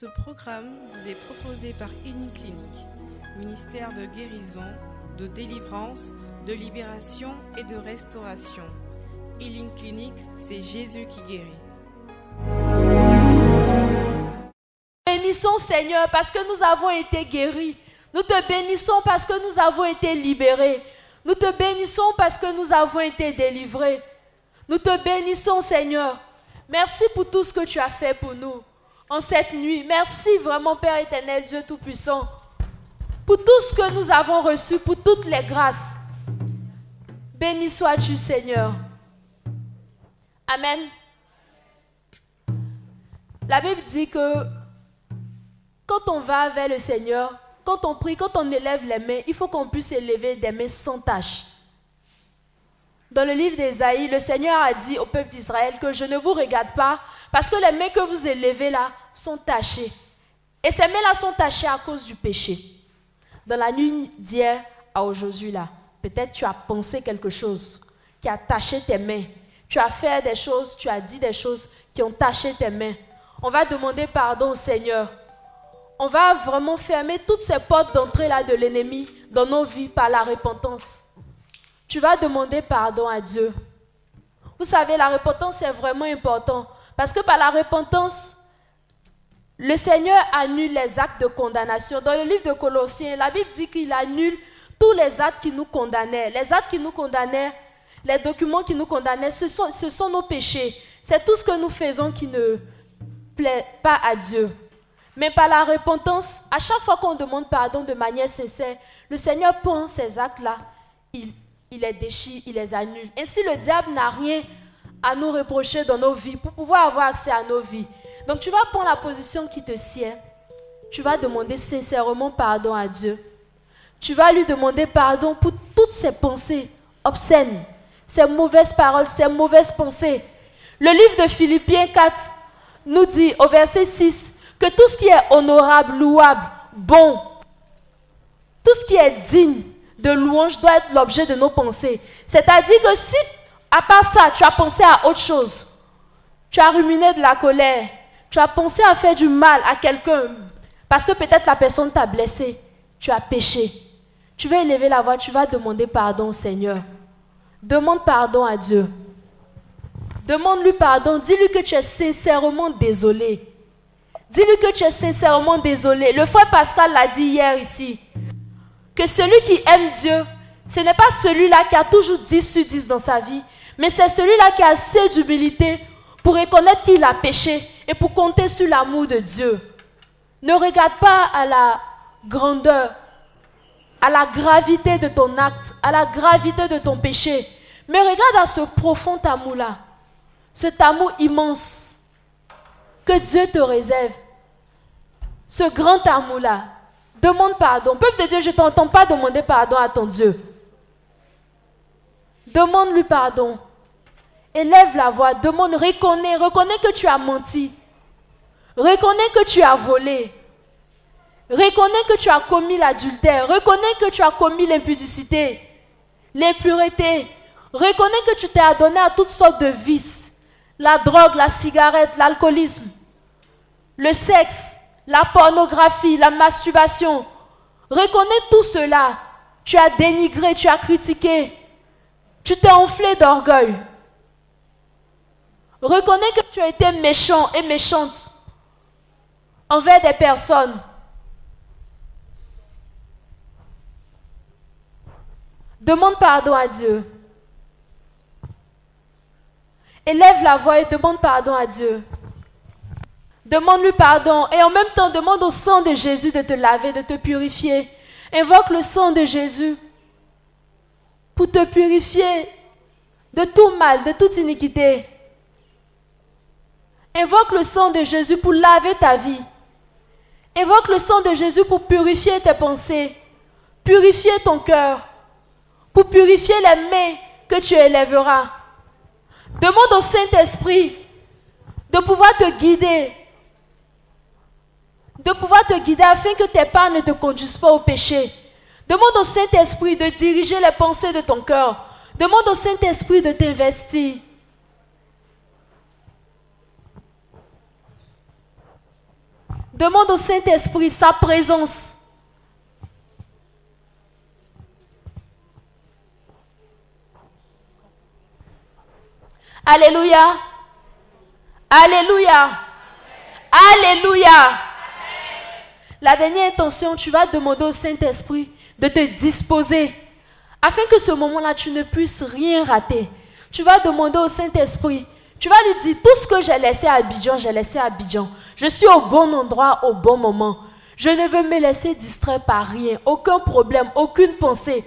Ce programme vous est proposé par Uniclinique, ministère de guérison, de délivrance, de libération et de restauration. Healing Clinic, c'est Jésus qui guérit. Bénissons Seigneur parce que nous avons été guéris. Nous te bénissons parce que nous avons été libérés. Nous te bénissons parce que nous avons été délivrés. Nous te bénissons Seigneur. Merci pour tout ce que tu as fait pour nous en cette nuit. Merci vraiment Père éternel, Dieu Tout-Puissant, pour tout ce que nous avons reçu, pour toutes les grâces. Béni sois-tu Seigneur. Amen. La Bible dit que quand on va vers le Seigneur, quand on prie, quand on élève les mains, il faut qu'on puisse élever des mains sans tache. Dans le livre d'Ésaïe, le Seigneur a dit au peuple d'Israël que je ne vous regarde pas parce que les mains que vous élevez là sont tachées. Et ces mains-là sont tachées à cause du péché. Dans la nuit d'hier à aujourd'hui là, peut-être tu as pensé quelque chose qui a taché tes mains. Tu as fait des choses, tu as dit des choses qui ont taché tes mains. On va demander pardon au Seigneur. On va vraiment fermer toutes ces portes d'entrée là de l'ennemi dans nos vies par la repentance tu vas demander pardon à Dieu. Vous savez, la repentance est vraiment important parce que par la repentance, le Seigneur annule les actes de condamnation. Dans le livre de Colossiens, la Bible dit qu'il annule tous les actes qui nous condamnaient. Les actes qui nous condamnaient, les documents qui nous condamnaient, ce sont, ce sont nos péchés. C'est tout ce que nous faisons qui ne plaît pas à Dieu. Mais par la repentance, à chaque fois qu'on demande pardon de manière sincère, le Seigneur prend ces actes-là, il il les déchire, il les annule. Ainsi, le diable n'a rien à nous reprocher dans nos vies pour pouvoir avoir accès à nos vies. Donc, tu vas prendre la position qui te sied. Tu vas demander sincèrement pardon à Dieu. Tu vas lui demander pardon pour toutes ses pensées obscènes, ses mauvaises paroles, ses mauvaises pensées. Le livre de Philippiens 4 nous dit au verset 6 que tout ce qui est honorable, louable, bon, tout ce qui est digne, de louange doit être l'objet de nos pensées. C'est-à-dire que si, à part ça, tu as pensé à autre chose, tu as ruminé de la colère, tu as pensé à faire du mal à quelqu'un, parce que peut-être la personne t'a blessé, tu as péché. Tu vas élever la voix, tu vas demander pardon au Seigneur. Demande pardon à Dieu. Demande-lui pardon. Dis-lui que tu es sincèrement désolé. Dis-lui que tu es sincèrement désolé. Le frère Pascal l'a dit hier ici que celui qui aime Dieu, ce n'est pas celui-là qui a toujours 10 sur 10 dans sa vie, mais c'est celui-là qui a assez d'humilité pour reconnaître qu'il a péché et pour compter sur l'amour de Dieu. Ne regarde pas à la grandeur, à la gravité de ton acte, à la gravité de ton péché, mais regarde à ce profond amour-là, cet amour immense que Dieu te réserve, ce grand amour-là. Demande pardon. Peuple de Dieu, je ne t'entends pas demander pardon à ton Dieu. Demande-lui pardon. Élève la voix. Demande, reconnais, reconnais que tu as menti. Reconnais que tu as volé. Reconnais que tu as commis l'adultère. Reconnais que tu as commis l'impudicité, l'impureté. Reconnais que tu t'es adonné à toutes sortes de vices. La drogue, la cigarette, l'alcoolisme, le sexe, la pornographie, la masturbation. Reconnais tout cela. Tu as dénigré, tu as critiqué. Tu t'es enflé d'orgueil. Reconnais que tu as été méchant et méchante envers des personnes. Demande pardon à Dieu. Élève la voix et demande pardon à Dieu. Demande-lui pardon et en même temps demande au sang de Jésus de te laver, de te purifier. Invoque le sang de Jésus pour te purifier de tout mal, de toute iniquité. Invoque le sang de Jésus pour laver ta vie. Invoque le sang de Jésus pour purifier tes pensées, purifier ton cœur, pour purifier les mains que tu élèveras. Demande au Saint-Esprit de pouvoir te guider, de pouvoir te guider afin que tes pas ne te conduisent pas au péché. Demande au Saint-Esprit de diriger les pensées de ton cœur. Demande au Saint-Esprit de t'investir. Demande au Saint-Esprit sa présence. Alléluia. Alléluia. Alléluia. La dernière intention, tu vas demander au Saint-Esprit de te disposer afin que ce moment-là, tu ne puisses rien rater. Tu vas demander au Saint-Esprit, tu vas lui dire, tout ce que j'ai laissé à Abidjan, j'ai laissé à Abidjan. Je suis au bon endroit, au bon moment. Je ne veux me laisser distraire par rien, aucun problème, aucune pensée.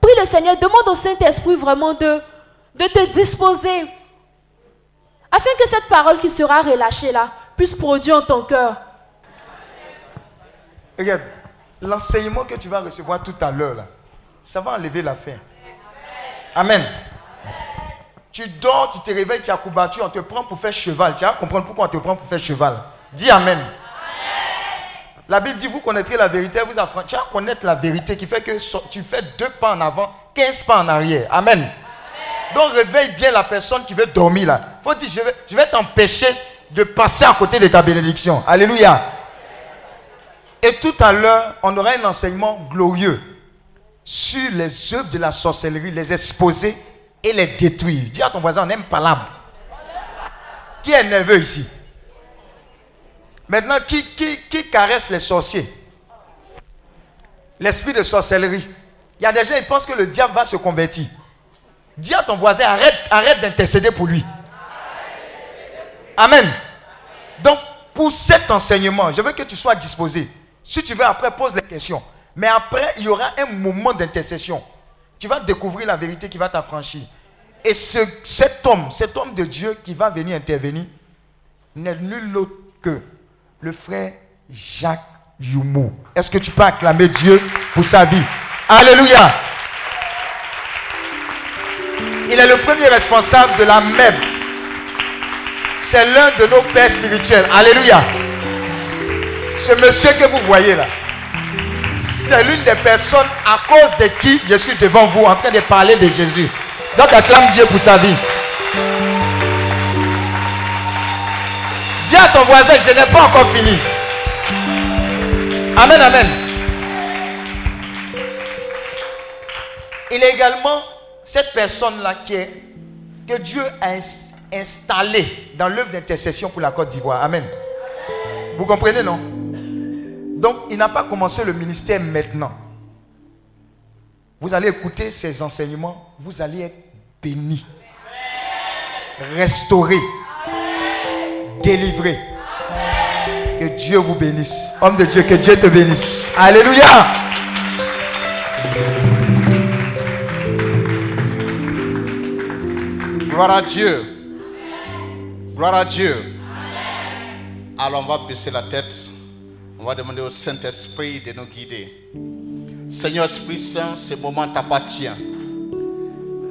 Prie le Seigneur, demande au Saint-Esprit vraiment de, te disposer afin que cette parole qui sera relâchée là puisse produire en ton cœur. Regarde, l'enseignement que tu vas recevoir tout à l'heure là, ça va enlever la faim. Amen. Tu dors, tu te réveilles, tu as combattu, on te prend pour faire cheval. Tu vas comprendre pourquoi on te prend pour faire cheval. Dis Amen. La Bible dit, vous connaîtrez la vérité, vous affrontez. Tu vas connaître la vérité qui fait que tu fais deux pas en avant, 15 pas en arrière. Amen. Donc réveille bien la personne qui veut dormir là. faut dire, je vais, je vais t'empêcher de passer à côté de ta bénédiction. Alléluia. Et tout à l'heure, on aura un enseignement glorieux sur les œuvres de la sorcellerie, les exposer et les détruire. Dis à ton voisin, on n'aime pas l'âme. Qui est nerveux ici? Maintenant, qui, qui, caresse les sorciers? L'esprit de sorcellerie. Il y a des gens qui pensent que le diable va se convertir. Dis à ton voisin, arrête, arrête d'intercéder pour lui. Amen. Donc, pour cet enseignement, je veux que tu sois disposé. Si tu veux, après, pose les questions. Mais après, il y aura un moment d'intercession. Tu vas découvrir la vérité qui va t'affranchir. Et ce, cet homme, cet homme de Dieu qui va venir intervenir, n'est nul autre que le frère Jacques Youmou. Est-ce que tu peux acclamer Dieu pour sa vie? Alléluia. Il est le premier responsable de la MEB. C'est l'un de nos pères spirituels. Alléluia. Ce monsieur que vous voyez là, c'est l'une des personnes à cause de qui je suis devant vous en train de parler de Jésus. Donc acclame Dieu pour sa vie. Dis à ton voisin, je n'ai pas encore fini. Amen, amen. Il est également cette personne-là qui est, que Dieu a installée dans l'œuvre d'intercession pour la Côte d'Ivoire. Amen. Vous comprenez, non? Donc, il n'a pas commencé le ministère maintenant. Vous allez écouter ses enseignements, vous allez être bénis, restaurés, délivrés. Que Dieu vous bénisse. Homme de Dieu, que Dieu te bénisse. Alléluia. Gloire à Dieu. Gloire à Dieu. Alors on va baisser la tête. On va demander au Saint-Esprit de nous guider. Seigneur Esprit Saint, ce moment t'appartient.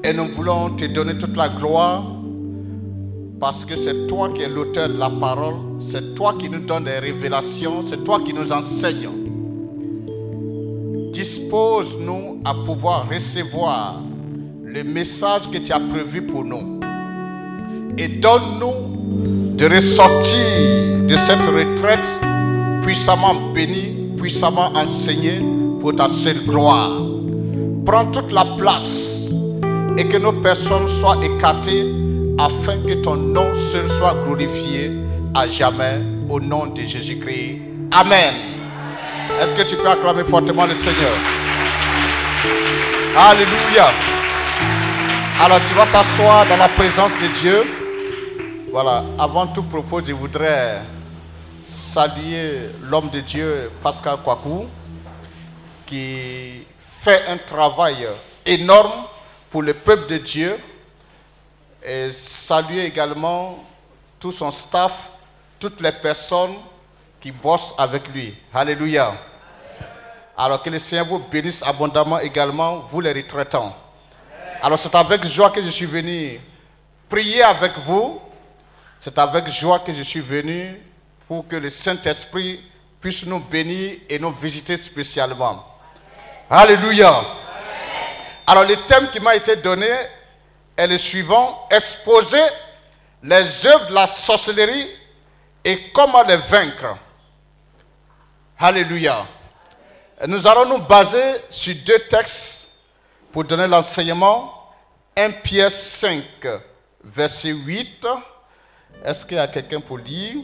Et nous voulons te donner toute la gloire parce que c'est toi qui es l'auteur de la parole. C'est toi qui nous donne des révélations. C'est toi qui nous enseigne. Dispose-nous à pouvoir recevoir le message que tu as prévu pour nous et donne-nous de ressortir de cette retraite puissamment bénie, puissamment enseignée pour ta seule gloire. Prends toute la place et que nos personnes soient écartées afin que ton nom seul soit glorifié à jamais au nom de Jésus-Christ. Amen. Est-ce que tu peux acclamer fortement le Seigneur? Alléluia. Alors tu vas t'asseoir dans la présence de Dieu. Voilà, avant tout propos, je voudrais saluer l'homme de Dieu, Pascal Kwaku, qui fait un travail énorme pour le peuple de Dieu. Et saluer également tout son staff, toutes les personnes qui bossent avec lui. Alléluia. Alors que le Seigneur vous bénisse abondamment également, vous les retraitants. Alors c'est avec joie que je suis venu prier avec vous c'est avec joie que je suis venu pour que le Saint-Esprit puisse nous bénir et nous visiter spécialement. Alléluia. Alors le thème qui m'a été donné est le suivant, exposer les œuvres de la sorcellerie et comment les vaincre. Alléluia. Nous allons nous baser sur deux textes pour donner l'enseignement. 1 Pierre 5, verset 8. Est-ce qu'il y a quelqu'un pour lire?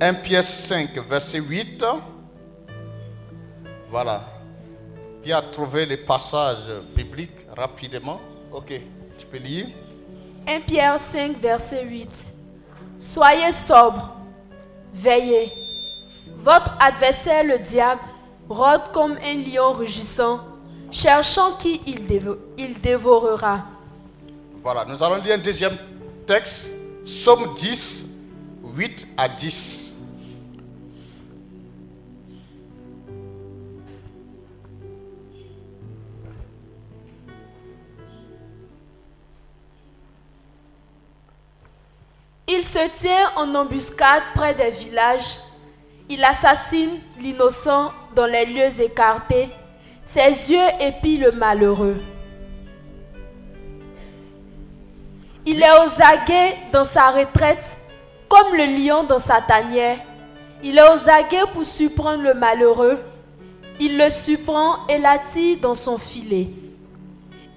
1 Pierre 5, verset 8. Voilà. Qui a trouvé les passages bibliques rapidement Ok, tu peux lire. 1 Pierre 5, verset 8. Soyez sobres, veillez. Votre adversaire, le diable, rôde comme un lion rugissant, cherchant qui il, dévo- il dévorera. Voilà, nous allons lire un deuxième texte, Somme 10, 8 à 10. Il se tient en embuscade près des villages. Il assassine l'innocent dans les lieux écartés. Ses yeux épient le malheureux. Il est aux aguets dans sa retraite, comme le lion dans sa tanière. Il est aux aguets pour surprendre le malheureux. Il le surprend et l'attire dans son filet.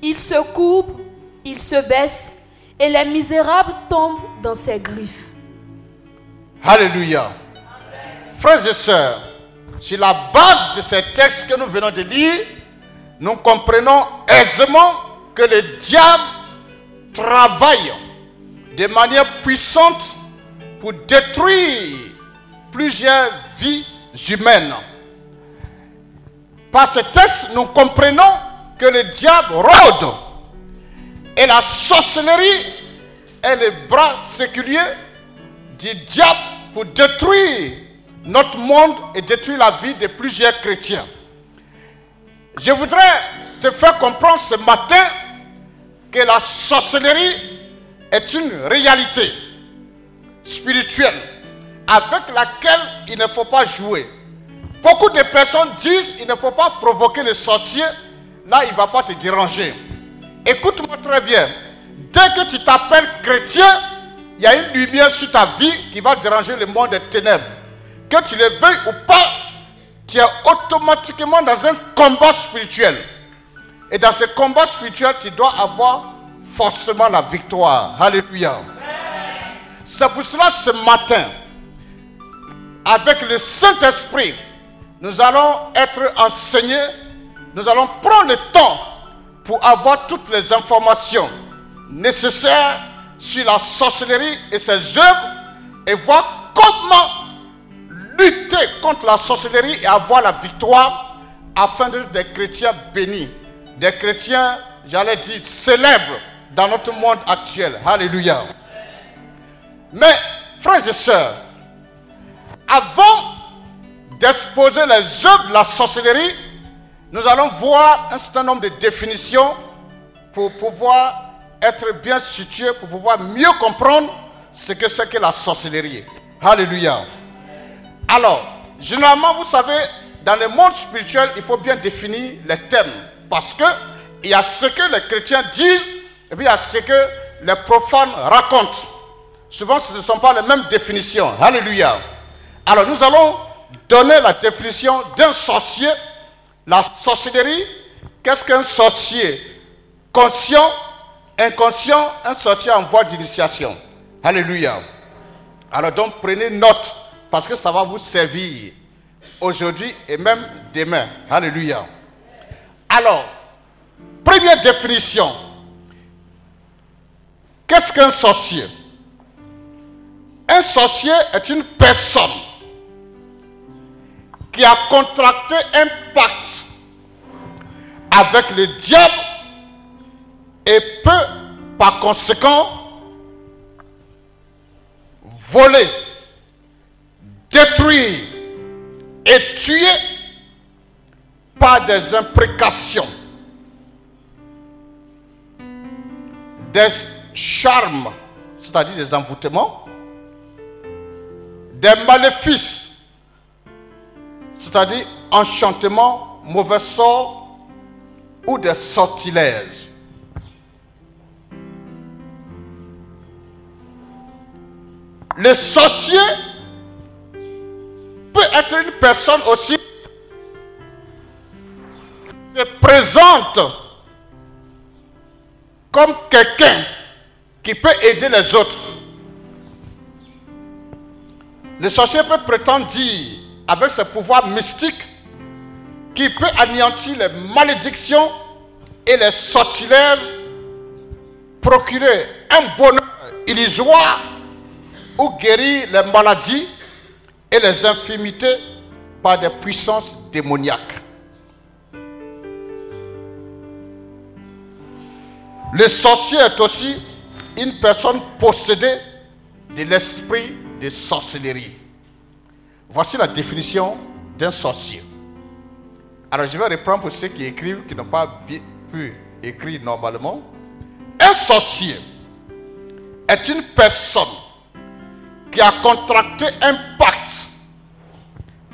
Il se coupe, il se baisse, et les misérables tombent dans ses griffes. Alléluia. Frères et sœurs, sur la base de ces textes que nous venons de lire, nous comprenons aisément que le diable travaille de manière puissante pour détruire plusieurs vies humaines. Par ce texte, nous comprenons que le diable rôde et la sorcellerie est le bras séculier du diable pour détruire notre monde et détruire la vie de plusieurs chrétiens. Je voudrais te faire comprendre ce matin que la sorcellerie est une réalité spirituelle avec laquelle il ne faut pas jouer. Beaucoup de personnes disent il ne faut pas provoquer le sorcier, là il ne va pas te déranger. Écoute-moi très bien. Dès que tu t'appelles chrétien, il y a une lumière sur ta vie qui va déranger le monde des ténèbres. Que tu le veuilles ou pas, tu es automatiquement dans un combat spirituel. Et dans ce combat spirituel, tu dois avoir forcément la victoire. Alléluia. C'est pour cela ce matin, avec le Saint-Esprit, nous allons être enseignés, nous allons prendre le temps pour avoir toutes les informations nécessaires sur la sorcellerie et ses œuvres et voir comment lutter contre la sorcellerie et avoir la victoire afin d'être des chrétiens bénis, des chrétiens, j'allais dire, célèbres dans notre monde actuel. Alléluia. Mais, frères et sœurs, avant d'exposer les œuvres de la sorcellerie, nous allons voir un certain nombre de définitions pour pouvoir être bien situés, pour pouvoir mieux comprendre ce que c'est que la sorcellerie. Alléluia. Alors, généralement, vous savez, dans le monde spirituel, il faut bien définir les thèmes. Parce que il y a ce que les chrétiens disent et puis il y a ce que les profanes racontent. Souvent, ce ne sont pas les mêmes définitions. Alléluia. Alors, nous allons donner la définition d'un sorcier. La sorcellerie, qu'est-ce qu'un sorcier? Conscient, inconscient, un sorcier en voie d'initiation. Alléluia. Alors donc prenez note parce que ça va vous servir aujourd'hui et même demain. Alléluia. Alors, première définition. Qu'est-ce qu'un sorcier? Un sorcier est une personne qui a contracté un pacte avec le diable et peut par conséquent voler, détruire et tuer par des imprécations, des charmes, c'est-à-dire des envoûtements, des maléfices, c'est-à-dire enchantements, mauvais sorts ou des sortilèges. Le sorcier peut être une personne aussi qui se présente comme quelqu'un qui peut aider les autres. Le sorcier peut prétendre dire, avec ses pouvoirs mystiques, qu'il peut anéantir les malédictions et les sortilèges, procurer un bonheur illusoire ou guérir les maladies et les infirmités par des puissances démoniaques. Le sorcier est aussi une personne possédée de l'esprit de sorcellerie. Voici la définition d'un sorcier. Alors je vais reprendre pour ceux qui écrivent, qui n'ont pas pu écrire normalement. Un sorcier est une personne qui a contracté un pacte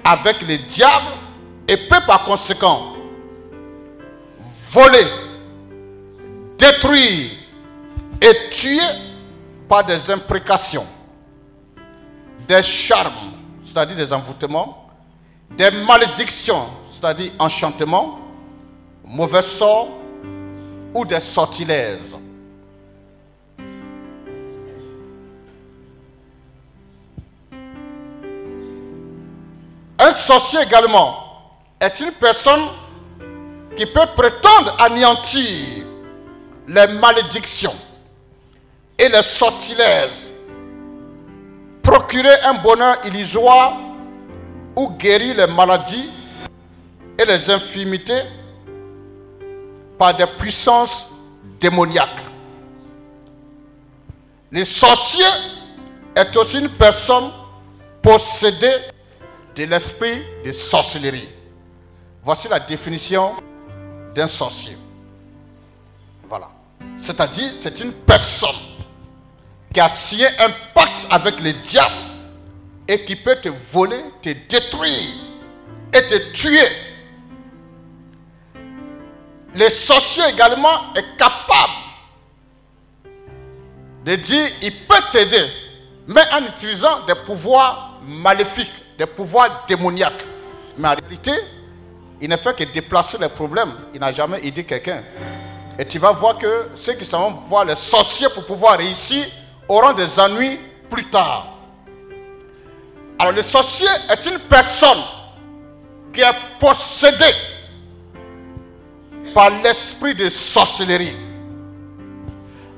avec le diable et peut par conséquent voler, détruire et tuer par des imprécations, des charmes, c'est-à-dire des envoûtements, des malédictions, c'est-à-dire enchantements, mauvais sorts ou des sortilèges. Un sorcier également est une personne qui peut prétendre anéantir les malédictions et les sortilèges, procurer un bonheur illusoire ou guérir les maladies et les infirmités par des puissances démoniaques. Le sorcier est aussi une personne possédée de l'esprit de sorcellerie. Voici la définition d'un sorcier. Voilà. C'est-à-dire, c'est une personne qui a signé un pacte avec le diable et qui peut te voler, te détruire et te tuer. Le sorcier également est capable de dire, il peut t'aider, mais en utilisant des pouvoirs maléfiques des pouvoirs démoniaques. Mais en réalité, il ne fait que déplacer les problèmes. Il n'a jamais aidé quelqu'un. Et tu vas voir que ceux qui savent voir les sorciers pour pouvoir réussir auront des ennuis plus tard. Alors le sorcier est une personne qui est possédée par l'esprit de sorcellerie.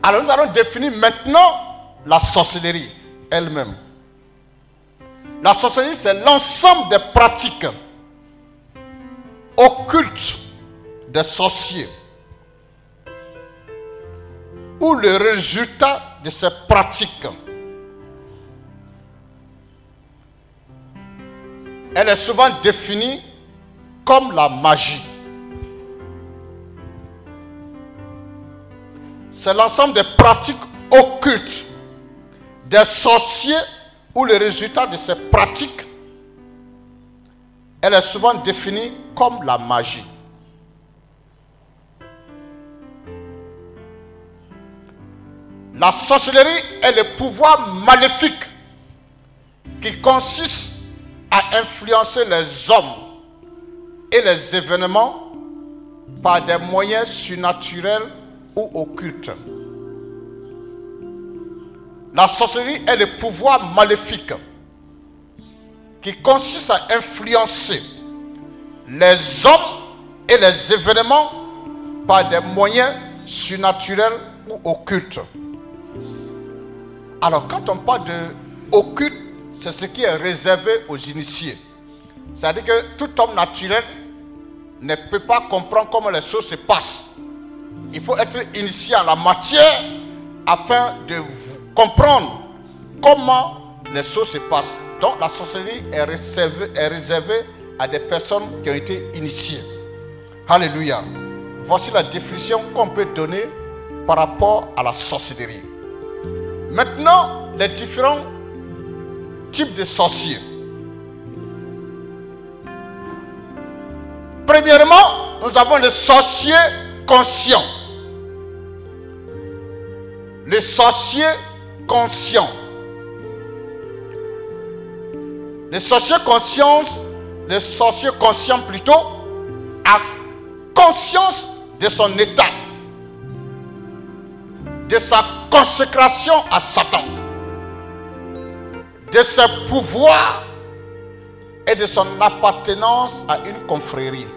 Alors nous allons définir maintenant la sorcellerie elle-même. La sorcellerie, c'est l'ensemble des pratiques occultes des sorciers. Ou le résultat de ces pratiques. Elle est souvent définie comme la magie. C'est l'ensemble des pratiques occultes des sorciers où le résultat de ces pratiques, elle est souvent définie comme la magie. La sorcellerie est le pouvoir maléfique qui consiste à influencer les hommes et les événements par des moyens surnaturels ou occultes. La sorcellerie est le pouvoir maléfique qui consiste à influencer les hommes et les événements par des moyens surnaturels ou occultes. Alors quand on parle de occulte, c'est ce qui est réservé aux initiés. C'est-à-dire que tout homme naturel ne peut pas comprendre comment les choses se passent. Il faut être initié à la matière afin de comprendre comment les choses se passent. Donc la sorcellerie est réservée, est réservée à des personnes qui ont été initiées. Alléluia. Voici la définition qu'on peut donner par rapport à la sorcellerie. Maintenant, les différents types de sorciers. Premièrement, nous avons le sorcier conscient. Le sorcier conscient. Le sorcier conscience, le sorcier conscient plutôt, a conscience de son état, de sa consécration à Satan, de ses pouvoirs et de son appartenance à une confrérie.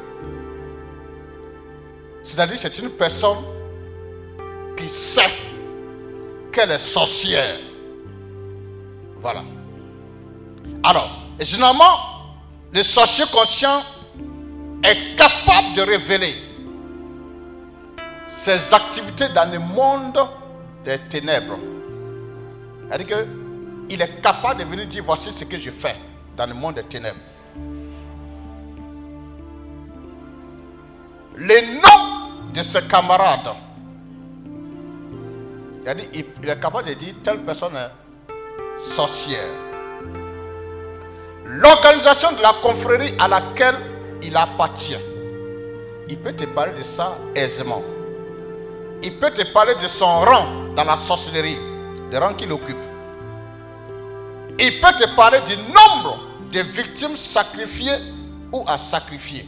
C'est-à-dire c'est une personne qui sait qu'elle est sorcière. Voilà. Alors, généralement, le sorcier conscient est capable de révéler ses activités dans le monde des ténèbres. C'est-à-dire qu'il est capable de venir dire voici ce que je fais dans le monde des ténèbres. Les noms de ses camarades, il est capable de dire telle personne est sorcière. L'organisation de la confrérie à laquelle il appartient, il peut te parler de ça aisément. Il peut te parler de son rang dans la sorcellerie, le rang qu'il occupe. Il peut te parler du nombre de victimes sacrifiées ou à sacrifier.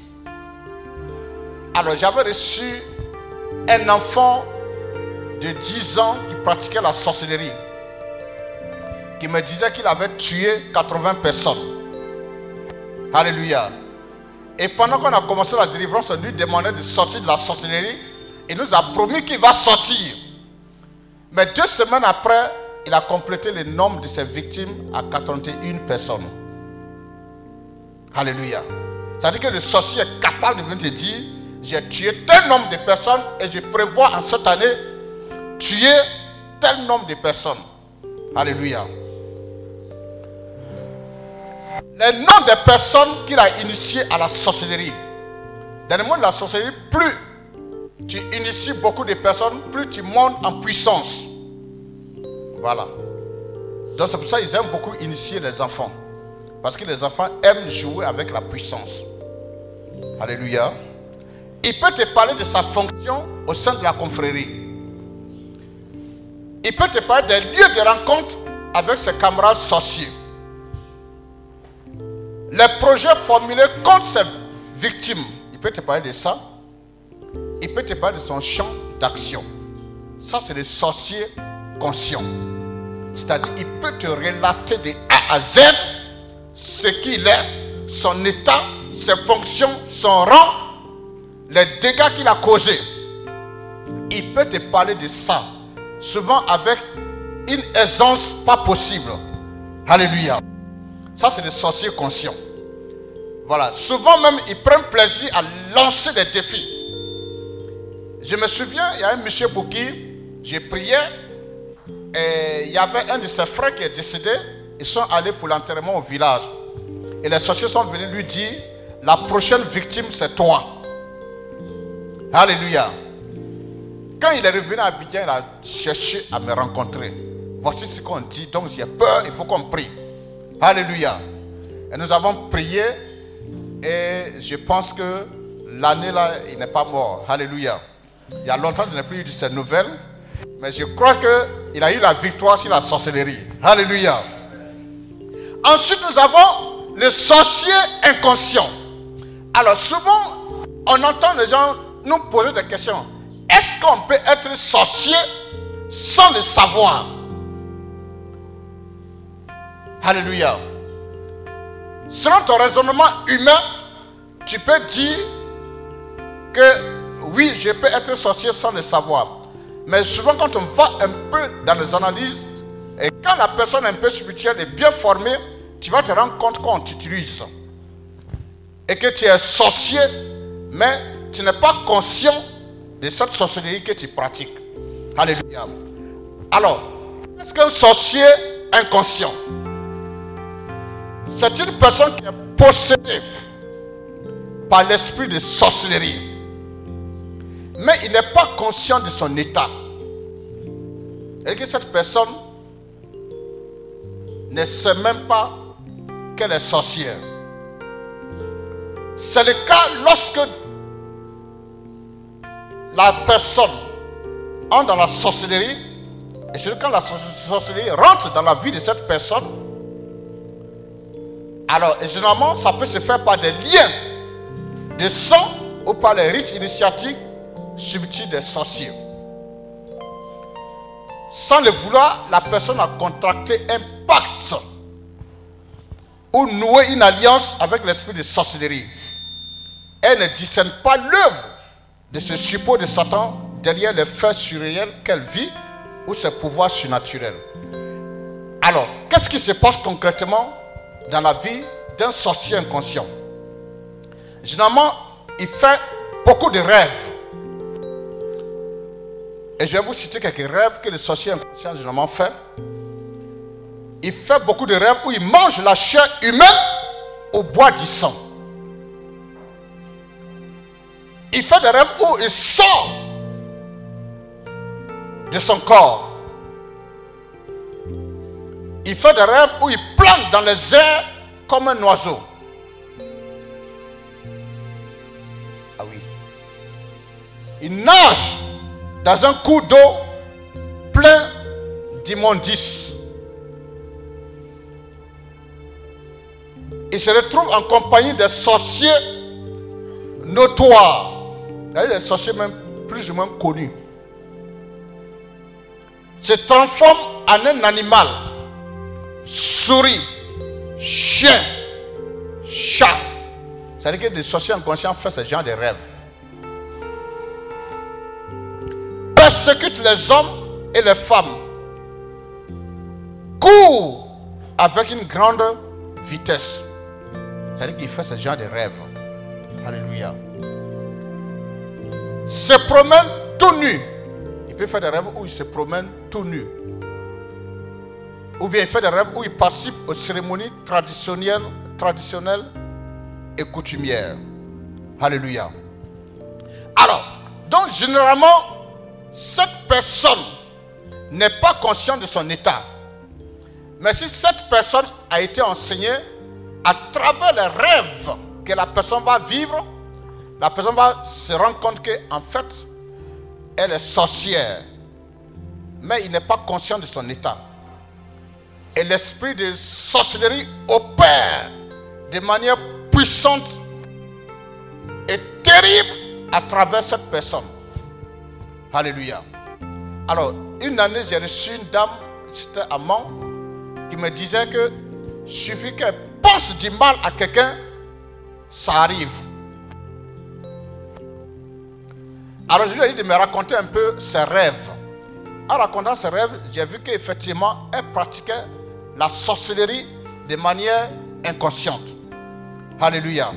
Alors j'avais reçu un enfant de 10 ans qui pratiquait la sorcellerie, qui me disait qu'il avait tué 80 personnes. Alléluia. Et pendant qu'on a commencé la délivrance, on lui demandait de sortir de la sorcellerie. Il nous a promis qu'il va sortir. Mais deux semaines après, il a complété le nombre de ses victimes à 81 personnes. Alléluia. C'est-à-dire que le sorcier est capable de venir te dire, j'ai tué tel nombre de personnes et je prévois en cette année tuer tel nombre de personnes. Alléluia. Les noms des personnes qu'il a initiées à la sorcellerie. Dans le monde de la sorcellerie, plus tu inities beaucoup de personnes, plus tu montes en puissance. Voilà. Donc c'est pour ça qu'ils aiment beaucoup initier les enfants. Parce que les enfants aiment jouer avec la puissance. Alléluia. Il peut te parler de sa fonction au sein de la confrérie. Il peut te parler des lieux de rencontre avec ses camarades sorciers. Les projets formulés contre ses victimes. Il peut te parler de ça. Il peut te parler de son champ d'action. Ça, c'est le sorcier conscient. C'est-à-dire, il peut te relater de A à Z ce qu'il est, son état, ses fonctions, son rang, les dégâts qu'il a causés. Il peut te parler de ça, souvent avec une aisance pas possible. Alléluia. Ça, c'est des sorciers conscients. Voilà. Souvent même, ils prennent plaisir à lancer des défis. Je me souviens, il y a un monsieur pour qui j'ai prié et il y avait un de ses frères qui est décédé. Ils sont allés pour l'enterrement au village. Et les sorciers sont venus lui dire, la prochaine victime, c'est toi. Alléluia. Quand il est revenu à Abidjan, il a cherché à me rencontrer. Voici ce qu'on dit, donc j'ai peur, il faut qu'on prie. Alléluia. Et nous avons prié et je pense que l'année là, il n'est pas mort. Alléluia. Il y a longtemps je n'ai plus eu de ces nouvelles, mais je crois qu'il a eu la victoire sur la sorcellerie. Alléluia. Ensuite, nous avons le sorcier inconscient. Alors souvent, on entend les gens nous poser des questions. Est-ce qu'on peut être sorcier sans le savoir? Alléluia. Selon ton raisonnement humain, tu peux dire que oui, je peux être sorcier sans le savoir. Mais souvent, quand on va un peu dans les analyses, et quand la personne un peu spirituelle est bien formée, tu vas te rendre compte qu'on t'utilise. Et que tu es sorcier, mais tu n'es pas conscient de cette sorcellerie que tu pratiques. Alléluia. Alors, qu'est-ce qu'un sorcier inconscient? C'est une personne qui est possédée par l'esprit de sorcellerie. Mais il n'est pas conscient de son état. Et que cette personne ne sait même pas qu'elle est sorcière. C'est le cas lorsque la personne entre dans la sorcellerie, et c'est quand la sorcellerie rentre dans la vie de cette personne, Alors, généralement, ça peut se faire par des liens de sang ou par les rites initiatiques subtils des sorciers. Sans le vouloir, la personne a contracté un pacte ou noué une alliance avec l'esprit de sorcellerie. Elle ne discerne pas l'œuvre de ce suppôt de Satan derrière les faits surréels qu'elle vit ou ses pouvoirs surnaturels. Alors, qu'est-ce qui se passe concrètement dans la vie d'un sorcier inconscient? Généralement, il fait beaucoup de rêves. Et je vais vous citer quelques rêves que le sorcier inconscient généralement fait. Il fait beaucoup de rêves où il mange la chair humaine au bois du sang. Il fait des rêves où il sort de son corps. Il fait des rêves où il plante dans les airs comme un oiseau. Ah oui. Il nage dans un cours d'eau plein d'immondices. Il se retrouve en compagnie des sorciers notoires. Les sorciers même plus ou moins connus. Se transforme en un animal. Souris, chien, chat. C'est-à-dire que des sorciers inconscients font ce genre de rêves. Persécute les hommes et les femmes. Court avec une grande vitesse. C'est-à-dire qu'il fait ce genre de rêves. Alléluia. Se promène tout nu. Il peut faire des rêves où il se promène tout nu. Ou bien il fait des rêves où il participe aux cérémonies traditionnelles, traditionnelles et coutumières. Alléluia. Alors, donc généralement, cette personne n'est pas consciente de son état. Mais si cette personne a été enseignée à travers les rêves que la personne va vivre, la personne va se rendre compte qu'en fait, elle est sorcière. Mais il n'est pas conscient de son état. Et l'esprit de sorcellerie opère de manière puissante et terrible à travers cette personne. Alléluia. Alors, une année, j'ai reçu une dame, c'était amant, qui me disait que suffit qu'elle pense du mal à quelqu'un, ça arrive. Alors je lui ai dit de me raconter un peu ses rêves. En racontant ses rêves, j'ai vu qu'effectivement, elle pratiquait la sorcellerie de manière inconsciente. Alléluia.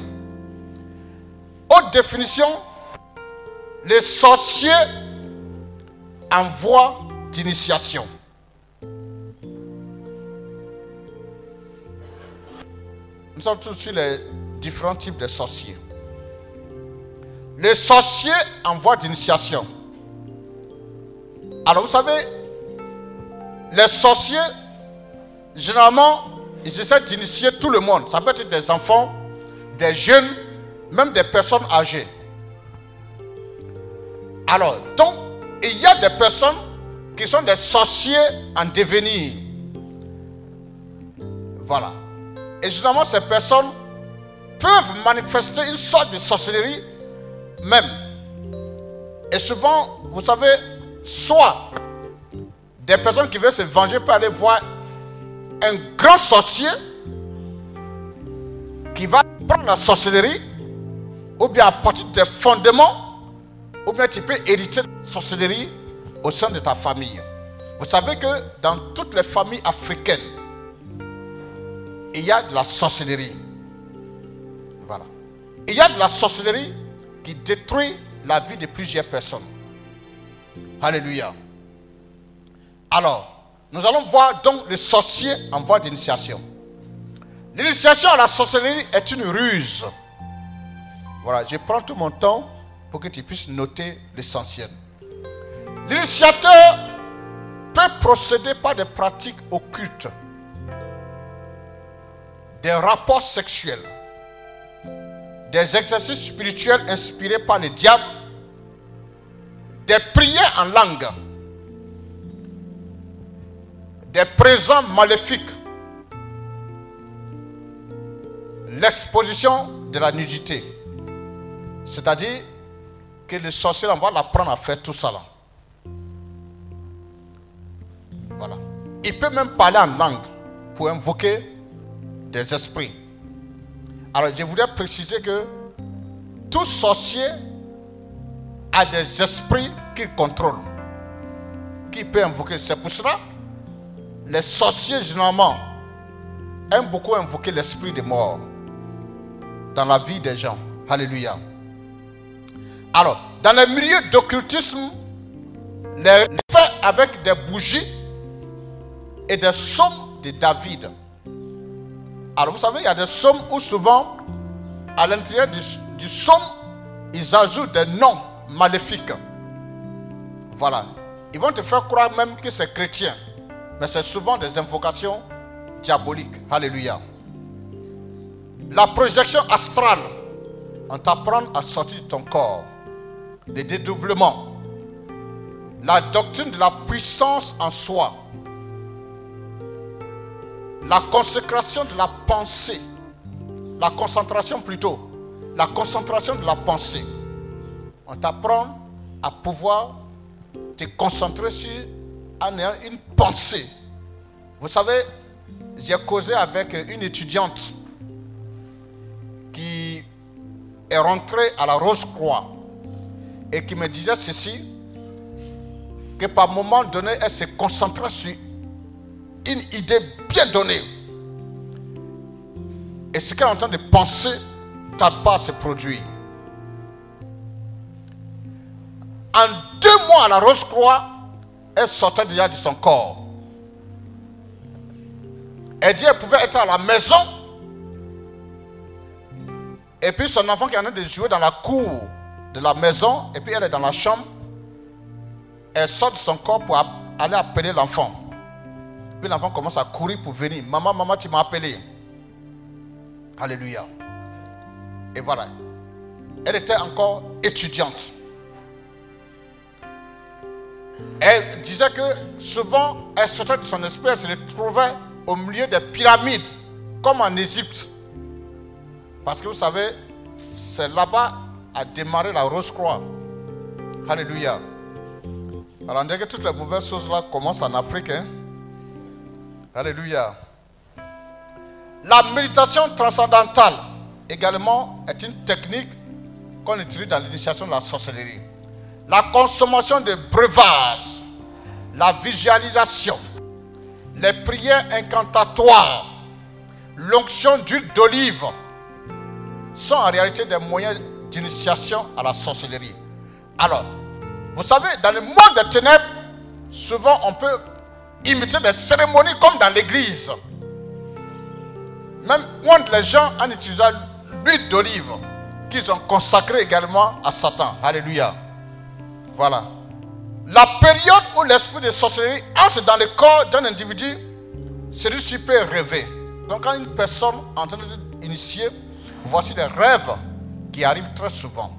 Haute définition, les sorciers en voie d'initiation. Nous sommes tous sur les différents types de sorciers. Les sorciers en voie d'initiation. Alors vous savez, les sorciers, généralement, ils essaient d'initier tout le monde. Ça peut être des enfants, des jeunes, même des personnes âgées. Alors, donc, il y a des personnes qui sont des sorciers en devenir. Voilà. Et généralement, ces personnes peuvent manifester une sorte de sorcellerie même. Et souvent, vous savez, soit des personnes qui veulent se venger peuvent aller voir un grand sorcier qui va prendre la sorcellerie, ou bien à partir des fondements, ou bien tu peux hériter de la sorcellerie au sein de ta famille. Vous savez que dans toutes les familles africaines, il y a de la sorcellerie. Voilà. Il y a de la sorcellerie qui détruit la vie de plusieurs personnes. Alléluia. Alors, nous allons voir donc les sorciers en voie d'initiation. L'initiation à la sorcellerie est une ruse. Voilà, je prends tout mon temps pour que tu puisses noter l'essentiel. L'initiateur peut procéder par des pratiques occultes, des rapports sexuels, des exercices spirituels inspirés par le diable, des prières en langue, des présents maléfiques, l'exposition de la nudité. C'est-à-dire que le sorcier, on va l'apprendre à faire tout ça là. Voilà. Il peut même parler en langue pour invoquer des esprits. Alors je voudrais préciser que tout sorcier a des esprits qu'il contrôle, qui peut invoquer. C'est pour cela les sorciers généralement aiment beaucoup invoquer l'esprit des morts dans la vie des gens. Alléluia. Alors, dans le milieu d'occultisme, les faits avec des bougies et des sommes de David. Alors, vous savez, il y a des sommes où souvent, à l'intérieur du, du somme, ils ajoutent des noms maléfiques. Voilà. Ils vont te faire croire même que c'est chrétien. Mais c'est souvent des invocations diaboliques. Alléluia. La projection astrale, on t'apprend à sortir de ton corps. Les dédoublements. La doctrine de la puissance en soi. La consécration de la pensée. La concentration plutôt. La concentration de la pensée. On t'apprend à pouvoir te concentrer sur en ayant une pensée. Vous savez, j'ai causé avec une étudiante qui est rentrée à la Rose-Croix et qui me disait ceci, que par moment donné, elle se concentrait sur une idée bien donnée. Et ce qu'elle est en train de penser pas à se produire. En deux mois à la Rose-Croix, elle sortait déjà de son corps. Elle dit qu'elle pouvait être à la maison. Et puis son enfant qui est en train de jouer dans la cour de la maison, et puis elle est dans la chambre. Elle sort de son corps pour aller appeler l'enfant. Puis l'enfant commence à courir pour venir. Maman, maman, tu m'as appelé. Alléluia. Et voilà. Elle était encore étudiante. Elle disait que souvent, elle sortait de son esprit, elle se trouvait au milieu des pyramides, comme en Égypte. Parce que vous savez, c'est là-bas a démarré la Rose-Croix. Alléluia. Alors on dirait que toutes les mauvaises choses là commencent en Afrique. Hein. Alléluia. La méditation transcendantale également est une technique qu'on utilise dans l'initiation de la sorcellerie la consommation de breuvages, la visualisation, les prières incantatoires, l'onction d'huile d'olive sont en réalité des moyens d'initiation à la sorcellerie. Alors, vous savez, dans le monde des ténèbres, souvent on peut imiter des cérémonies comme dans l'église. Même les gens en utilisant l'huile d'olive qu'ils ont consacrée également à Satan. Alléluia. Voilà. La période où l'esprit de sorcellerie entre dans le corps d'un individu, celui-ci peut rêver. Donc quand une personne en train d'initier, voici les rêves qui arrivent très souvent.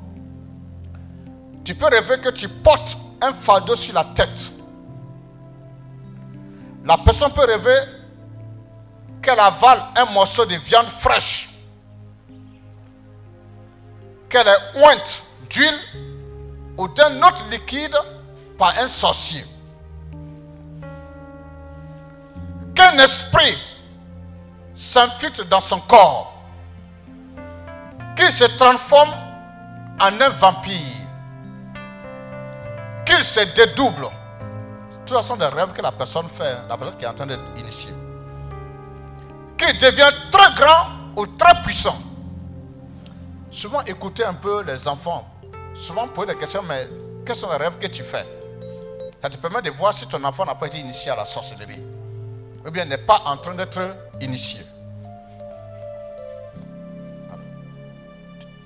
Tu peux rêver que tu portes un fardeau sur la tête. La personne peut rêver qu'elle avale un morceau de viande fraîche, qu'elle est ointe d'huile ou d'un autre liquide par un sorcier. Qu'un esprit s'infiltre dans son corps, qu'il se transforme en un vampire, qu'il se dédouble. Tout sont des rêves que la personne fait, la personne qui est en train d'être initiée. Qu'il devient très grand ou très puissant. Souvent, écoutez un peu les enfants souvent poser des questions, mais quels sont les rêves que tu fais? Ça te permet de voir si ton enfant n'a pas été initié à la sorcellerie. Ou bien n'est pas en train d'être initié.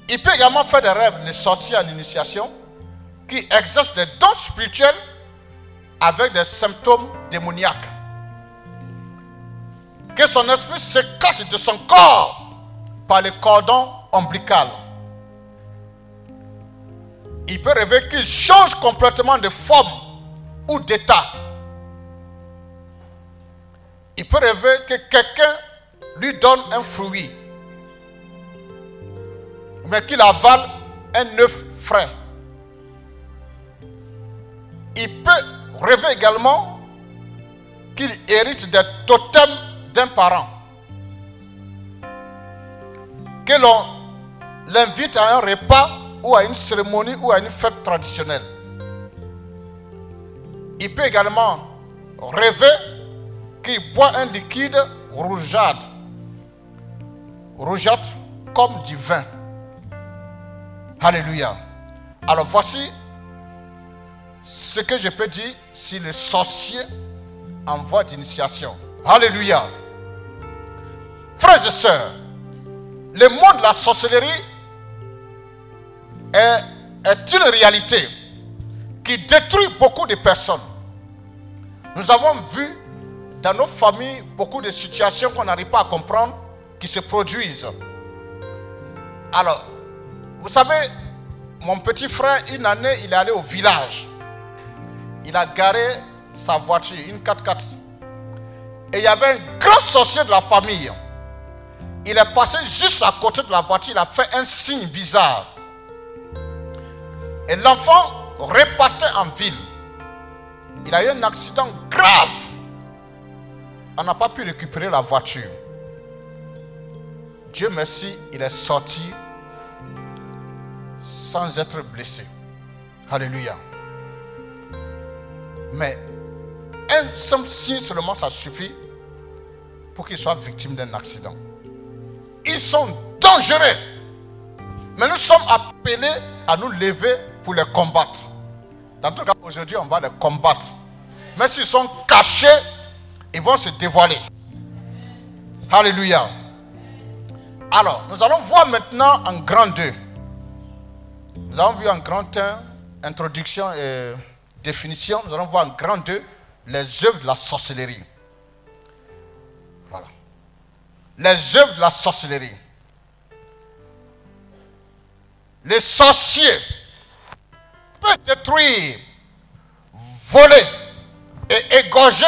Il peut également faire des rêves de sorciers en initiation qui exercent des dons spirituels avec des symptômes démoniaques. Que son esprit s'écarte de son corps par le cordon ombilical il peut rêver qu'il change complètement de forme ou d'état. Il peut rêver que quelqu'un lui donne un fruit mais qu'il avale un œuf frais. Il peut rêver également qu'il hérite des totems d'un parent. Que l'on l'invite à un repas ou à une cérémonie ou à une fête traditionnelle. Il peut également rêver qu'il boit un liquide rougeâtre. Rougeâtre comme du vin. Alléluia. Alors voici ce que je peux dire sur les sorciers en voie d'initiation. Alléluia. Frères et sœurs, le monde de la sorcellerie est, est une réalité qui détruit beaucoup de personnes. Nous avons vu dans nos familles beaucoup de situations qu'on n'arrive pas à comprendre qui se produisent. Alors, vous savez, mon petit frère, une année, il est allé au village. Il a garé sa voiture, une 4x4. Et il y avait un grand sorcier de la famille. Il est passé juste à côté de la voiture, il a fait un signe bizarre. Et l'enfant repartait en ville. Il a eu un accident grave. On n'a pas pu récupérer la voiture. Dieu merci, il est sorti sans être blessé. Alléluia. Mais un simple signe seulement, ça suffit pour qu'il soit victime d'un accident. Ils sont dangereux. Mais nous sommes appelés à nous lever pour les combattre. Dans tout cas, aujourd'hui, on va les combattre. Mais s'ils sont cachés, ils vont se dévoiler. Alléluia. Alors, nous allons voir maintenant en grand 2. Nous avons vu en grand 1, introduction et définition. Nous allons voir en grand 2, les œuvres de la sorcellerie. Voilà. Les œuvres de la sorcellerie. Les sorciers peuvent détruire, voler et égorger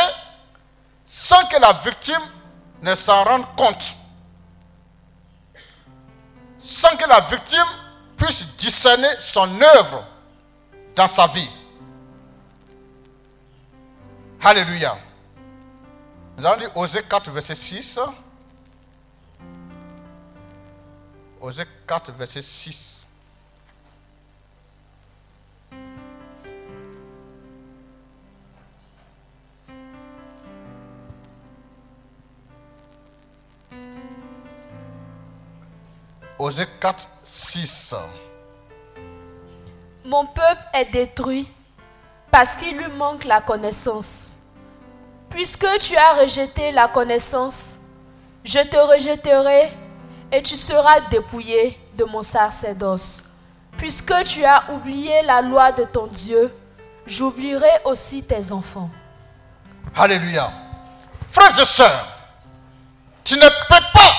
sans que la victime ne s'en rende compte. Sans que la victime puisse discerner son œuvre dans sa vie. Alléluia. Nous allons lire Osée 4, verset 6. Osée 4, verset 6. Osée 4, 6. Mon peuple est détruit parce qu'il lui manque la connaissance. Puisque tu as rejeté la connaissance, je te rejetterai et tu seras dépouillé de mon sacerdoce. Puisque tu as oublié la loi de ton Dieu, j'oublierai aussi tes enfants. Alléluia. Frères et sœurs, tu ne peux pas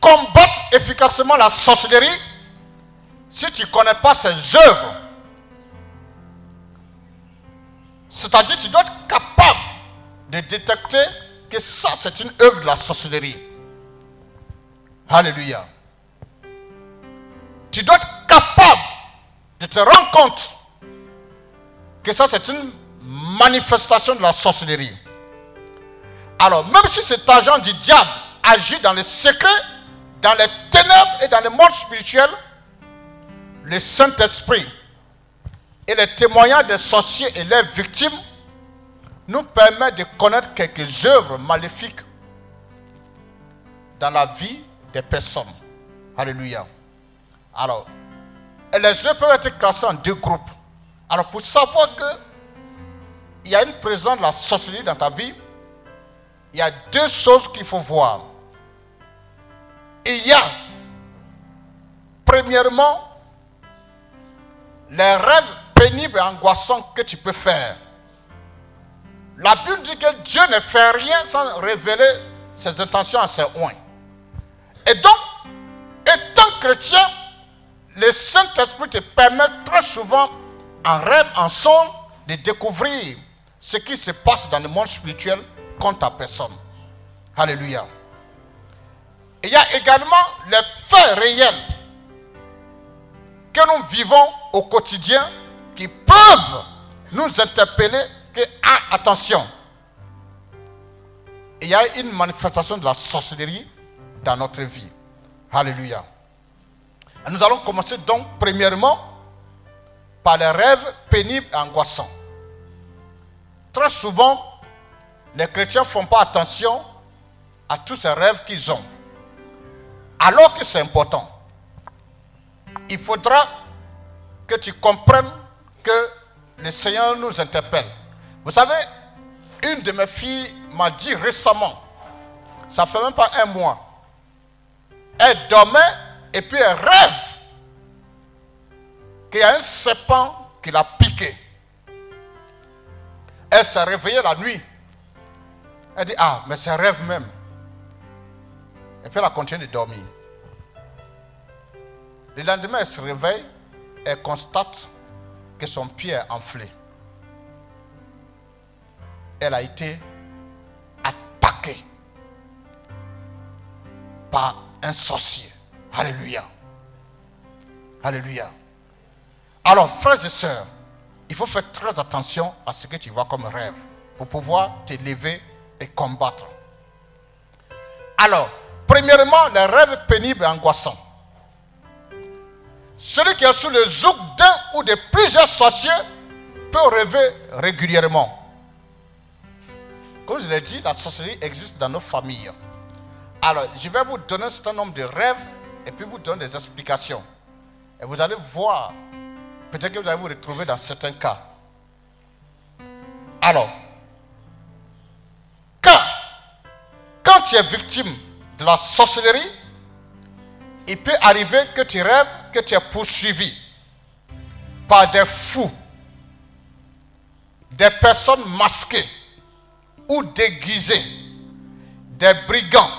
combattre efficacement la sorcellerie si tu ne connais pas ses œuvres. C'est-à-dire tu dois être capable de détecter que ça, c'est une œuvre de la sorcellerie. Alléluia. Tu dois être capable de te rendre compte que ça, c'est une manifestation de la sorcellerie. Alors, même si cet agent du diable agit dans les secrets, dans les ténèbres et dans le monde spirituel, le Saint-Esprit et les témoignages des sorciers et leurs victimes nous permettent de connaître quelques œuvres maléfiques dans la vie des personnes. Alléluia. Alors, les œuvres peuvent être classées en deux groupes. Alors, pour savoir que il y a une présence de la sorcellerie dans ta vie, il y a deux choses qu'il faut voir. Il y a, premièrement, les rêves pénibles et angoissants que tu peux faire. La Bible dit que Dieu ne fait rien sans révéler ses intentions à ses oins. Et donc, étant chrétien, le Saint-Esprit te permet très souvent, en rêve, en son, de découvrir ce qui se passe dans le monde spirituel contre ta personne. Alléluia. Il y a également les faits réels nous vivons au quotidien qui peuvent nous interpeller que, ah, attention, il y a une manifestation de la sorcellerie dans notre vie. Alléluia. Nous allons commencer donc premièrement par les rêves pénibles et angoissants. Très souvent, les chrétiens ne font pas attention à tous ces rêves qu'ils ont. Alors que c'est important. Il faudra que tu comprennes que le Seigneur nous interpelle. Vous savez, une de mes filles m'a dit récemment, ça fait même pas un mois, elle dormait et puis elle rêve qu'il y a un serpent qui l'a piqué. Elle s'est réveillée la nuit. Elle dit, ah, mais c'est un rêve même. Et puis elle a continué de dormir. Le lendemain, elle se réveille, elle constate que son pied est enflé. Elle a été attaquée par un sorcier. Alléluia. Alléluia. Alors, frères et sœurs, il faut faire très attention à ce que tu vois comme rêve pour pouvoir t'élever et combattre. Alors, premièrement, les rêves pénibles et angoissants. Celui qui est sous le zouk d'un ou de plusieurs sorciers peut rêver régulièrement. Comme je l'ai dit, la sorcellerie existe dans nos familles. Alors, je vais vous donner un certain nombre de rêves et puis vous donner des explications. Et vous allez voir, peut-être que vous allez vous retrouver dans certains cas. Alors, quand, quand tu es victime la sorcellerie, il peut arriver que tu rêves que tu es poursuivi par des fous, des personnes masquées ou déguisées, des brigands,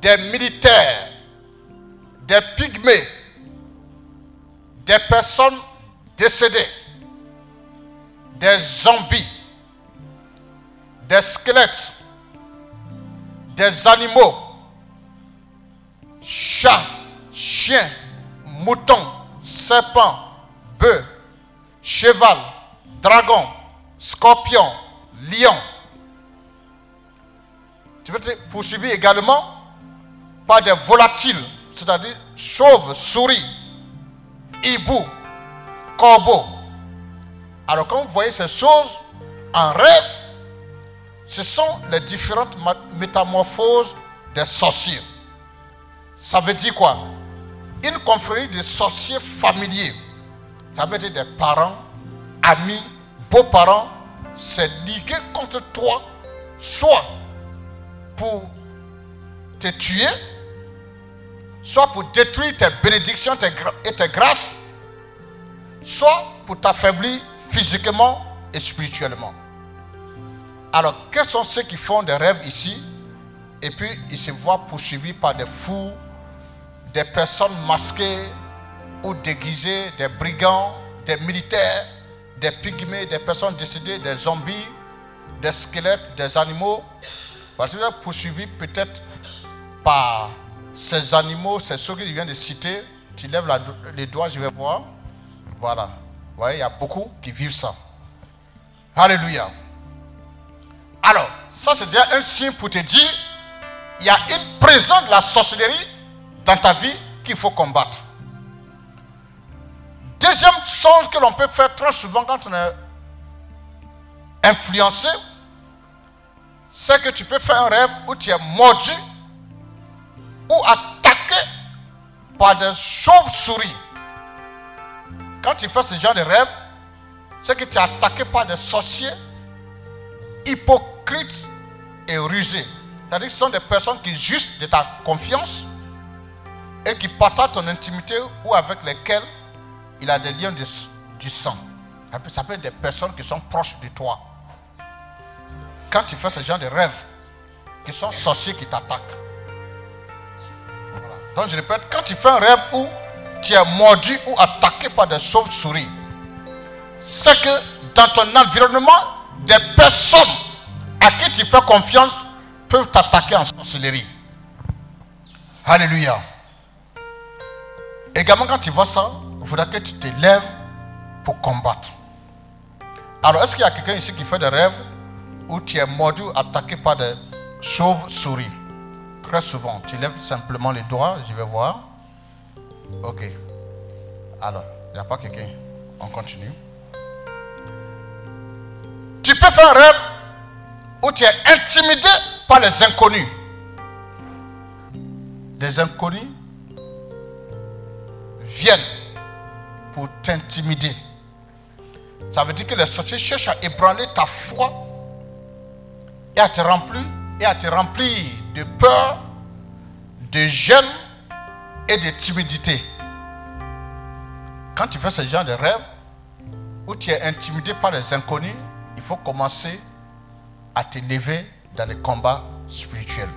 des militaires, des pygmées, des personnes décédées, des zombies, des squelettes, des animaux, chats, chiens, moutons, serpents, bœufs, cheval, dragon, scorpion, lion. Tu peux être poursuivi également par des volatiles, c'est-à-dire chauves, souris, hibou, corbeau. Alors quand vous voyez ces choses en rêve, ce sont les différentes métamorphoses des sorciers. Ça veut dire quoi? Une confrérie de sorciers familiers. Ça veut dire des parents, amis, beaux-parents, c'est ligué contre toi, soit pour te tuer, soit pour détruire tes bénédictions et tes grâces, soit pour t'affaiblir physiquement et spirituellement. Alors, quels sont ceux qui font des rêves ici? Et puis ils se voient poursuivis par des fous, des personnes masquées ou déguisées, des brigands, des militaires, des pygmées, des personnes décédées, des zombies, des squelettes, des animaux. Parce que vous êtes poursuivi peut-être par ces animaux, c'est ceux que je viens de citer. Tu lèves les doigts, je vais voir. Voilà. Vous voyez, il y a beaucoup qui vivent ça. Alléluia. Alors, ça c'est déjà un signe pour te dire, il y a une présence de la sorcellerie dans ta vie qu'il faut combattre. Deuxième chose que l'on peut faire très souvent quand on est influencé, c'est que tu peux faire un rêve où tu es mordu ou attaqué par des chauves-souris. Quand tu fais ce genre de rêve, c'est que tu es attaqué par des sorciers hypocrites et rusés. C'est-à-dire que ce sont des personnes qui jugent de ta confiance et qui partagent ton intimité ou avec lesquelles il a des liens du sang. Ça peut être des personnes qui sont proches de toi. Quand tu fais ce genre de rêve, qui sont sorciers qui t'attaquent. Donc je répète, quand tu fais un rêve où tu es mordu ou attaqué par des chauves-souris, c'est que dans ton environnement, des personnes à qui tu fais confiance peuvent t'attaquer en sorcellerie. Alléluia. Également, quand tu vois ça, il faudra que tu te lèves pour combattre. Alors, est-ce qu'il y a quelqu'un ici qui fait des rêves où tu es mordu, attaqué par des chauves-souris? Très souvent, tu lèves simplement les doigts, je vais voir. Ok. Alors, il n'y a pas quelqu'un? On continue. Tu peux faire un rêve où tu es intimidé par les inconnus. Des inconnus viennent pour t'intimider. Ça veut dire que les sorciers cherchent à ébranler ta foi et à te remplir, et à te remplir de peur, de gêne et de timidité. Quand tu fais ce genre de rêve, où tu es intimidé par les inconnus, il faut commencer à te lever dans les combats spirituels.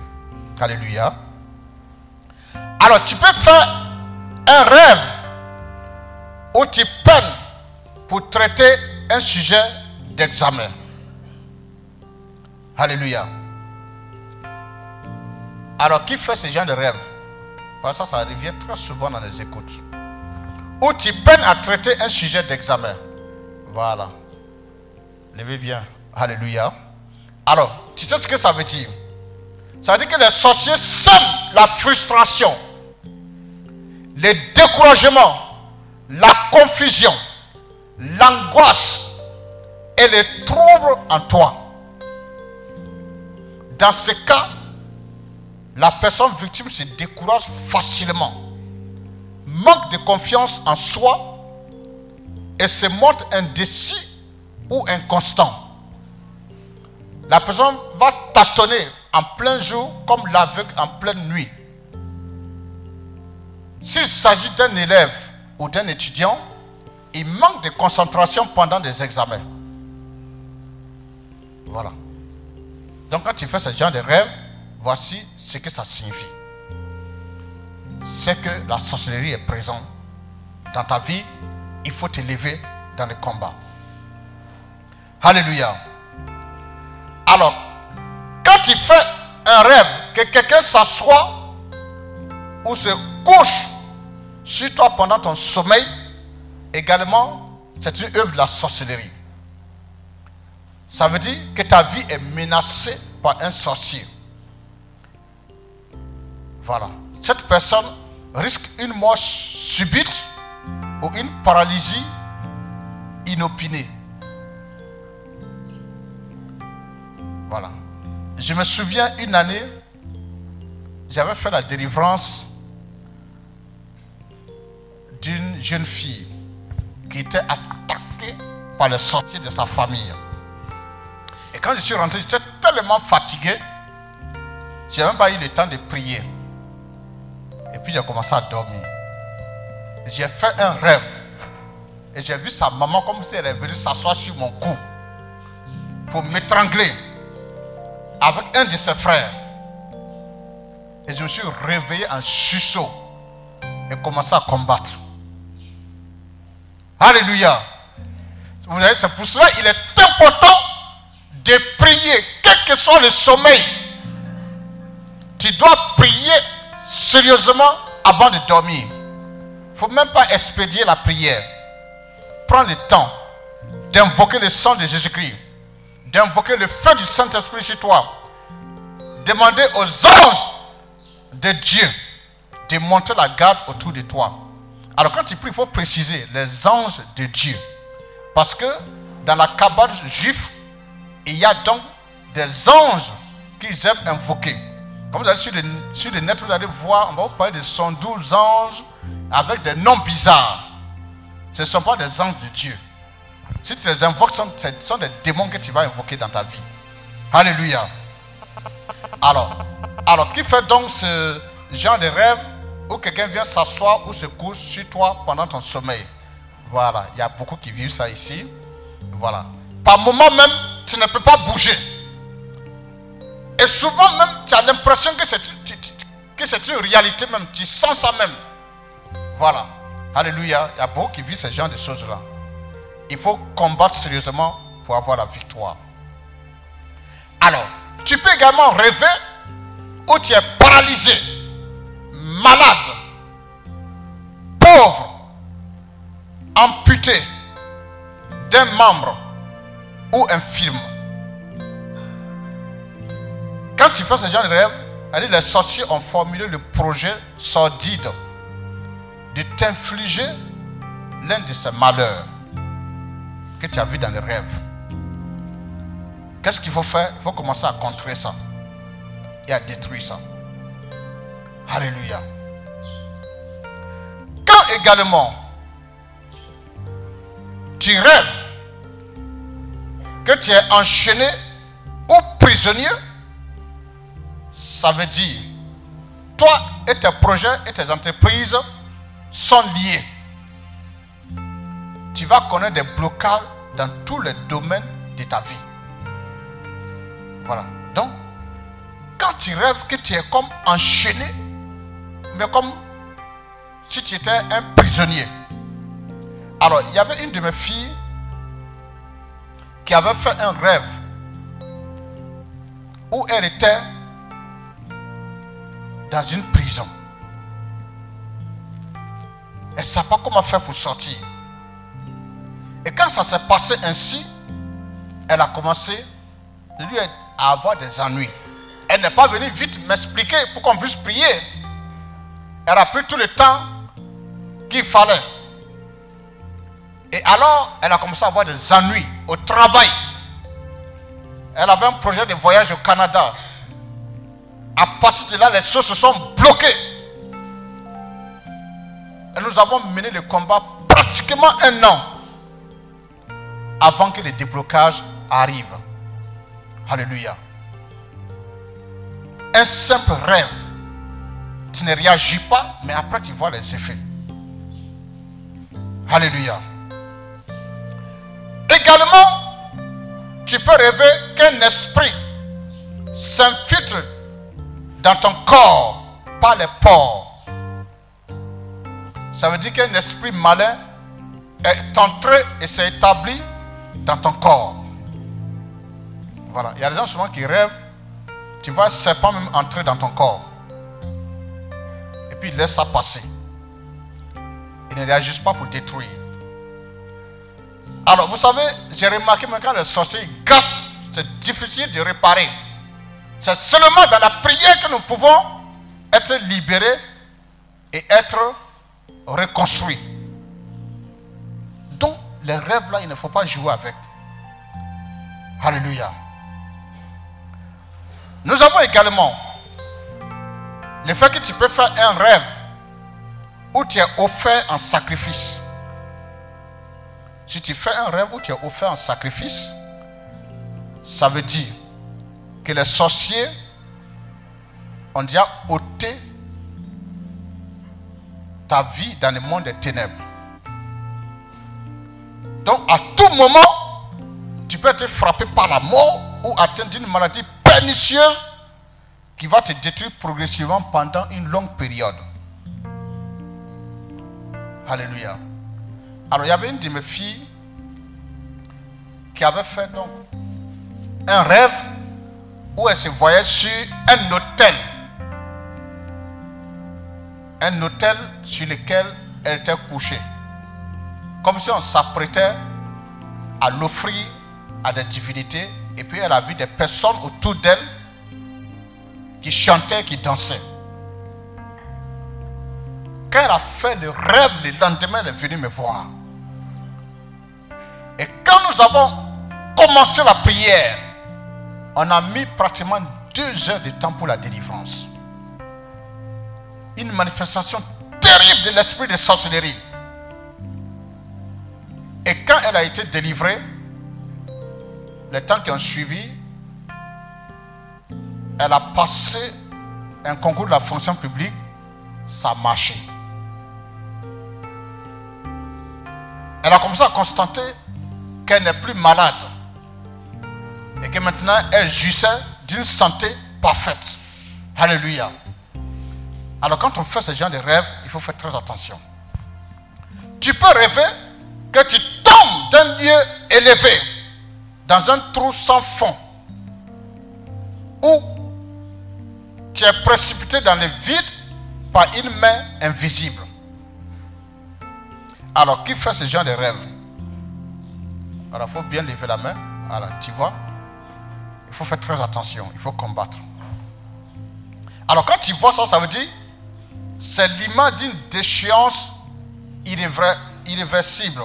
Alléluia. Alors tu peux faire un rêve où tu peines pour traiter un sujet d'examen. Alléluia. Alors qui fait ce genre de rêve? Parce que ça, ça revient très souvent dans les écoutes. Où tu peines à traiter un sujet d'examen. Voilà. Levez bien. Alléluia. Alors, tu sais ce que ça veut dire? Ça veut dire que les sorciers sèment la frustration, le découragement, la confusion, l'angoisse et les troubles en toi. Dans ce cas, la personne victime se décourage facilement, manque de confiance en soi et se montre indécis ou inconstant. La personne va tâtonner en plein jour comme l'aveugle en pleine nuit. S'il s'agit d'un élève ou d'un étudiant, il manque de concentration pendant des examens. Voilà. Donc quand tu fais ce genre de rêve, voici ce que ça signifie. C'est que la sorcellerie est présente dans ta vie. Il faut te lever dans le combat. Alléluia. Alors, quand tu fais un rêve, que quelqu'un s'assoit ou se couche sur toi pendant ton sommeil, également, c'est une œuvre de la sorcellerie. Ça veut dire que ta vie est menacée par un sorcier. Voilà. Cette personne risque une mort subite ou une paralysie inopinée. Voilà. Je me souviens une année, j'avais fait la délivrance d'une jeune fille qui était attaquée par les sorciers de sa famille. Et quand je suis rentré, j'étais tellement fatigué, je n'ai même pas eu le temps de prier. Et puis j'ai commencé à dormir. J'ai fait un rêve. Et j'ai vu sa maman comme si elle est venue s'asseoir sur mon cou pour m'étrangler avec un de ses frères. Et je me suis réveillé en chuchot et commencé à combattre. Alléluia. Vous voyez, c'est pour cela qu'il est important de prier, quel que soit le sommeil. Tu dois prier sérieusement avant de dormir. Il ne faut même pas expédier la prière. Prends le temps d'invoquer le sang de Jésus-Christ d'invoquer le feu du Saint-Esprit sur toi. Demandez aux anges de Dieu de monter la garde autour de toi. Alors quand tu pries, il faut préciser les anges de Dieu. Parce que dans la cabane juive, il y a donc des anges qu'ils aiment invoquer. Comme vous allez sur le, sur net, vous allez voir, on va vous parler de 112 anges avec des noms bizarres. Ce ne sont pas des anges de Dieu. Si tu les invoques, ce sont, des démons que tu vas invoquer dans ta vie. Alléluia. Alors, alors qui fait donc ce genre de rêve? Où quelqu'un vient s'asseoir ou se couche sur toi pendant ton sommeil Voilà, il y a beaucoup qui vivent ça ici. Voilà. Par moment même, tu ne peux pas bouger. Et souvent même, tu as l'impression que c'est, que c'est une réalité même. Tu sens ça même. Voilà. Alléluia. Il y a beaucoup qui vivent ce genre de choses-là. Il faut combattre sérieusement pour avoir la victoire. Alors, tu peux également rêver où tu es paralysé, malade, pauvre, doté d'un membre ou un film, quand tu fais ce genre de rêve, les sorciers ont formulé le projet sordide de t'infliger l'un de ces malheurs que tu as vu dans les rêves. Qu'est-ce qu'il faut faire? Il faut commencer à contrer ça et à détruire ça. Alléluia. Quand également tu rêves que tu es enchaîné ou prisonnier, ça veut dire toi et tes projets et tes entreprises sont liés. Tu vas connaître des blocages dans tous les domaines de ta vie. Voilà. Donc, quand tu rêves que tu es comme enchaîné, mais comme si tu étais un prisonnier. Alors, il y avait une de mes filles qui avait fait un rêve où elle était dans une prison. Elle ne savait pas comment faire pour sortir. Et quand ça s'est passé ainsi, elle a commencé lui à avoir des ennuis. Elle n'est pas venue vite m'expliquer pour qu'on puisse prier. Elle a pris tout le temps qu'il fallait. Et alors, elle a commencé à avoir des ennuis au travail. Elle avait un projet de voyage au Canada. À partir de là, les choses se sont bloquées. Et nous avons mené le combat pratiquement un an avant que le déblocage arrive. Alléluia. Un simple rêve. Ne réagis pas, mais après tu vois les effets. Alléluia. Également, tu peux rêver qu'un esprit s'infiltre dans ton corps par les pores. Ça veut dire qu'un esprit malin est entré et s'est établi dans ton corps. Voilà. Il y a des gens souvent qui rêvent, tu vois ce pas même entrer dans ton corps. Puis ils laissent ça passer. Ils ne réagissent pas pour détruire. Alors, vous savez, j'ai remarqué que quand les sorciers gâtent, c'est difficile de réparer. C'est seulement dans la prière que nous pouvons être libérés et être reconstruits. Donc, les rêves là, il ne faut pas jouer avec. Alléluia. Nous avons également le fait que tu peux faire un rêve où tu es offert en sacrifice. Si tu fais un rêve où tu es offert en sacrifice, ça veut dire que les sorciers ont déjà ôté ta vie dans le monde des ténèbres. Donc à tout moment, tu peux être frappé par la mort ou atteindre d'une maladie pernicieuse qui va te détruire progressivement pendant une longue période. Alléluia. Alors il y avait une de mes filles qui avait fait donc un rêve où elle se voyait sur un hôtel. Un hôtel sur lequel elle était couchée. Comme si on s'apprêtait à l'offrir à des divinités. Et puis elle a vu des personnes autour d'elle qui chantaient, qui dansaient. Quand elle a fait le rêve, le lendemain, elle est venue me voir. Et quand nous avons commencé la prière, on a mis pratiquement deux heures de temps pour la délivrance. Une manifestation terrible de l'esprit de sorcellerie. Et quand elle a été délivrée, les temps qui ont suivi, elle a passé un concours de la fonction publique, ça a marché. Elle a commencé à constater qu'elle n'est plus malade. Et que maintenant elle jouissait d'une santé parfaite. Alléluia. Alors quand on fait ce genre de rêve, il faut faire très attention. Tu peux rêver que tu tombes d'un lieu élevé dans un trou sans fond ou tu es précipité dans le vide par une main invisible. Alors qui fait ce genre de rêve? Alors, il faut bien lever la main. Voilà, tu vois. Il faut faire très attention. Il faut combattre. Alors, quand tu vois ça, ça veut dire c'est l'image d'une déchéance irréversible.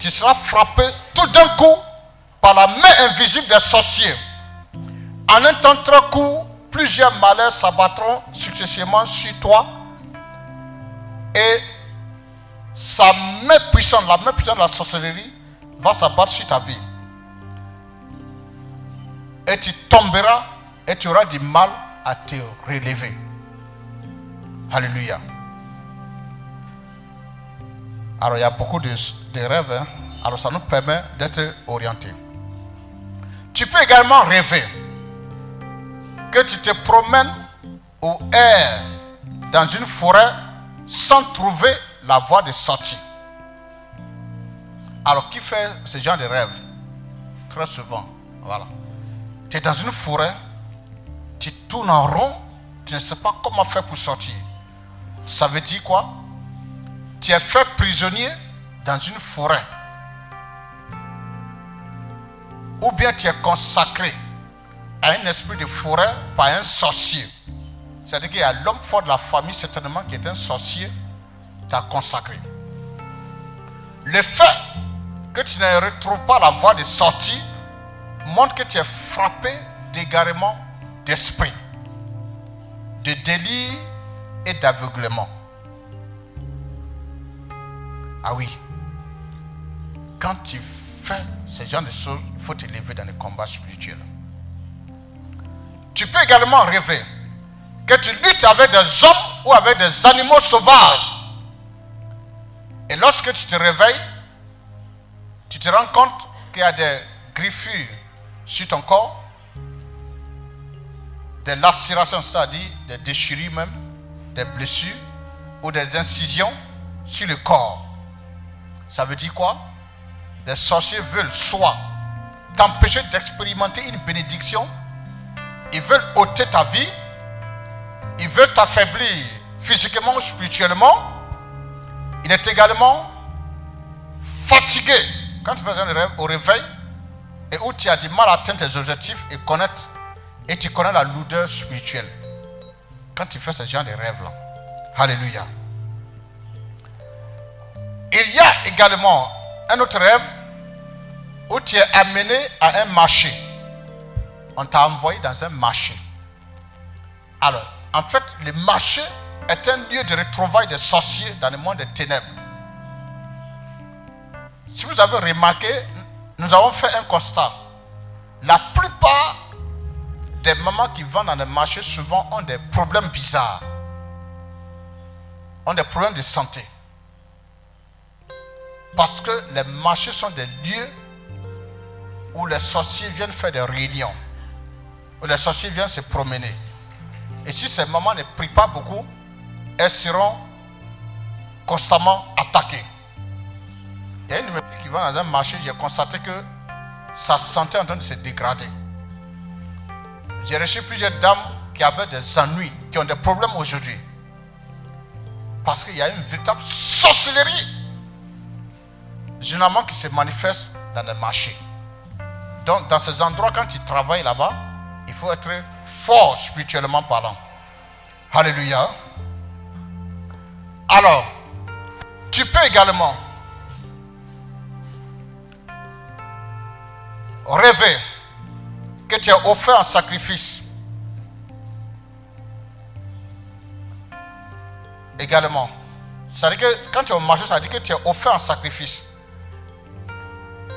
Tu seras frappé tout d'un coup par la main invisible des sorciers. En un temps très court, plusieurs malheurs s'abattront successivement sur toi. Et sa main puissante, la main puissante de la sorcellerie, va s'abattre sur ta vie. Et tu tomberas et tu auras du mal à te relever. Alléluia. Alors il y a beaucoup de, rêves. Hein. Alors ça nous permet d'être orientés. Tu peux également rêver que tu te promènes au air dans une forêt sans trouver la voie de sortie. Alors qui fait ce genre de rêve? Très souvent. Voilà. Tu es dans une forêt, tu tournes en rond, tu ne sais pas comment faire pour sortir. Ça veut dire quoi? Tu es fait prisonnier dans une forêt. Ou bien tu es consacré à un esprit de forêt par un sorcier. C'est-à-dire qu'il y a l'homme fort de la famille, certainement, qui est un sorcier, t'a consacré. Le fait que tu ne retrouves pas la voie de sortie montre que tu es frappé d'égarement d'esprit, de délire et d'aveuglement. Ah oui. Quand tu fais ce genre de choses, il faut te lever dans le combat spirituel. Tu peux également rêver que tu luttes avec des hommes ou avec des animaux sauvages. Et lorsque tu te réveilles, tu te rends compte qu'il y a des griffures sur ton corps, des lacérations, c'est-à-dire des déchirures même, des blessures ou des incisions sur le corps. Ça veut dire quoi? Les sorciers veulent soit t'empêcher d'expérimenter une bénédiction, ils veulent ôter ta vie, ils veulent t'affaiblir physiquement spirituellement. Il est également fatigué quand tu fais un rêve au réveil et où tu as du mal à atteindre tes objectifs et connaître et tu connais la lourdeur spirituelle quand tu fais ce genre de rêve-là. Alléluia. Il y a également un autre rêve où tu es amené à un marché. On t'a envoyé dans un marché. Alors, en fait, le marché est un lieu de retrouvailles des sorciers dans le monde des ténèbres. Si vous avez remarqué, nous avons fait un constat. La plupart des mamans qui vendent dans le marché souvent ont des problèmes bizarres, ont des problèmes de santé. Parce que les marchés sont des lieux où les sorciers viennent faire des réunions, les sorciers viennent se promener. Et si ces mamans ne prient pas beaucoup, elles seront constamment attaquées. Il y a une fille qui va dans un marché, j'ai constaté que sa santé est en train de se dégrader. J'ai reçu plusieurs dames qui avaient des ennuis, qui ont des problèmes aujourd'hui. Parce qu'il y a une véritable sorcellerie, généralement qui se manifeste dans les marchés. Donc, dans ces endroits, quand tu travailles là-bas, il faut être fort spirituellement parlant. Alléluia. Alors, tu peux également rêver que tu as offert un sacrifice. Également. C'est-à-dire que quand tu es au marché, ça veut dire que tu as offert un sacrifice.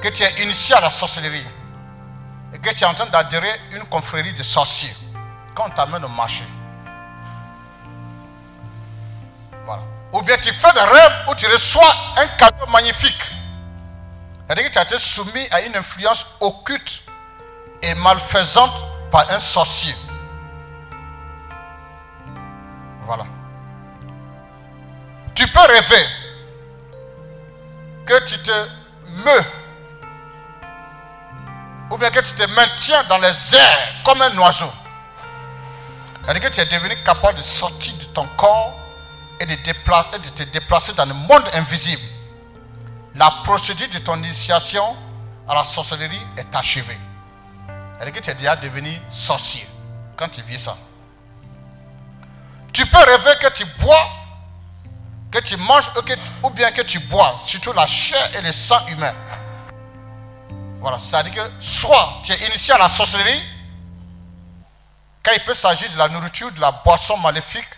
Que tu es initié à la sorcellerie. Et que tu es en train d'adhérer une confrérie de sorciers. Quand on t'amène au marché. Voilà. Ou bien tu fais des rêves où tu reçois un cadeau magnifique. C'est-à-dire que tu as été soumis à une influence occulte et malfaisante par un sorcier. Voilà. Tu peux rêver que tu te meus ou bien que tu te maintiens dans les airs comme un oiseau. C'est-à-dire que tu es devenu capable de sortir de ton corps et de, te déplacer dans le monde invisible. la procédure de ton initiation à la sorcellerie est achevée. Elle que tu es déjà devenu sorcier quand tu vis ça. Tu peux rêver que tu bois, que tu manges ou bien que tu bois, surtout la chair et le sang humain. Voilà, c'est-à-dire que soit tu es initié à la sorcellerie, quand il peut s'agir de la nourriture, de la boisson maléfique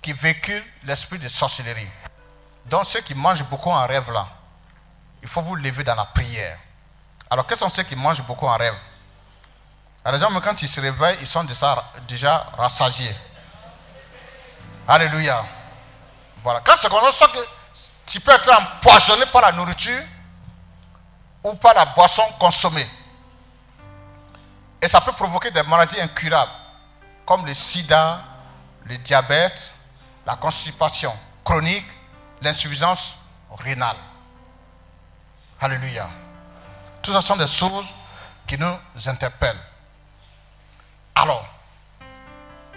qui véhicule l'esprit de sorcellerie. Donc ceux qui mangent beaucoup en rêve là, il faut vous lever dans la prière. Alors quels sont ceux qui mangent beaucoup en rêve? Par exemple, quand ils se réveillent, ils sont déjà, déjà rassasiés. Alléluia. Voilà. Quand c'est comme ça que tu peux être empoisonné par la nourriture ou par la boisson consommée. Et ça peut provoquer des maladies incurables, comme le sida, le diabète, la constipation chronique, l'insuffisance rénale. Alléluia. Tout ça sont des choses qui nous interpellent. Alors,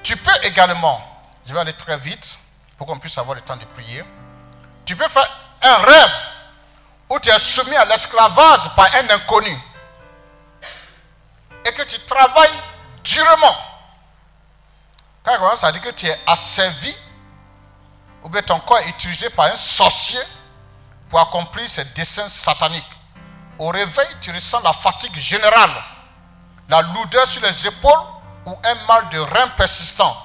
tu peux également, je vais aller très vite pour qu'on puisse avoir le temps de prier, tu peux faire un rêve où tu es soumis à l'esclavage par un inconnu et que tu travailles durement. Quand ça dit que tu es asservi ou bien ton corps est utilisé par un sorcier pour accomplir ses desseins sataniques. Au réveil, tu ressens la fatigue générale, la lourdeur sur les épaules ou un mal de rein persistant.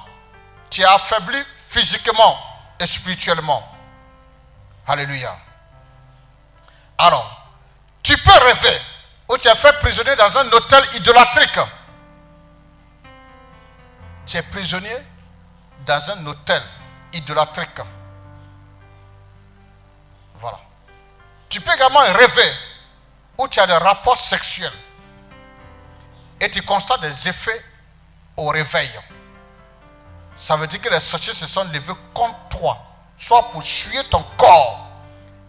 Tu es affaibli physiquement et spirituellement. Alléluia. Alors, tu peux rêver où tu es fait prisonnier dans un hôtel idolâtrique. Tu es prisonnier dans un hôtel idolâtrique. Voilà. Tu peux également rêver où tu as des rapports sexuels et tu constates des effets au réveil. Ça veut dire que les sorciers se sont levés contre toi, soit pour tuer ton corps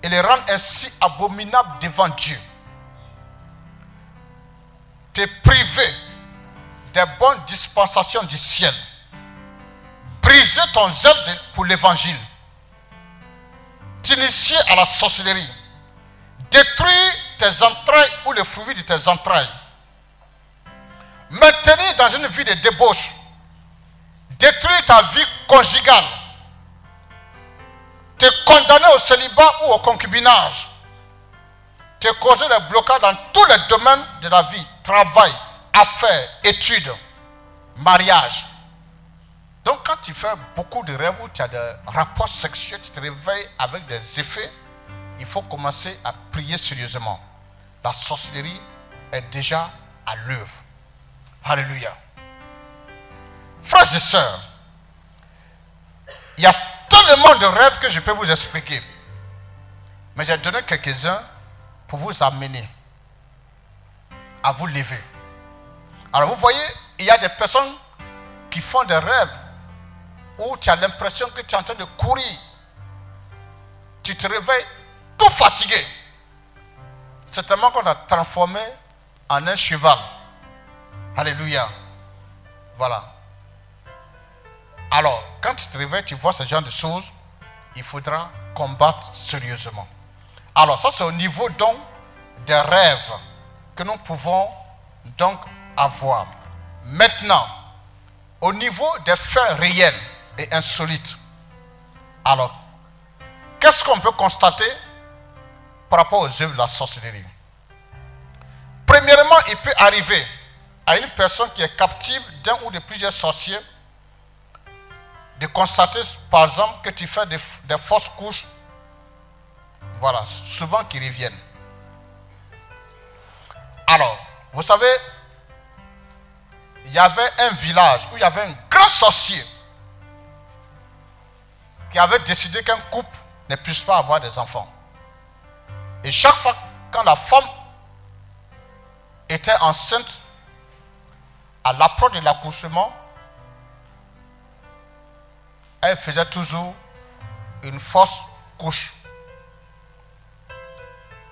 et les rendre ainsi abominables devant Dieu. Tu es privé des bonnes dispensations du ciel. Briser ton zèle pour l'évangile. T'initier à la sorcellerie. Détruire tes entrailles ou les fruits de tes entrailles. Maintenir dans une vie de débauche. Détruire ta vie conjugale. Te condamner au célibat ou au concubinage. Te causer des blocages dans tous les domaines de la vie. Travail, affaires, études, mariage. Donc quand tu fais beaucoup de rêves où tu as des rapports sexuels, tu te réveilles avec des effets, il faut commencer à prier sérieusement. La sorcellerie est déjà à l'œuvre. Alléluia. Frères et sœurs, il y a tellement de rêves que je peux vous expliquer. Mais j'ai donné quelques-uns pour vous amener à vous lever. Alors vous voyez, il y a des personnes qui font des rêves où tu as l'impression que tu es en train de courir. Tu te réveilles tout fatigué. C'est tellement qu'on a transformé en un cheval. Alléluia. Voilà. Alors, quand tu te réveilles, tu vois ce genre de choses, il faudra combattre sérieusement. Alors, ça c'est au niveau donc des rêves que nous pouvons donc avoir. Maintenant, au niveau des faits réels et insolites. Alors, qu'est-ce qu'on peut constater par rapport aux œuvres de la sorcellerie? Premièrement, il peut arriver à une personne qui est captive d'un ou de plusieurs sorciers de constater, par exemple, que tu fais des, des fausses couches. Voilà, souvent qui reviennent. Alors, vous savez, il y avait un village où il y avait un grand sorcier qui avait décidé qu'un couple ne puisse pas avoir des enfants. Et chaque fois quand la femme était enceinte, à l'approche de l'accouchement, elle faisait toujours une fausse couche.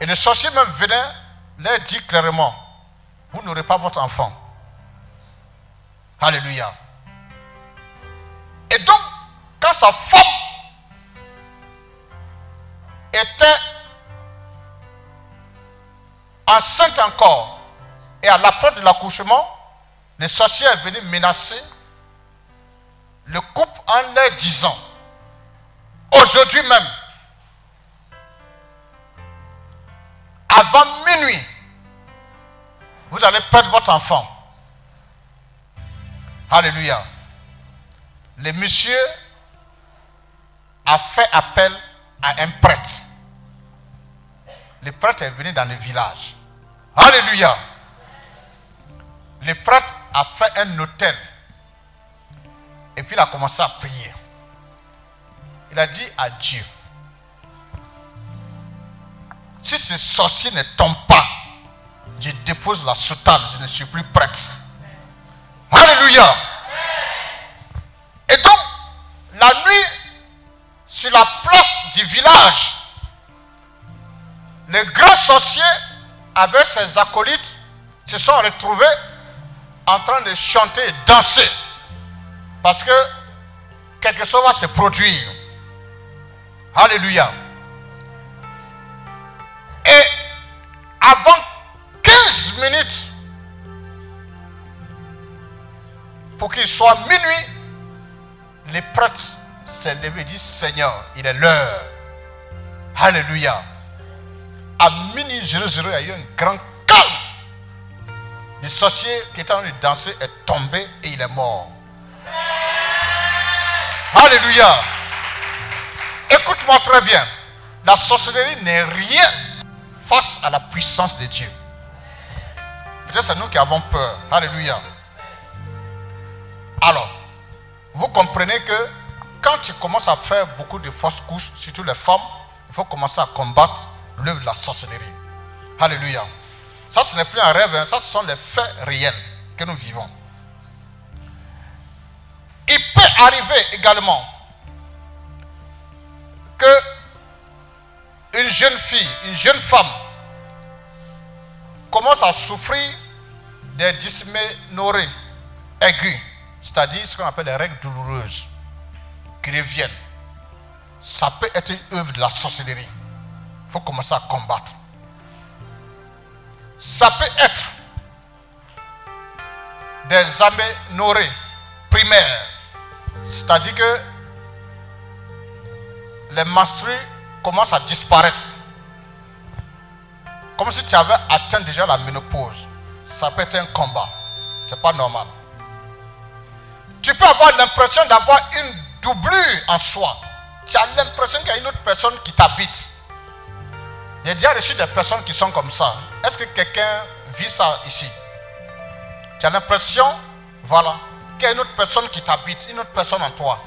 Et le sorcier même venait leur dire clairement, vous n'aurez pas votre enfant. Alléluia. Et donc, quand sa femme était enceinte encore. Et à l'approche de l'accouchement, les sorciers est venu menacer le couple en leur disant, aujourd'hui même, avant minuit, vous allez perdre votre enfant. Alléluia. Le monsieur a fait appel à un prêtre. Le prêtre est venu dans le village. Alléluia. Le prêtre a fait un hôtel. Et puis il a commencé à prier. Il a dit à Dieu, si ce sorcier ne tombe pas, je dépose la soutane, je ne suis plus prêtre. Alléluia. Et donc, la nuit, sur la place du village, les grands sorciers, avec ses acolytes, se sont retrouvés en train de chanter et danser. Parce que quelque chose va se produire. Alléluia. Et avant 15 minutes, pour qu'il soit minuit, les prêtres s'est levé et dit Seigneur, il est l'heure. Alléluia. À minuit 00, il y a eu un grand calme. Le sorcier qui était en train de danser est tombé et il est mort. Alléluia. Écoute-moi très bien. La sorcellerie n'est rien face à la puissance de Dieu. C'est nous qui avons peur. Alléluia. Alors, vous comprenez que quand tu commences à faire beaucoup de fausses couches, surtout les femmes, il faut commencer à combattre l'œuvre de la sorcellerie. Alléluia. Ça, ce n'est plus un rêve, hein. ça, ce sont les faits réels que nous vivons. Peut arriver également que une jeune fille, une jeune femme commence à souffrir des dysménorrhées aiguës, c'est-à-dire ce qu'on appelle les règles douloureuses qui reviennent. Ça peut être une œuvre de la sorcellerie. Il faut commencer à combattre. Ça peut être des aménorrhées primaires, c'est-à-dire que les menstrues commencent à disparaître. Comme si tu avais atteint déjà la ménopause. Ça peut être un combat. C'est pas normal. Tu peux avoir l'impression d'avoir une doublure en soi. Tu as l'impression qu'il y a une autre personne qui t'habite. J'ai déjà reçu des personnes qui sont comme ça. Est-ce que quelqu'un vit ça ici? Tu as l'impression, voilà, qu'il y a une autre personne qui t'habite, une autre personne en toi.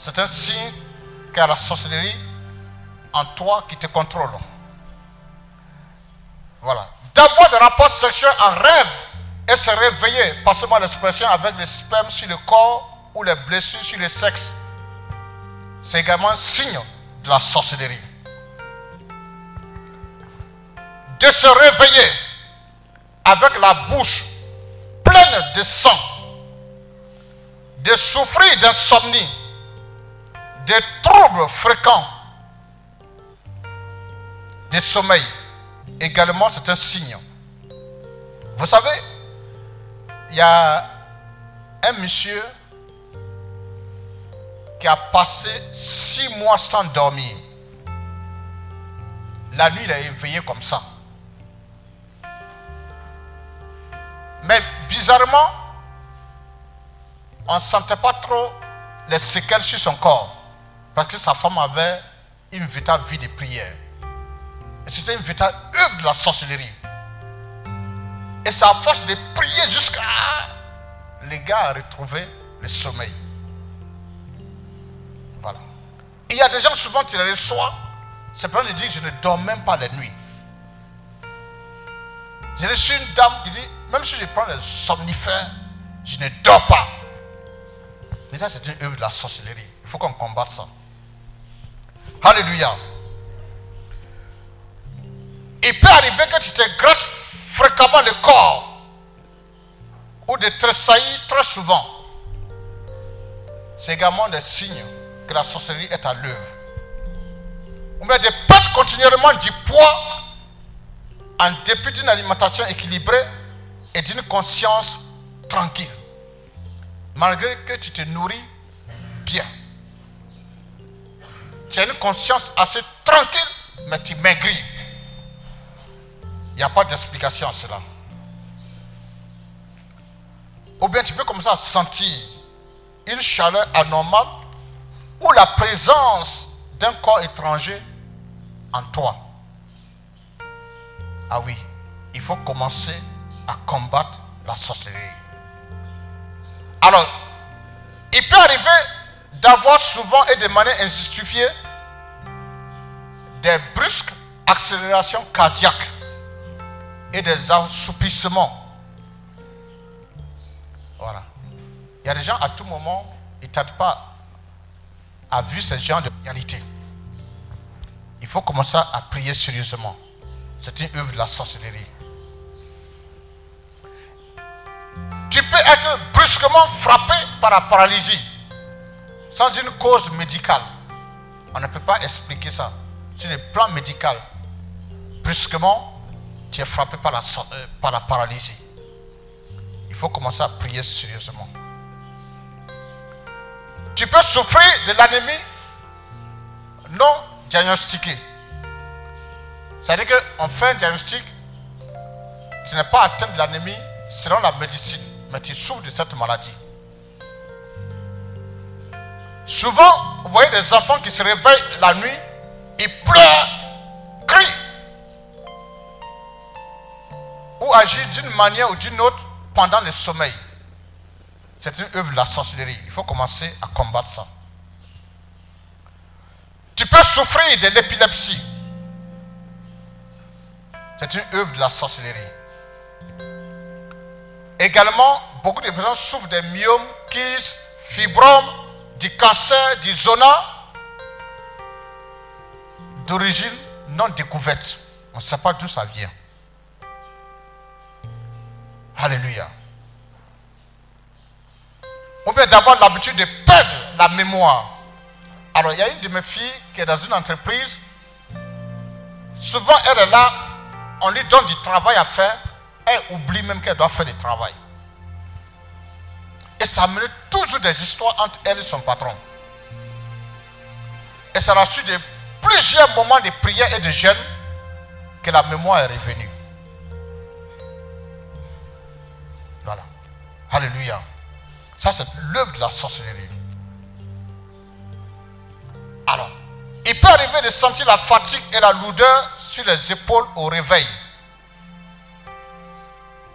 C'est un signe qu'il y a la sorcellerie en toi qui te contrôle. Voilà. D'avoir des rapports sexuels en rêve et se réveiller, passez-moi l'expression, avec les spermes sur le corps ou les blessures sur le sexe. C'est également un signe de la sorcellerie. De se réveiller avec la bouche pleine de sang, de souffrir d'insomnie, de troubles fréquents, de sommeil. Également, c'est un signe. Vous savez, il y a un monsieur qui a passé six mois sans dormir. La nuit, il a éveillé comme ça. Mais bizarrement, on ne sentait pas trop les séquelles sur son corps. Parce que sa femme avait une véritable vie de prière. Et c'était une véritable œuvre de la sorcellerie. Et c'est à force de prier jusqu'à. Les gars a retrouvé le sommeil. Voilà. Il y a des gens souvent qui les reçoivent. C'est pas de dire je ne dors même pas la nuit. J'ai reçu une dame qui dit même si je prends les somnifères, je ne dors pas. Déjà, c'est une œuvre de la sorcellerie. Il faut qu'on combatte ça. Alléluia. Il peut arriver que tu te grattes fréquemment le corps ou de tressaillir très souvent. C'est également des signes que la sorcellerie est à l'œuvre. Ou bien de perdre continuellement du poids en dépit d'une alimentation équilibrée et d'une conscience tranquille. Malgré que tu te nourris bien. Tu as une conscience assez tranquille, mais tu maigris. Il n'y a pas d'explication à cela. Ou bien tu peux commencer à sentir une chaleur anormale ou la présence d'un corps étranger en toi. Ah oui, il faut commencer à combattre la sorcellerie. Alors, il peut arriver d'avoir souvent et de manière injustifiée des brusques accélérations cardiaques et des assoupissements. Voilà. Il y a des gens à tout moment, ils ne t'attendent pas à vivre ce genre de réalité. Il faut commencer à prier sérieusement. C'est une œuvre de la sorcellerie. Tu peux être brusquement frappé par la paralysie sans une cause médicale. On ne peut pas expliquer ça. Sur le plan médical, brusquement, tu es frappé par la, euh, par la paralysie. Il faut commencer à prier sérieusement. Tu peux souffrir de l'anémie non diagnostiquée. C'est-à-dire qu'on fait un diagnostic, tu n'es pas atteint de l'anémie selon la médecine, mais tu souffres de cette maladie. Souvent, vous voyez des enfants qui se réveillent la nuit, ils pleurent, crient, ou agissent d'une manière ou d'une autre pendant le sommeil. C'est une œuvre de la sorcellerie. Il faut commencer à combattre ça. Tu peux souffrir de l'épilepsie. C'est une œuvre de la sorcellerie. Également, beaucoup de personnes souffrent des myomes, kystes, fibromes, du cancer, du zona, d'origine non découverte. On ne sait pas d'où ça vient. Alléluia. Ou bien d'avoir l'habitude de perdre la mémoire. Alors, il y a une de mes filles qui est dans une entreprise. Souvent, elle est là, on lui donne du travail à faire. Elle oublie même qu'elle doit faire du travail. Et ça amène toujours des histoires entre elle et son patron. Et c'est à la suite de plusieurs moments de prière et de jeûne que la mémoire est revenue. Voilà. Alléluia. Ça, c'est l'œuvre de la sorcellerie. Alors, il peut arriver de sentir la fatigue et la lourdeur sur les épaules au réveil.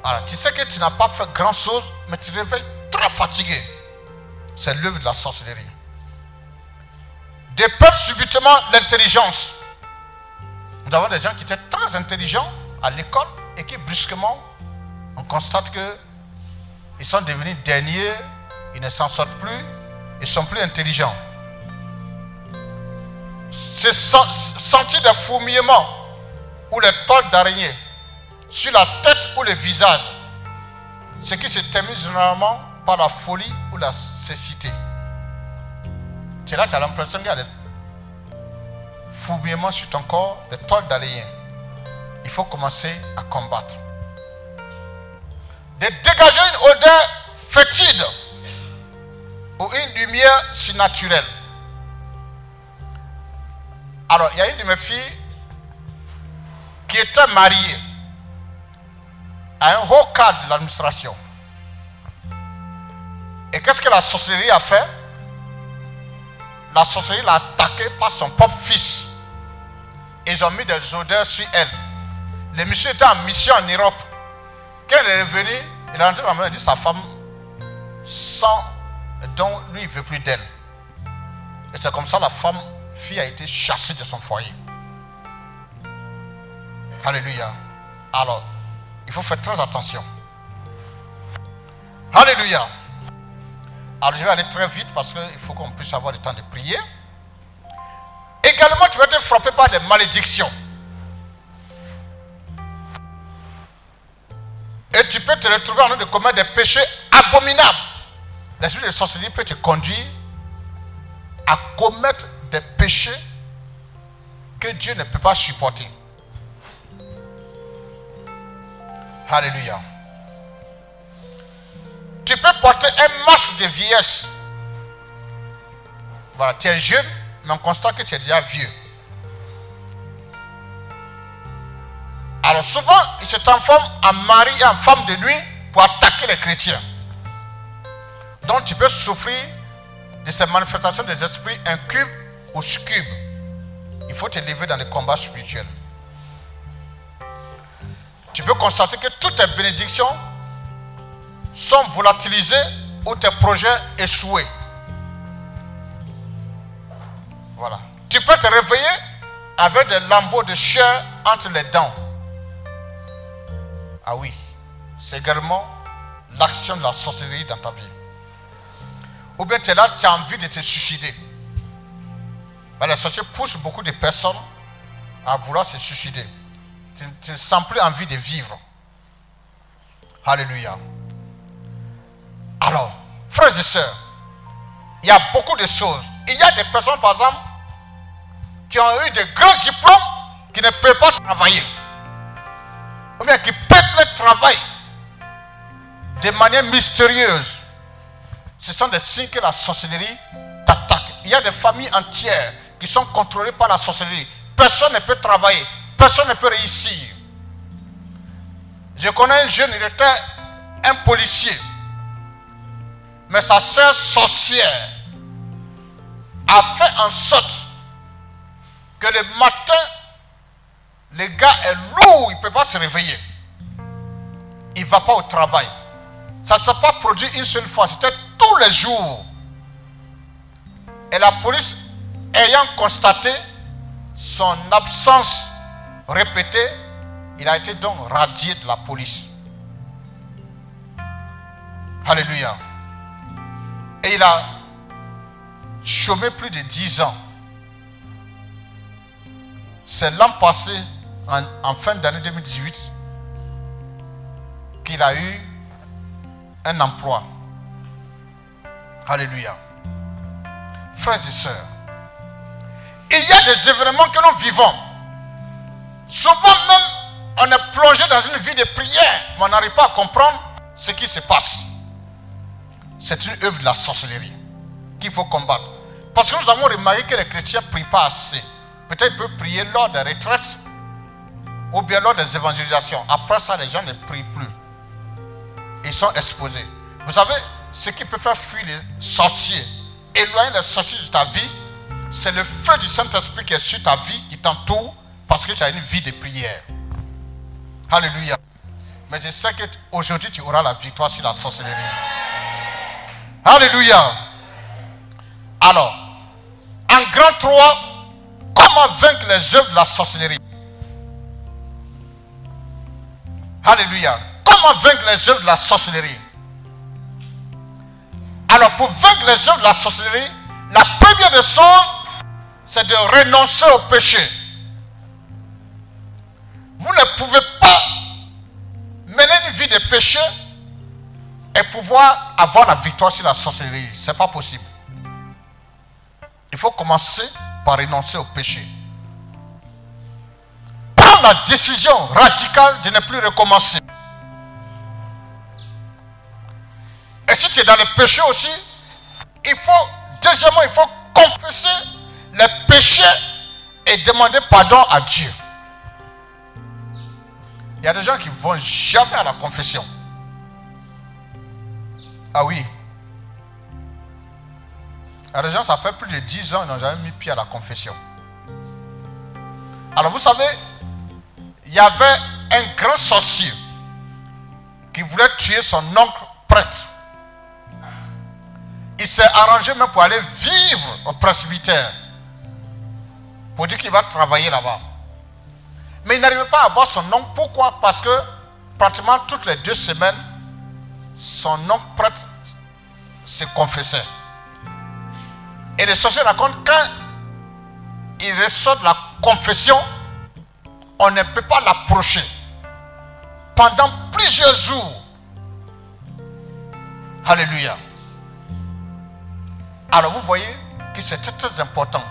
Alors, tu sais que tu n'as pas fait grand chose, mais tu te réveilles très fatigué. C'est l'œuvre de la sorcellerie. De perdre subitement l'intelligence. Nous avons des gens qui étaient très intelligents à l'école et qui brusquement, on constate que ils sont devenus derniers, ils ne s'en sortent plus, ils sont plus intelligents. C'est sentir des fourmillements ou les toiles d'araignée sur la tête ou le visage, ce qui se termine généralement par la folie ou la cécité. C'est là que tu as l'impression qu'il y a des sur ton corps, des toiles d'araignée. Il faut commencer à combattre. De dégager une odeur fétide ou une lumière surnaturelle. Alors, il y a une de mes filles qui était mariée à un haut cadre de l'administration. Et qu'est-ce que la sorcellerie a fait? La sorcellerie l'a attaqué par son propre fils. Ils ont mis des odeurs sur elle. Le monsieur était en mission en Europe. Quand elle est revenue, il est rentré la maison et dit sa femme sans dont lui il ne veut plus d'elle. Et c'est comme ça la femme, fille a été chassée de son foyer. Alléluia. Alors, il faut faire très attention. Alléluia. Alors je vais aller très vite parce qu'il faut qu'on puisse avoir le temps de prier. Également, tu vas être frappé par des malédictions. Et tu peux te retrouver en train de commettre des péchés abominables. L'esprit de sorcellerie peut te conduire à commettre des péchés que Dieu ne peut pas supporter. Alléluia. Tu peux porter un masque de vieillesse. Voilà, tu es jeune, mais on constate que tu es déjà vieux. Alors souvent, il se transforme en mari et en femme de nuit pour attaquer les chrétiens. Donc tu peux souffrir de ces manifestations des esprits incubes ou succubes. Il faut te lever dans les combats spirituels. Tu peux constater que toutes tes bénédictions sont volatilisées ou tes projets échoués. Voilà. Tu peux te réveiller avec des lambeaux de chair entre les dents. Ah oui, c'est également l'action de la sorcellerie dans ta vie. Ou bien tu es là, tu as envie de te suicider. Mais la sorcellerie pousse beaucoup de personnes à vouloir se suicider. Tu ne sens plus envie de vivre. Alléluia. Alors, frères et sœurs, il y a beaucoup de choses. Il y a des personnes, par exemple, qui ont eu de grands diplômes qui ne peuvent pas travailler. Ou bien qui perdent le travail de manière mystérieuse. Ce sont des signes que la sorcellerie t'attaque. Il y a des familles entières qui sont contrôlées par la sorcellerie. Personne ne peut travailler. Personne ne peut réussir. Je connais un jeune, il était un policier. Mais sa sœur sorcière a fait en sorte que le matin, le gars est lourd, il ne peut pas se réveiller. Il ne va pas au travail. Ça ne s'est pas produit une seule fois, c'était tous les jours. Et la police, ayant constaté son absence répétée, il a été donc radié de la police. Alléluia. Et il a chômé plus de 10 ans. C'est l'an passé, en, fin d'année 2018, qu'il a eu un emploi. Alléluia. Frères et sœurs, il y a des événements que nous vivons. Souvent même, on est plongé dans une vie de prière, mais on n'arrive pas à comprendre ce qui se passe. C'est une œuvre de la sorcellerie qu'il faut combattre. Parce que nous avons remarqué que les chrétiens ne prient pas assez. Peut-être qu'ils peuvent prier lors des retraites ou bien lors des évangélisations. Après ça, les gens ne prient plus. Ils sont exposés. Vous savez, ce qui peut faire fuir les sorciers, éloigner les sorciers de ta vie, c'est le feu du Saint-Esprit qui est sur ta vie, qui t'entoure, parce que tu as une vie de prière. Alléluia. Mais je sais qu'aujourd'hui, tu auras la victoire sur la sorcellerie. Alléluia. Alors, en grand 3, comment vaincre les œuvres de la sorcellerie? Alléluia. Comment vaincre les œuvres de la sorcellerie? Alors, pour vaincre les œuvres de la sorcellerie, la première des choses, c'est de renoncer au péché. Vous ne pouvez pas mener une vie de péché et pouvoir avoir la victoire sur la sorcellerie. Ce n'est pas possible. Il faut commencer par renoncer au péché. Prendre la décision radicale de ne plus recommencer. Et si tu es dans le péché aussi, il faut, deuxièmement, il faut confesser les péchés et demander pardon à Dieu. Il y a des gens qui ne vont jamais à la confession. Ah oui. Il y a des gens, ça fait plus de 10 ans, ils n'ont jamais mis pied à la confession. Alors vous savez, il y avait un grand sorcier qui voulait tuer son oncle prêtre. Il s'est arrangé même pour aller vivre au presbytère. Pour dire qu'il va travailler là-bas. Mais il n'arrivait pas à avoir son oncle. Pourquoi? Parce que pratiquement toutes les deux semaines, son oncle prêtre se confessait. Et les sorciers racontent quand il ressort de la confession, on ne peut pas l'approcher. Pendant plusieurs jours. Alléluia. Alors vous voyez que c'est très important.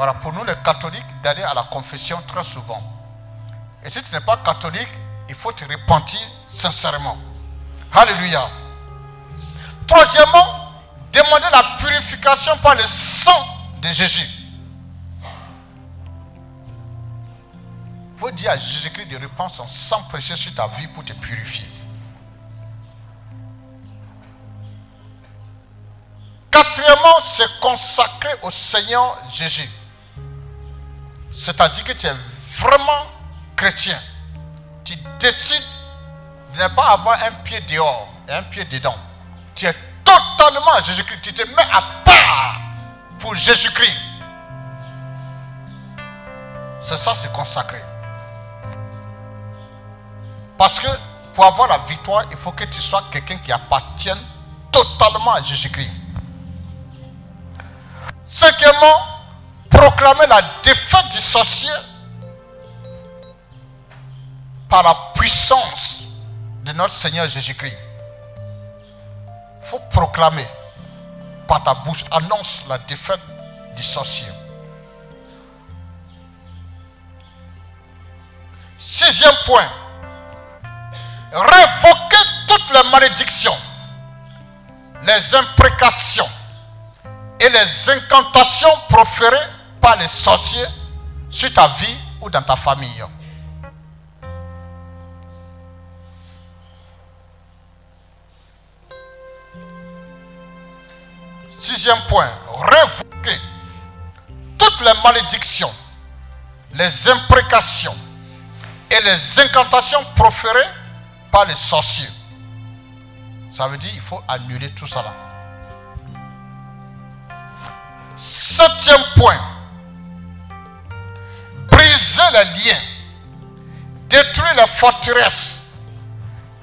Voilà, pour nous les catholiques, d'aller à la confession très souvent. Et si tu n'es pas catholique, il faut te repentir sincèrement. Alléluia. Troisièmement, demander la purification par le sang de Jésus. Il faut dire à Jésus-Christ de répandre son sang précieux sur ta vie pour te purifier. Quatrièmement, c'est consacrer au Seigneur Jésus. C'est-à-dire que tu es vraiment chrétien. Tu décides de ne pas avoir un pied dehors et un pied dedans. Tu es totalement Jésus-Christ. Tu te mets à part pour Jésus-Christ. C'est ça, c'est consacré. Parce que pour avoir la victoire, il faut que tu sois quelqu'un qui appartienne totalement à Jésus-Christ. Cinquièmement, proclamer la défaite du sorcier par la puissance de notre Seigneur Jésus-Christ. Il faut proclamer par ta bouche, annonce la défaite du sorcier. Sixième point, révoquer toutes les malédictions, les imprécations et les incantations proférées par les sorciers sur ta vie ou dans ta famille. Sixième point, révoquer toutes les malédictions, les imprécations et les incantations proférées par les sorciers. Ça veut dire qu'il faut annuler tout ça là. Septième point, briser les liens, détruire les forteresses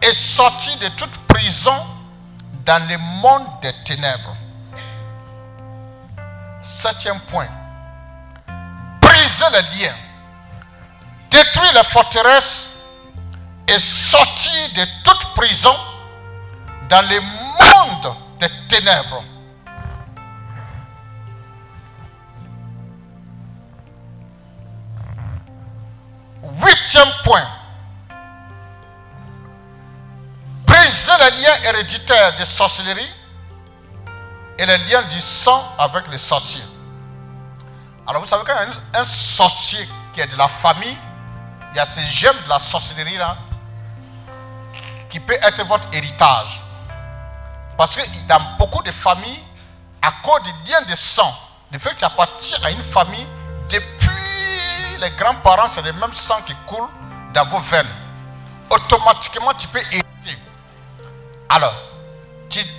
et sortir de toute prison dans le monde des ténèbres. Septième point, briser les liens, détruire les forteresses et sortir de toute prison dans le monde des ténèbres. Huitième point. Briser les liens héréditaires de sorcellerie et les liens du sang avec les sorciers. Alors vous savez quand un sorcier qui est de la famille, il y a ces gemmes de la sorcellerie là qui peut être votre héritage. Parce que dans beaucoup de familles, à cause du lien de sang, le fait que tu appartiens à une famille, depuis les grands-parents, c'est le même sang qui coule dans vos veines. Automatiquement, tu peux hériter. Alors,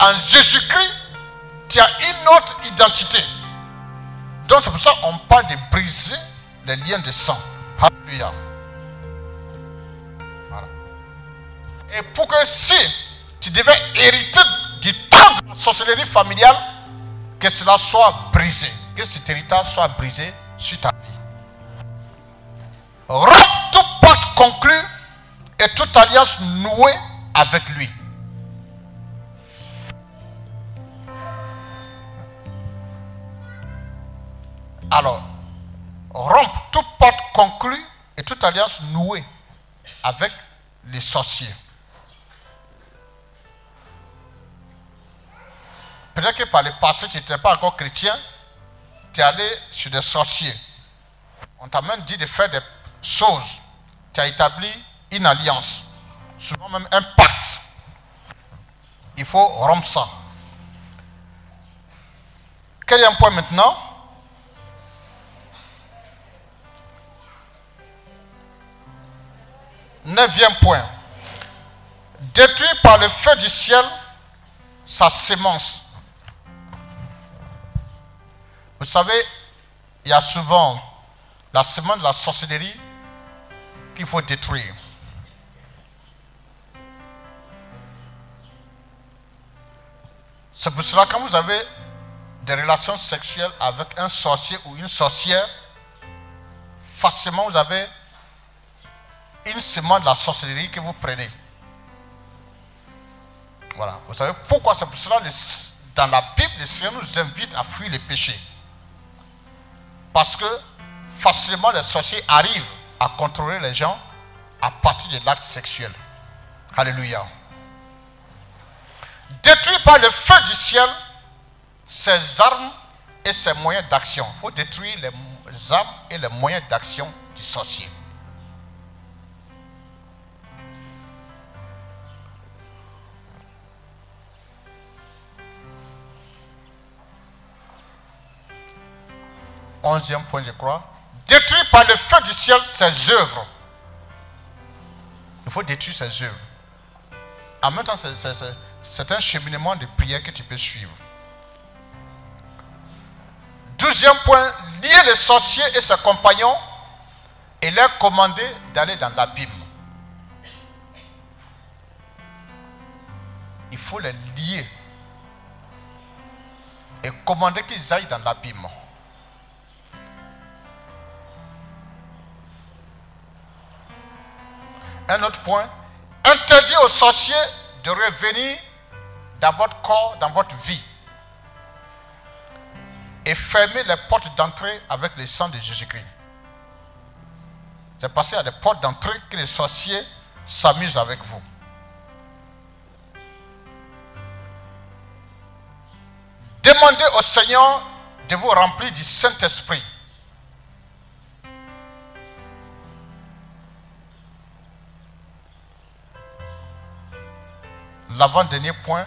en Jésus-Christ, tu as une autre identité. Donc, c'est pour ça qu'on parle de briser les liens de sang. Alléluia. Et pour que si tu devais hériter du temps de la sorcellerie familiale, que cela soit brisé, que cet héritage soit brisé sur ta et toute alliance nouée avec lui. Alors, rompre tout pacte conclu et toute alliance nouée avec les sorciers. Peut-être que par le passé, tu n'étais pas encore chrétien, tu es allé chez des sorciers. On t'a même dit de faire des choses. Tu as établi une alliance, souvent même un pacte. Il faut rompre ça. Quel est un point maintenant Neuvième point. Détruire par le feu du ciel sa sémence. Vous savez, il y a souvent la semence de la sorcellerie qu'il faut détruire. C'est pour cela que quand vous avez des relations sexuelles avec un sorcier ou une sorcière, facilement vous avez une semence de la sorcellerie que vous prenez. Voilà. Vous savez pourquoi? C'est pour cela le- dans la Bible, le Seigneur nous invite à fuir les péchés. Parce que facilement les sorciers arrivent à contrôler les gens à partir de l'acte sexuel. Alléluia. Détruit par le feu du ciel ses armes et ses moyens d'action. Il faut détruire les armes et les moyens d'action du sorcier. Onzième point, je crois. Détruit par le feu du ciel ses œuvres. Il faut détruire ses œuvres. En même temps, c'est un cheminement de prière que tu peux suivre. Douzième point, lier les sorciers et ses compagnons et leur commander d'aller dans l'abîme. Il faut les lier et commander qu'ils aillent dans l'abîme. Un autre point, interdit aux sorciers de revenir dans votre corps, dans votre vie. Et fermer les portes d'entrée avec le sang de Jésus-Christ. C'est passé à des portes d'entrée que les sorciers s'amusent avec vous. Demandez au Seigneur de vous remplir du Saint-Esprit. L'avant-dernier point,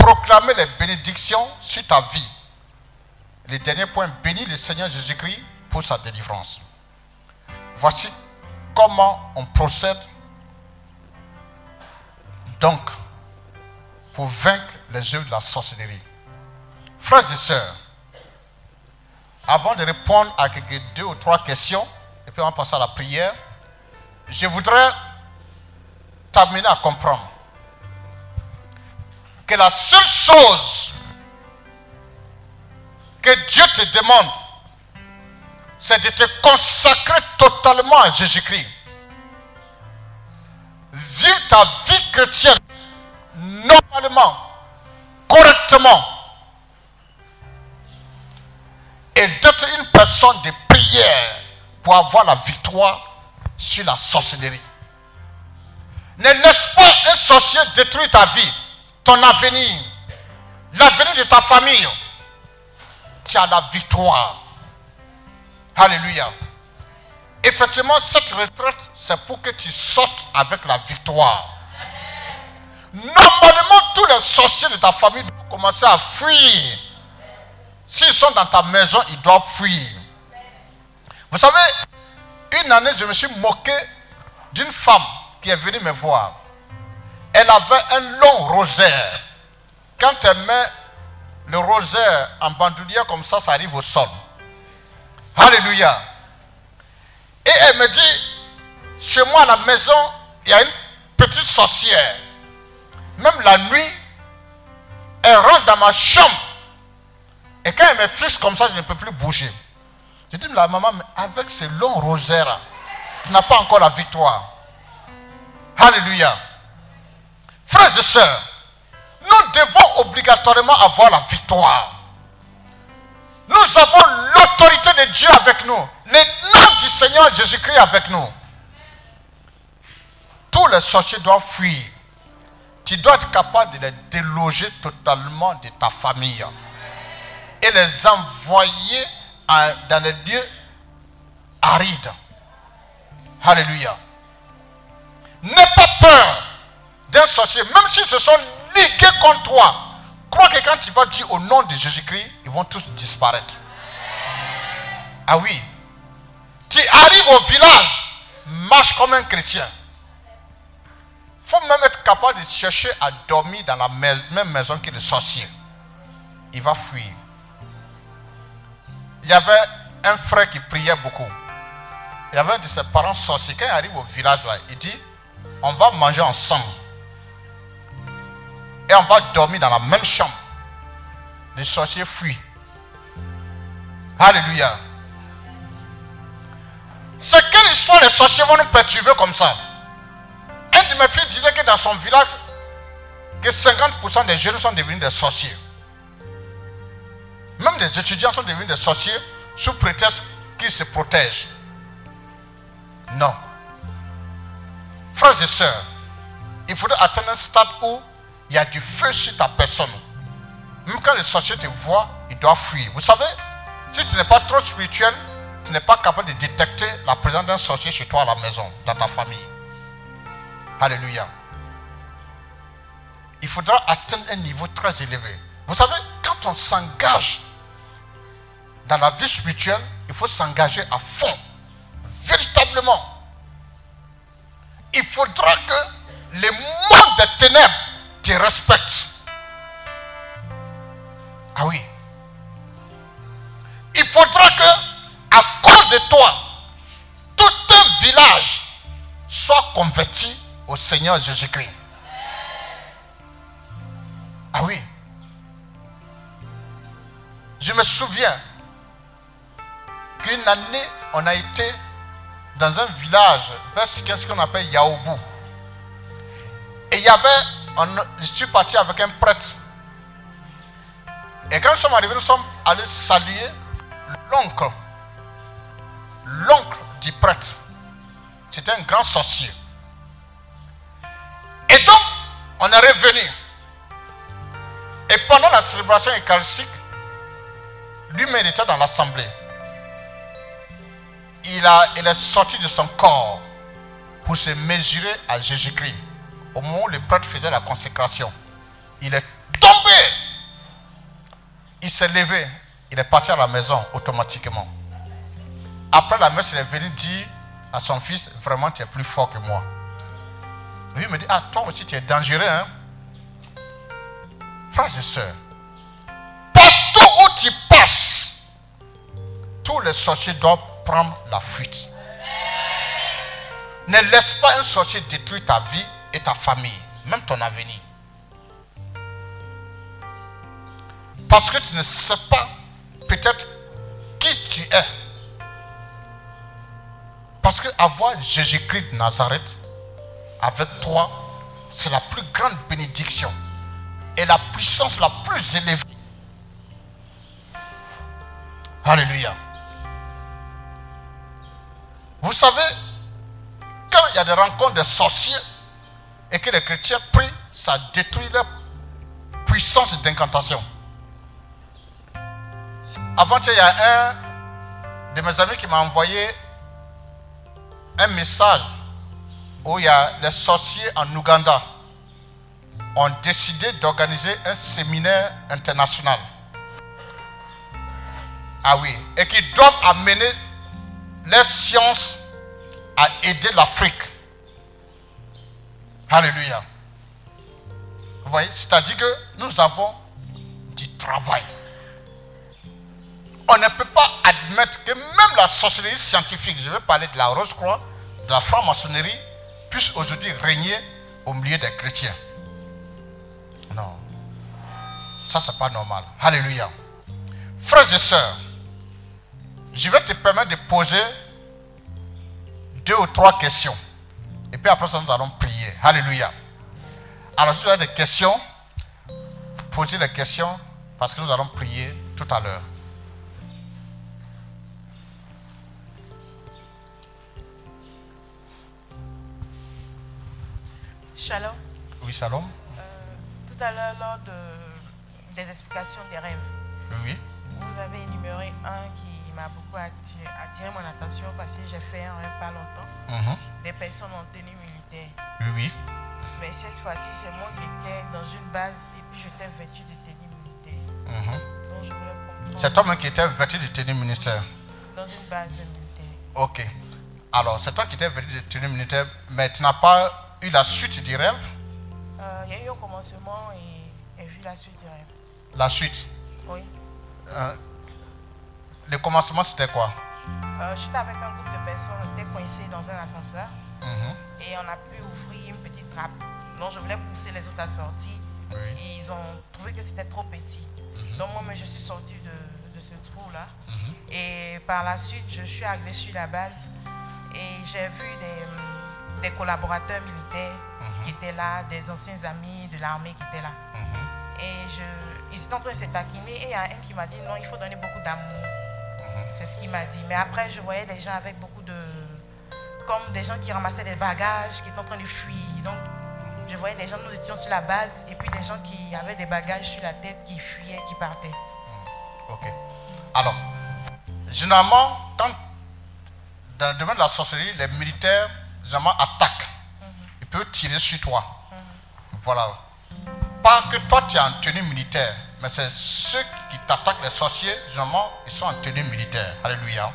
proclamer les bénédictions sur ta vie. Le dernier point, bénis le Seigneur Jésus-Christ pour sa délivrance. Voici comment on procède donc pour vaincre les œuvres de la sorcellerie. Frères et sœurs, avant de répondre à quelques deux ou trois questions, et puis on va passer à la prière, je voudrais t'amener à comprendre que la seule chose que Dieu te demande, c'est de te consacrer totalement à Jésus-Christ. Vivre ta vie chrétienne normalement, correctement, et d'être une personne de prière pour avoir la victoire sur la sorcellerie. Ne laisse pas un sorcier détruire ta vie, ton avenir, l'avenir de ta famille. Tu as la victoire. Alléluia. Effectivement, cette retraite, c'est pour que tu sortes avec la victoire. Normalement, tous les sorciers de ta famille doivent commencer à fuir. S'ils sont dans ta maison, ils doivent fuir. Vous savez, une année, je me suis moqué d'une femme qui est venue me voir. Elle avait un long rosaire. Quand elle met le rosaire en bandoulière comme ça, ça arrive au sol. Alléluia. Et elle me dit, chez moi à la maison, il y a une petite sorcière. Même la nuit, elle rentre dans ma chambre. Et quand elle me fixe comme ça, je ne peux plus bouger. Je dis, la maman, mais avec ce long rosaire, tu n'as pas encore la victoire. Alléluia. Et sœurs, nous devons obligatoirement avoir la victoire. Nous avons l'autorité de Dieu avec nous. Le nom du Seigneur Jésus-Christ avec nous. Tous les sorciers doivent fuir. Tu dois être capable de les déloger totalement de ta famille. Et les envoyer dans les lieux arides. Alléluia. N'aie pas peur d'un sorcier, même s'ils se sont ligués contre toi. Crois que quand tu vas dire au nom de Jésus-Christ, ils vont tous disparaître. Ah oui. Tu arrives au village, marche comme un chrétien. Il faut même être capable de chercher à dormir dans la même maison que le sorcier. Il va fuir. Il y avait un frère qui priait beaucoup. Il y avait un de ses parents sorciers. Quand il arrive au village, là, il dit, on va manger ensemble. Et on va dormir dans la même chambre. Les sorciers fuient. Alléluia. C'est quelle histoire les sorciers vont nous perturber comme ça? Un de mes filles disait que dans son village, que 50% des jeunes sont devenus des sorciers. Même des étudiants sont devenus des sorciers sous prétexte qu'ils se protègent. Non. Frères et sœurs, il faudrait atteindre un stade où il y a du feu sur ta personne. Même quand les sorciers te voient, ils doivent fuir. Vous savez, si tu n'es pas trop spirituel, tu n'es pas capable de détecter la présence d'un sorcier chez toi à la maison, dans ta famille. Alléluia. Il faudra atteindre un niveau très élevé. Vous savez, quand on s'engage dans la vie spirituelle, il faut s'engager à fond, véritablement. Il faudra que les mondes des ténèbres te respectent. Ah oui. Il faudra que, à cause de toi, tout un village soit converti au Seigneur Jésus-Christ. Ah oui. Je me souviens qu'une année, on a été dans un village, vers ce qu'on appelle Yaobu. Et il y avait, je suis parti avec un prêtre. Et quand nous sommes arrivés, nous sommes allés saluer l'oncle. L'oncle du prêtre. C'était un grand sorcier. Et donc, on est revenu. Et pendant la célébration eucharistique, lui-même était dans l'assemblée. Il, a, il est sorti de son corps pour se mesurer à Jésus-Christ. Au moment où le prêtre faisait la consécration, il est tombé. Il s'est levé. Il est parti à la maison automatiquement. Après la messe, il est venu dire à son fils, vraiment, tu es plus fort que moi. Lui me dit, ah, toi aussi, tu es dangereux. Hein? Frères et sœurs, partout où tu passes, tous les sorciers doivent prendre la fuite. Ne laisse pas un sorcier détruire ta vie et ta famille, même ton avenir. Parce que tu ne sais pas peut-être qui tu es. Parce que avoir Jésus-Christ de Nazareth avec toi, c'est la plus grande bénédiction et la puissance la plus élevée. Alléluia. Vous savez, quand il y a des rencontres de sorciers et que les chrétiens prient, ça détruit leur puissance d'incantation. Avant, il y a un de mes amis qui m'a envoyé un message où il y a les sorciers en Ouganda ont décidé d'organiser un séminaire international. Ah oui, et qui doivent amener les sciences à aider l'Afrique. Alléluia. Vous voyez, c'est-à-dire que nous avons du travail. On ne peut pas admettre que même la sorcellerie scientifique, je vais parler de la Rose-Croix, de la franc-maçonnerie, puisse aujourd'hui régner au milieu des chrétiens. Non. Ça, c'est pas normal. Alléluia. Frères et sœurs, je vais te permettre de poser deux ou trois questions. Et puis après ça, nous allons prier. Alléluia. Alors, si vous avez des questions, posez les questions parce que nous allons prier tout à l'heure. Shalom. Oui, shalom. Euh, tout à l'heure, lors de, des explications des rêves, Oui. vous avez énuméré un qui m'a beaucoup attiré, attiré mon attention parce que j'ai fait un rêve pas longtemps. Mhm. Des personnes en tenue militaire. Oui, oui. Mais cette fois-ci, c'est moi qui étais dans une base et puis j'étais vêtu de tenue militaire. Donc je voulais comprendre. C'est toi qui était vêtu de tenue ministère. Dans une base militaire. Ok. Alors, c'est toi qui étais vêtu de tenue militaire, mais tu n'as pas eu la suite du rêve? Euh, Il y a eu un commencement et, et vu la suite du rêve. La suite? Oui. Euh, le commencement, c'était quoi? Euh, J'étais avec un groupe de personnes, on était coincés dans un ascenseur Mhm. Et on a pu ouvrir une petite trappe. Donc je voulais pousser les autres à sortir. Et ils ont trouvé que c'était trop petit. Donc moi, je suis sortie de, de ce trou-là. Mhm. Et par la suite, je suis arrivée sur la base et j'ai vu des, des collaborateurs militaires Mhm. qui étaient là, des anciens amis de l'armée qui étaient là. Mhm. Et je, ils étaient en train de se taquiner et il y a un qui m'a dit non, il faut donner beaucoup d'amour. Mhm. C'est ce qu'il m'a dit. Mais après, je voyais les gens avec beaucoup de, comme des gens qui ramassaient des bagages, qui étaient en train de fuir. Donc, je voyais des gens, nous étions sur la base, et puis des gens qui avaient des bagages sur la tête, qui fuyaient, qui partaient. Ok. Alors, généralement, quand dans le domaine de la sorcellerie, les militaires, généralement, attaquent. Ils peuvent tirer sur toi. Voilà. Pas que toi, tu es en tenue militaire, mais c'est ceux qui t'attaquent, les sorciers, généralement, ils sont en tenue militaire. Alléluia.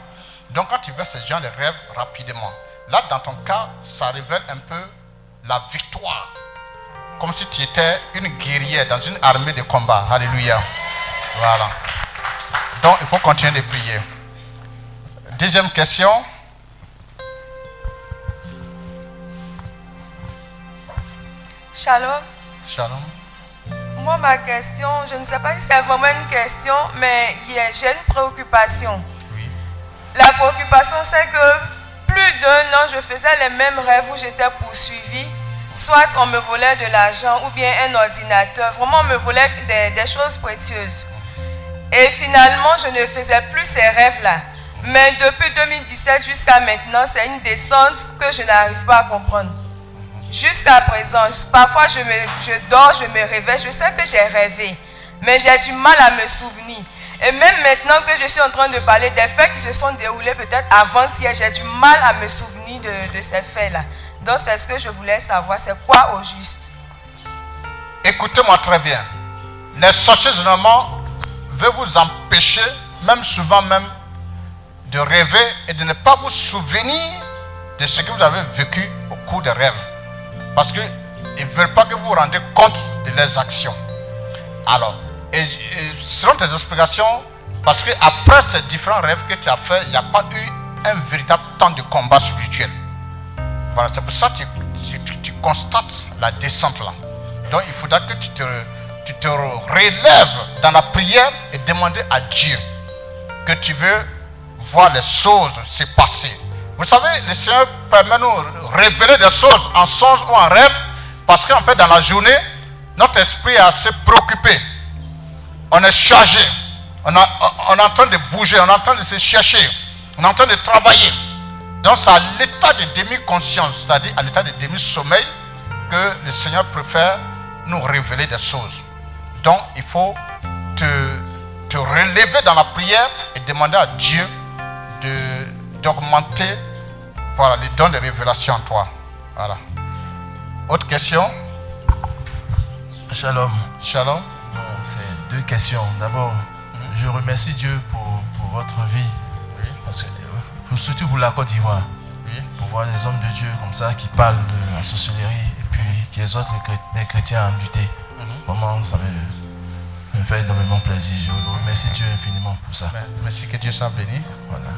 Donc, quand tu vois ces gens, les rêves rapidement. Là, dans ton cas, ça révèle un peu la victoire. Comme si tu étais une guerrière dans une armée de combat. Alléluia. Voilà. Donc, il faut continuer de prier. Deuxième question. Shalom. Shalom. Moi, ma question, je ne sais pas si c'est vraiment une question, mais j'ai une préoccupation. Oui. La préoccupation, c'est que plus d'un an, je faisais les mêmes rêves où j'étais poursuivi. Soit on me volait de l'argent ou bien un ordinateur. Vraiment, on me volait des, des choses précieuses. Et finalement, je ne faisais plus ces rêves-là. Mais depuis 2017 jusqu'à maintenant, c'est une descente que je n'arrive pas à comprendre. Jusqu'à présent, parfois je, me, je dors, je me réveille, je sais que j'ai rêvé, mais j'ai du mal à me souvenir. Et même maintenant que je suis en train de parler des faits qui se sont déroulés peut-être avant-hier, j'ai du mal à me souvenir de, ces faits-là. Donc c'est ce que je voulais savoir, c'est quoi au juste? Écoutez-moi très bien. Les sorciers, généralement, veulent vous empêcher, même souvent même, de rêver et de ne pas vous souvenir de ce que vous avez vécu au cours des rêves. Parce qu'ils ne veulent pas que vous vous rendiez compte de leurs actions. Alors, et, selon tes explications, parce que après ces différents rêves que tu as fait, il n'y a pas eu un véritable temps de combat spirituel. Voilà, c'est pour ça que tu, constates la descente là. Donc il faudra que tu te, relèves dans la prière et demander à Dieu que tu veux voir les choses se passer. Vous savez, le Seigneur permet de nous révéler des choses en songe ou en rêve parce qu'en fait dans la journée, notre esprit est assez préoccupé. On est chargé. On, a- on est en train de bouger, on est en train de se chercher, on est en train de travailler. Donc c'est à l'état de demi-conscience, c'est-à-dire à l'état de demi-sommeil, que le Seigneur préfère nous révéler des choses. Donc il faut te, te relever dans la prière et demander à Dieu de- d'augmenter voilà, les dons de révélation en toi. Voilà. Autre question? Shalom. Shalom. Deux questions. D'abord, je remercie Dieu pour, pour votre vie. Parce que, pour- surtout pour la Côte d'Ivoire. Oui. Pour voir des hommes de Dieu comme ça qui parlent de la sorcellerie et puis qui exhortent les, chré- les chrétiens à lutter. Vraiment, ça me, me fait énormément plaisir. Je remercie Dieu infiniment pour ça. Mais- Merci que Dieu soit béni. Voilà.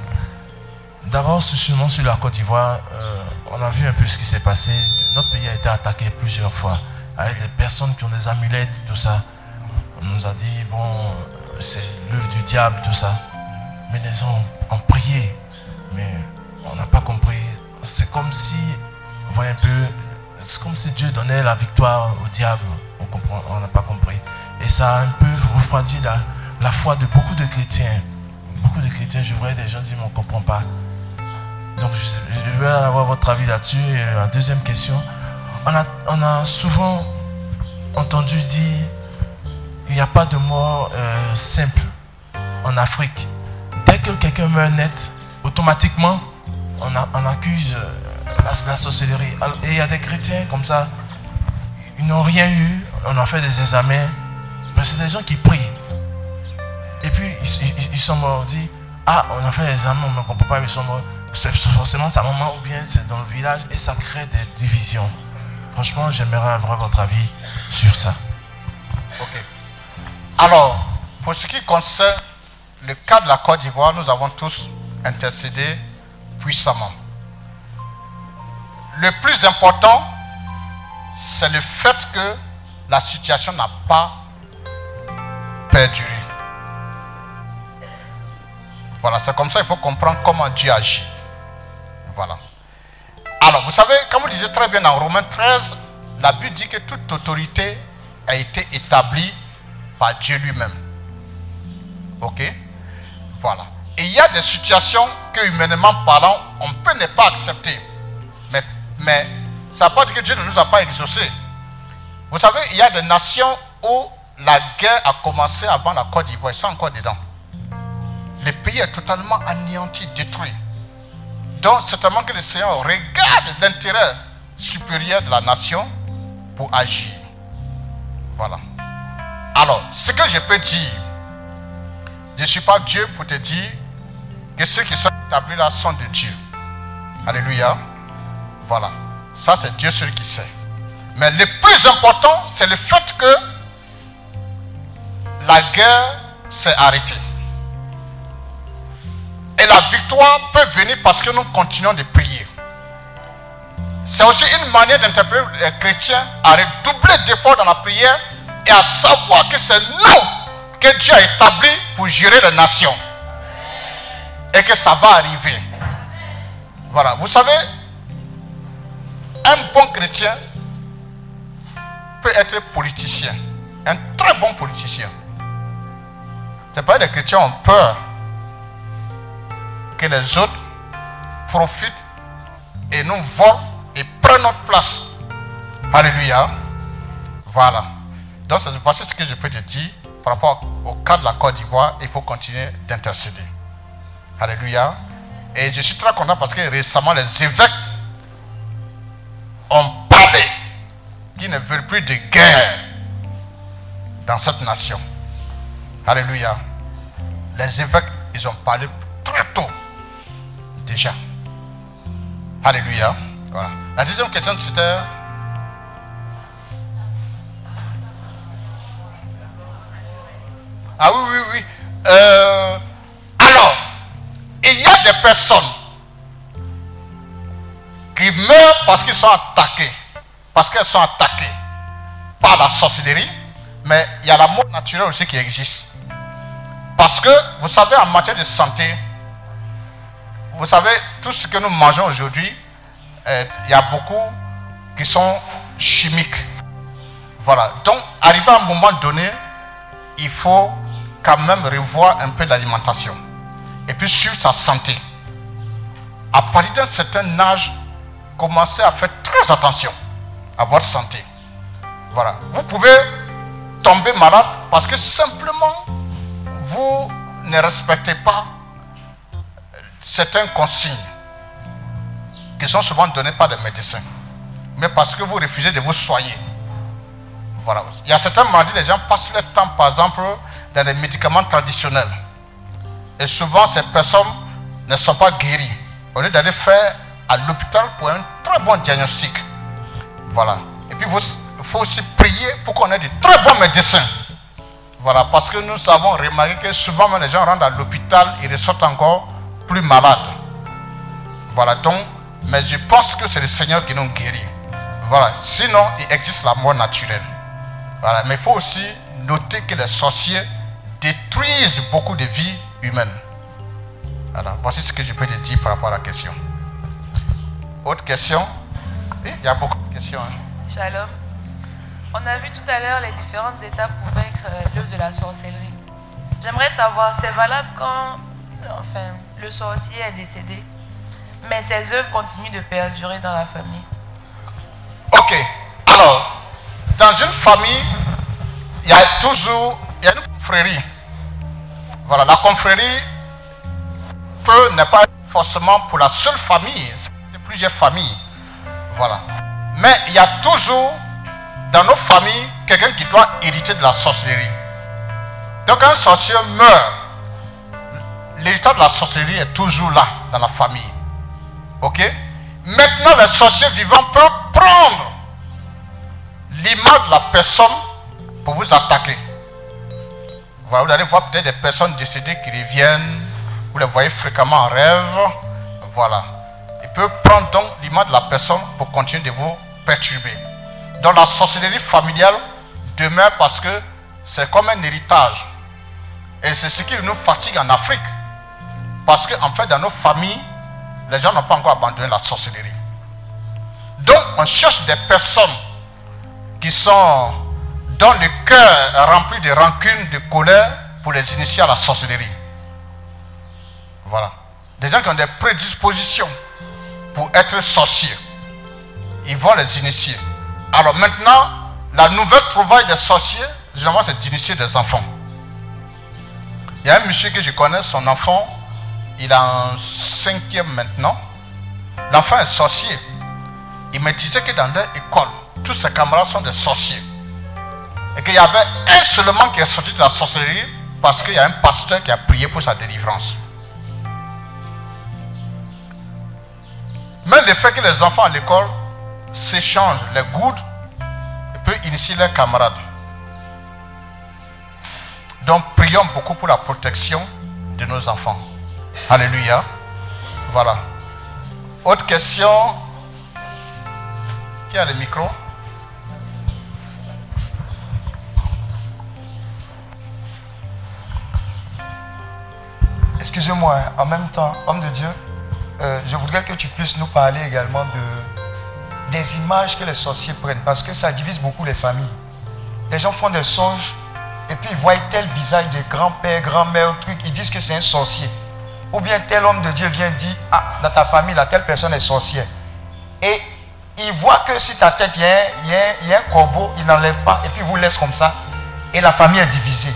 D'abord, seulement sur la Côte d'Ivoire, euh, on a vu un peu ce qui s'est passé. Notre pays a été attaqué plusieurs fois avec des personnes qui ont des amulettes, tout ça. On nous a dit, bon, c'est l'œuvre du diable, tout ça. Mais les gens ont prié, mais on n'a pas compris. C'est comme si, vous voyez un peu, c'est comme si Dieu donnait la victoire au diable. On n'a pas compris. Et ça a un peu refroidi la, foi de beaucoup de chrétiens. Beaucoup de chrétiens, je vois des gens dire, mais on ne comprend pas. Donc, je, veux avoir votre avis là-dessus. La deuxième question, on a souvent entendu dire il n'y a pas de mort euh, simple en Afrique. Dès que quelqu'un meurt net, automatiquement, on, accuse euh, la, sorcellerie. Et il y a des chrétiens comme ça, ils n'ont rien eu, on a fait des examens, mais c'est des gens qui prient. Et puis, ils, sont morts. On dit, ah, on a fait les examens, on ne comprend pas, ils sont morts. C'est forcément sa maman ou bien c'est dans le village et ça crée des divisions. Franchement, j'aimerais avoir votre avis sur ça. Ok. Alors, pour ce qui concerne le cas de la Côte d'Ivoire, nous avons tous intercédé puissamment. Le plus important, c'est le fait que la situation n'a pas perduré. Voilà, c'est comme ça qu'il faut comprendre comment Dieu agit. Voilà. Alors, vous savez, comme vous disiez très bien dans Romains 13, la Bible dit que toute autorité a été établie par Dieu lui-même. Ok? Voilà. Et il y a des situations que, humainement parlant, on peut ne pas accepter. Mais ça ne veut pas dire que Dieu ne nous a pas exaucés. Vous savez, il y a des nations où la guerre a commencé avant la Côte d'Ivoire. Ils sont encore dedans. Le pays est totalement anéanti, détruit. Donc, certainement que le Seigneur regarde l'intérêt supérieur de la nation pour agir. Voilà. Alors, ce que je peux dire, je ne suis pas Dieu pour te dire que ceux qui sont établis là sont de Dieu. Alléluia. Voilà. Ça, c'est Dieu seul qui sait. Mais le plus important, c'est le fait que la guerre s'est arrêtée. Et la victoire peut venir parce que nous continuons de prier. C'est aussi une manière d'interpréter les chrétiens à redoubler d'efforts dans la prière et à savoir que c'est nous que Dieu a établi pour gérer les nations. Et que ça va arriver. Voilà. Vous savez, un bon chrétien peut être politicien. Un très bon politicien. C'est pas les chrétiens ont peur que les autres profitent et nous volent et prennent notre place. Alléluia. Voilà. Donc, c'est ce que je peux te dire par rapport au cas de la Côte d'Ivoire. Il faut continuer d'intercéder. Alléluia. Et je suis très content parce que récemment, les évêques ont parlé qu'ils ne veulent plus de guerre dans cette nation. Alléluia. Les évêques, ils ont parlé très tôt déjà. Alléluia. Voilà. La deuxième question, c'était... Ah oui, oui, oui. Euh, alors, il y a des personnes qui meurent parce qu'ils sont attaqués, parce qu'elles sont attaquées par la sorcellerie, mais il y a la mort naturelle aussi qui existe. Parce que, vous savez, en matière de santé, vous savez, tout ce que nous mangeons aujourd'hui, euh, il y a beaucoup qui sont chimiques. Voilà. Donc, arrivé à un moment donné, il faut quand même revoir un peu l'alimentation. Et puis suivre sa santé. À partir d'un certain âge, commencez à faire très attention à votre santé. Voilà. Vous pouvez tomber malade parce que simplement vous ne respectez pas certaines consignes qui sont souvent données par des médecins, mais parce que vous refusez de vous soigner. Voilà. Il y a certains maladies, les gens passent leur temps, par exemple, dans les médicaments traditionnels. Et souvent, ces personnes ne sont pas guéries. Au lieu d'aller faire à l'hôpital pour un très bon diagnostic. Voilà. Et puis, il faut aussi prier pour qu'on ait de très bons médecins. Voilà, parce que nous avons remarqué que souvent, les gens rentrent à l'hôpital, ils ressortent encore plus malades. Voilà, donc, mais je pense que c'est le Seigneur qui nous guérit. Voilà, sinon, il existe la mort naturelle. Voilà, mais il faut aussi noter que les sorciers détruisent beaucoup de vies humaines. Voilà, voici ce que je peux te dire par rapport à la question. Autre question? Il y a beaucoup de questions. Hein. Shalom. On a vu tout à l'heure les différentes étapes pour vaincre euh, l'œuvre de la sorcellerie. J'aimerais savoir, c'est valable quand enfin, le sorcier est décédé, mais ses œuvres continuent de perdurer dans la famille? Ok. Alors, dans une famille, il y a toujours il y a une confrérie. Voilà, la confrérie peut n'est pas forcément pour la seule famille, c'est plusieurs familles. Voilà. Mais il y a toujours dans nos familles quelqu'un qui doit hériter de la sorcellerie. Donc un sorcier meurt, l'héritage de la sorcellerie est toujours là dans la famille. Ok? Maintenant, les sorciers vivants peuvent prendre l'image de la personne pour vous attaquer. Vous allez voir peut-être des personnes décédées qui reviennent, vous les voyez fréquemment en rêve. Voilà. Ils peuvent prendre donc l'image de la personne pour continuer de vous perturber. Donc la sorcellerie familiale demeure parce que c'est comme un héritage. Et c'est ce qui nous fatigue en Afrique. Parce qu'en en fait, dans nos familles, les gens n'ont pas encore abandonné la sorcellerie. Donc, on cherche des personnes qui sont dans le cœur rempli de rancune, de colère, pour les initier à la sorcellerie. Voilà. Des gens qui ont des prédispositions pour être sorciers. ils vont les initier. Alors maintenant, la nouvelle trouvaille des sorciers, généralement, c'est d'initier des enfants. Il y a un monsieur que je connais, son enfant, il a un cinquième maintenant. L'enfant est sorcier. Il me disait que dans leur école, tous ses camarades sont des sorciers. Et qu'il y avait un seulement qui est sorti de la sorcellerie parce qu'il y a un pasteur qui a prié pour sa délivrance. Mais le fait que les enfants à l'école s'échangent les gouttes peut initier leurs camarades. Donc prions beaucoup pour la protection de nos enfants. Alléluia. Voilà. Autre question. Qui a le micro? Excusez-moi, en même temps, homme de Dieu, euh, je voudrais que tu puisses nous parler également de, des images que les sorciers prennent, parce que ça divise beaucoup les familles. Les gens font des songes et puis ils voient tel visage de grand-père, grand-mère, truc, ils disent que c'est un sorcier. Ou bien tel homme de Dieu vient dire, ah, dans ta famille, là, telle personne est sorcière. Et il voit que si ta tête, il y a un corbeau, il n'enlève pas, et puis il vous laisse comme ça. Et la famille est divisée.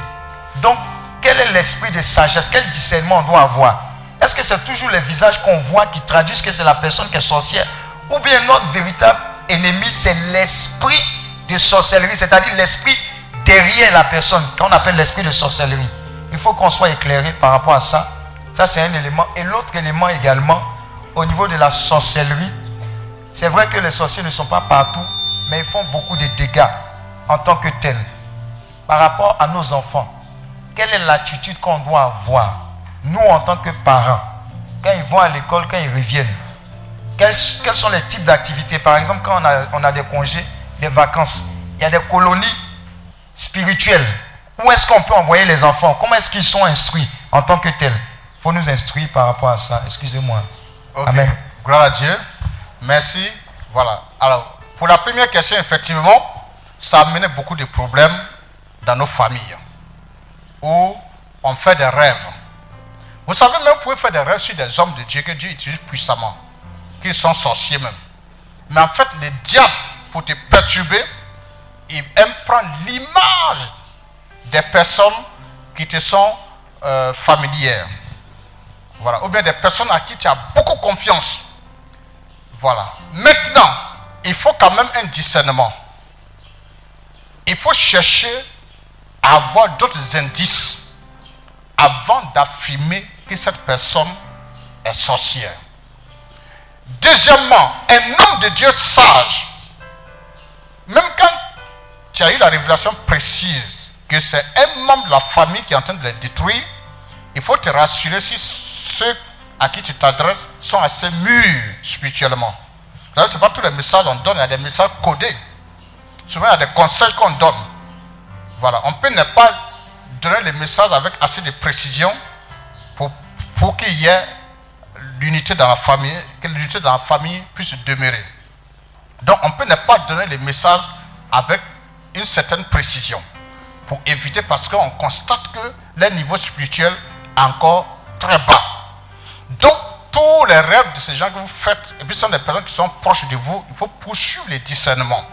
Donc, quel est l'esprit de sagesse? Quel discernement on doit avoir? Est-ce que c'est toujours les visages qu'on voit qui traduisent que c'est la personne qui est sorcière? Ou bien notre véritable ennemi, c'est l'esprit de sorcellerie, c'est-à-dire l'esprit derrière la personne, qu'on appelle l'esprit de sorcellerie. Il faut qu'on soit éclairé par rapport à ça. Ça, c'est un élément. Et l'autre élément également, au niveau de la sorcellerie, c'est vrai que les sorciers ne sont pas partout, mais ils font beaucoup de dégâts en tant que tels. Par rapport à nos enfants, quelle est l'attitude qu'on doit avoir, nous en tant que parents, quand ils vont à l'école, quand ils reviennent? Quels, quels sont les types d'activités? Par exemple, quand on a, on a des congés, des vacances, il y a des colonies spirituelles. Où est-ce qu'on peut envoyer les enfants? Comment est-ce qu'ils sont instruits en tant que tels? Il faut nous instruire par rapport à ça. Excusez-moi. Amen. Gloire à Dieu. Merci. Voilà. Alors, pour la première question, effectivement, ça a amené beaucoup de problèmes dans nos familles. Où on fait des rêves. Vous savez, même vous pouvez faire des rêves sur des hommes de Dieu que Dieu utilise puissamment. Qui sont sorciers même. Mais en fait, le diable, pour te perturber, il aime prendre l'image des personnes qui te sont euh, familières. Voilà. Ou bien des personnes à qui tu as beaucoup confiance. Voilà. Maintenant, il faut quand même un discernement. Il faut chercher avoir d'autres indices avant d'affirmer que cette personne est sorcière. Deuxièmement, un homme de Dieu sage, même quand tu as eu la révélation précise que c'est un membre de la famille qui est en train de les détruire, il faut te rassurer si ceux à qui tu t'adresses sont assez mûrs spirituellement. Ce n'est pas tous les messages qu'on donne, il y a des messages codés. Souvent, il y a des conseils qu'on donne. Voilà, on peut ne pas donner les messages avec assez de précision pour, pour qu'il y ait l'unité dans la famille, que l'unité dans la famille puisse demeurer. Donc, on peut ne pas donner les messages avec une certaine précision pour éviter parce qu'on constate que le niveau spirituel est encore très bas. Donc, tous les rêves de ces gens que vous faites, et puis ce sont des personnes qui sont proches de vous, il faut poursuivre les discernements.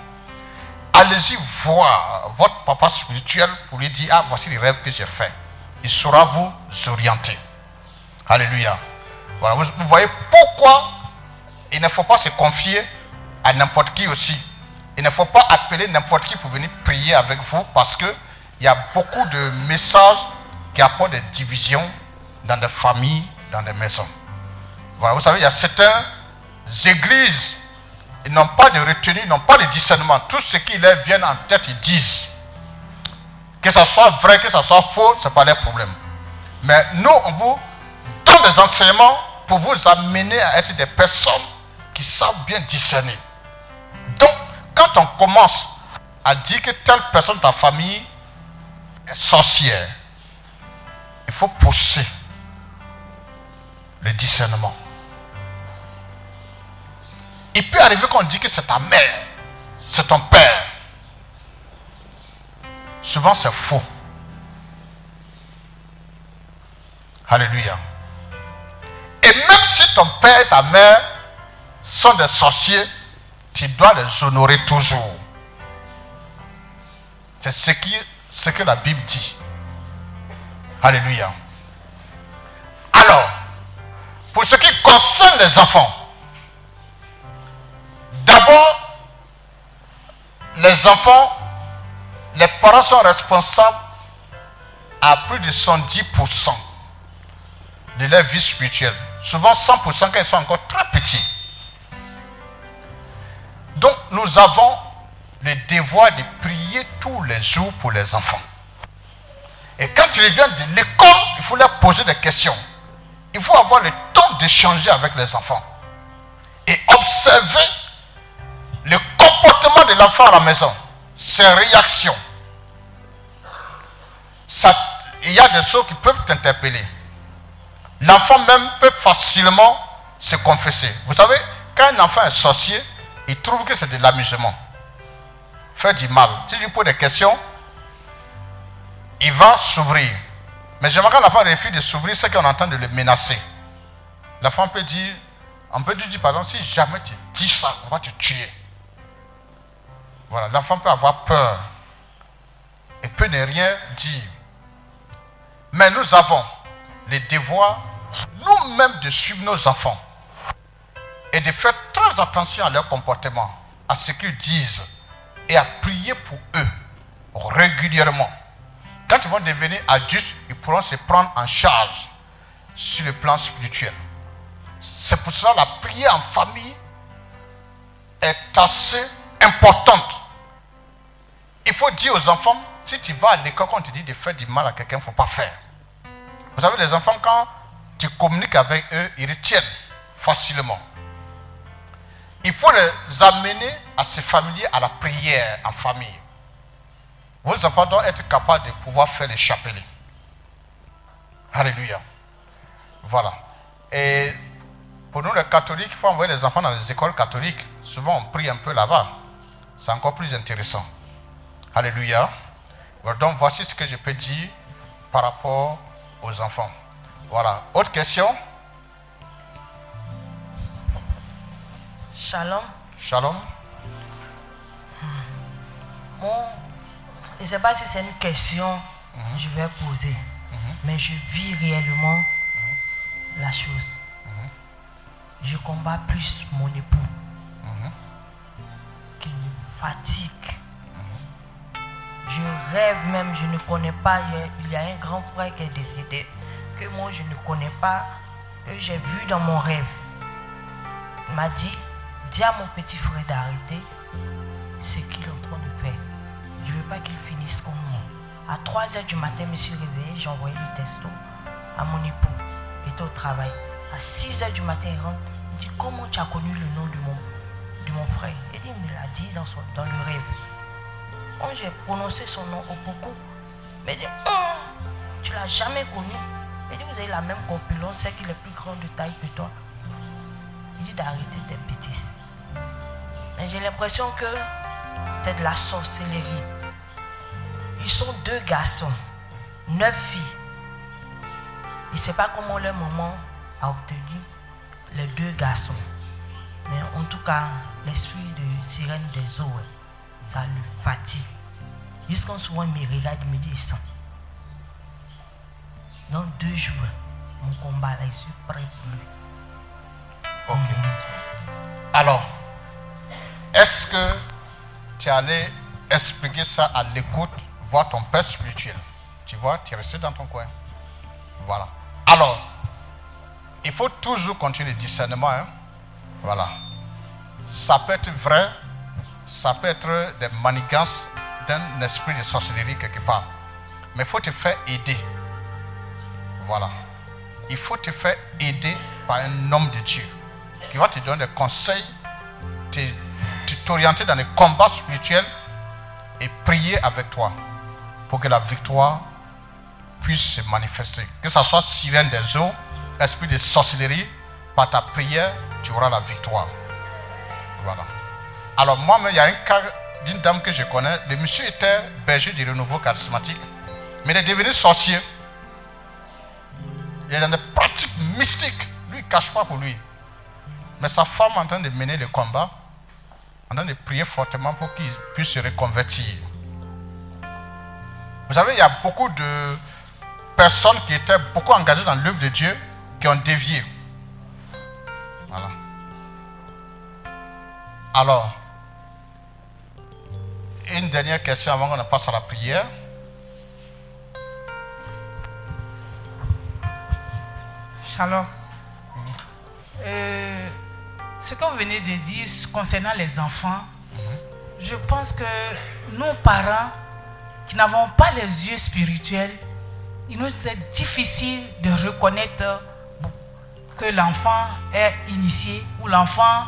Allez-y voir votre papa spirituel pour lui dire, ah, voici les rêves que j'ai faits. Il saura vous orienter. Alléluia. Voilà, vous, voyez pourquoi il ne faut pas se confier à n'importe qui aussi. Il ne faut pas appeler n'importe qui pour venir prier avec vous parce qu'il y a beaucoup de messages qui apportent des divisions dans des familles, dans des maisons. Vous savez, il y a certaines églises, ils n'ont pas de retenue, ils n'ont pas de discernement. Tout ce qui leur vient en tête, ils disent. Que ce soit vrai, que ce soit faux, ce n'est pas leur problème. Mais nous, on vous donne des enseignements pour vous amener à être des personnes qui savent bien discerner. Donc, quand on commence à dire que telle personne de ta famille est sorcière, il faut pousser le discernement. Il peut arriver qu'on dit que c'est ta mère, c'est ton père. Souvent c'est faux. Alléluia. Et même si ton père et ta mère sont des sorciers, tu dois les honorer toujours. C'est ce, qui, ce que la Bible dit. Alléluia. Alors, pour ce qui concerne les enfants, les enfants, les parents sont responsables à plus de 110% de leur vie spirituelle. Souvent 100% quand ils sont encore très petits. Donc nous avons le devoir de prier tous les jours pour les enfants. Et quand ils reviennent de l'école, il faut leur poser des questions. Il faut avoir le temps d'échanger avec les enfants. Et observer de l'enfant à la maison, ses réactions. Il y a des choses qui peuvent t'interpeller. L'enfant même peut facilement se confesser. Vous savez, quand un enfant est sorcier, il trouve que c'est de l'amusement. Faire du mal. Si tu lui poses des questions, il va s'ouvrir. Mais j'aimerais que l'enfant refuse de s'ouvrir, c'est qu'on entend de le menacer. L'enfant peut dire, on peut lui dire par si jamais tu dis ça, on va te tuer. Voilà, l'enfant peut avoir peur et peut ne rien dire. Mais nous avons le devoir nous-mêmes de suivre nos enfants et de faire très attention à leur comportement, à ce qu'ils disent et à prier pour eux régulièrement. Quand ils vont devenir adultes, ils pourront se prendre en charge sur le plan spirituel. C'est pour ça que la prière en famille est assez importante. Il faut dire aux enfants, si tu vas à l'école, quand on te dit de faire du mal à quelqu'un, il ne faut pas faire. Vous savez, les enfants, quand tu communiques avec eux, ils retiennent facilement. Il faut les amener à se familier à la prière en famille. Vos enfants doivent être capables de pouvoir faire les chapelets. Alléluia. Voilà. Et pour nous, les catholiques, il faut envoyer les enfants dans les écoles catholiques. Souvent, on prie un peu là-bas. C'est encore plus intéressant. Alléluia. Donc, voici ce que je peux dire par rapport aux enfants. Voilà. Autre question? Shalom. Shalom. Bon, je ne sais pas si c'est une question que je vais poser, mais je vis réellement la chose. Je combats plus mon époux fatigue. Je rêve même, je ne connais pas. Il y a un grand frère qui est décédé, que moi je ne connais pas, que j'ai vu dans mon rêve. Il m'a dit, dis à mon petit frère d'arrêter ce qu'il est en train de faire. Je ne veux pas qu'il finisse comme moi. À 3 h du matin, je me suis réveillé, j'ai envoyé le testo à mon époux. Il était au travail. À 6 h du matin, il rentre. Il dit Comment tu as connu le nom de mon, frère? Dans, le rêve. Quand j'ai prononcé son nom au beaucoup, il dit Hum, Tu l'as jamais connu. Il dit Vous avez la même compilon, c'est qu'il est plus grand de taille que toi. Il dit d'arrêter tes bêtises. Mais j'ai l'impression que c'est de la sorcellerie. Ils sont deux garçons, neuf filles. Il ne sait pas comment leur maman a obtenu les deux garçons. Mais en tout cas, l'esprit de sirène des eaux, ça le fatigue. Jusqu'en souvent il me regarde, il me dit, sent. Dans deux jours, mon combat là, je suis prêt pour lui. Ok. Alors, est-ce que tu allais expliquer ça à l'écoute, voir ton père spirituel? Tu vois, tu es resté dans ton coin. Voilà. Alors, il faut toujours continuer le discernement. hein. Voilà. Ça peut être vrai, ça peut être des manigances d'un esprit de sorcellerie quelque part. Mais il faut te faire aider. Voilà. Il faut te faire aider par un homme de Dieu qui va te donner des conseils, te- te- t'orienter dans les combats spirituels et prier avec toi pour que la victoire puisse se manifester. Que ce soit sirène des eaux, esprit de sorcellerie, par ta prière, tu auras la victoire. Voilà. Alors moi-même, il y a un cas d'une dame que je connais. Le monsieur était berger du renouveau charismatique, mais il est devenu sorcier. Il est dans des pratiques mystiques. Lui, il cache pas pour lui. Mais sa femme en train de mener le combat. en train de prier fortement pour qu'ils puissent se reconvertir. Vous savez, il y a beaucoup de personnes qui étaient beaucoup engagées dans l'œuvre de Dieu qui ont dévié. Alors, une dernière question avant qu'on passe à la prière. Shalom. Euh, ce que vous venez de dire concernant les enfants, je pense que nos parents qui n'avons pas les yeux spirituels, il nous est difficile de reconnaître que l'enfant est initié ou l'enfant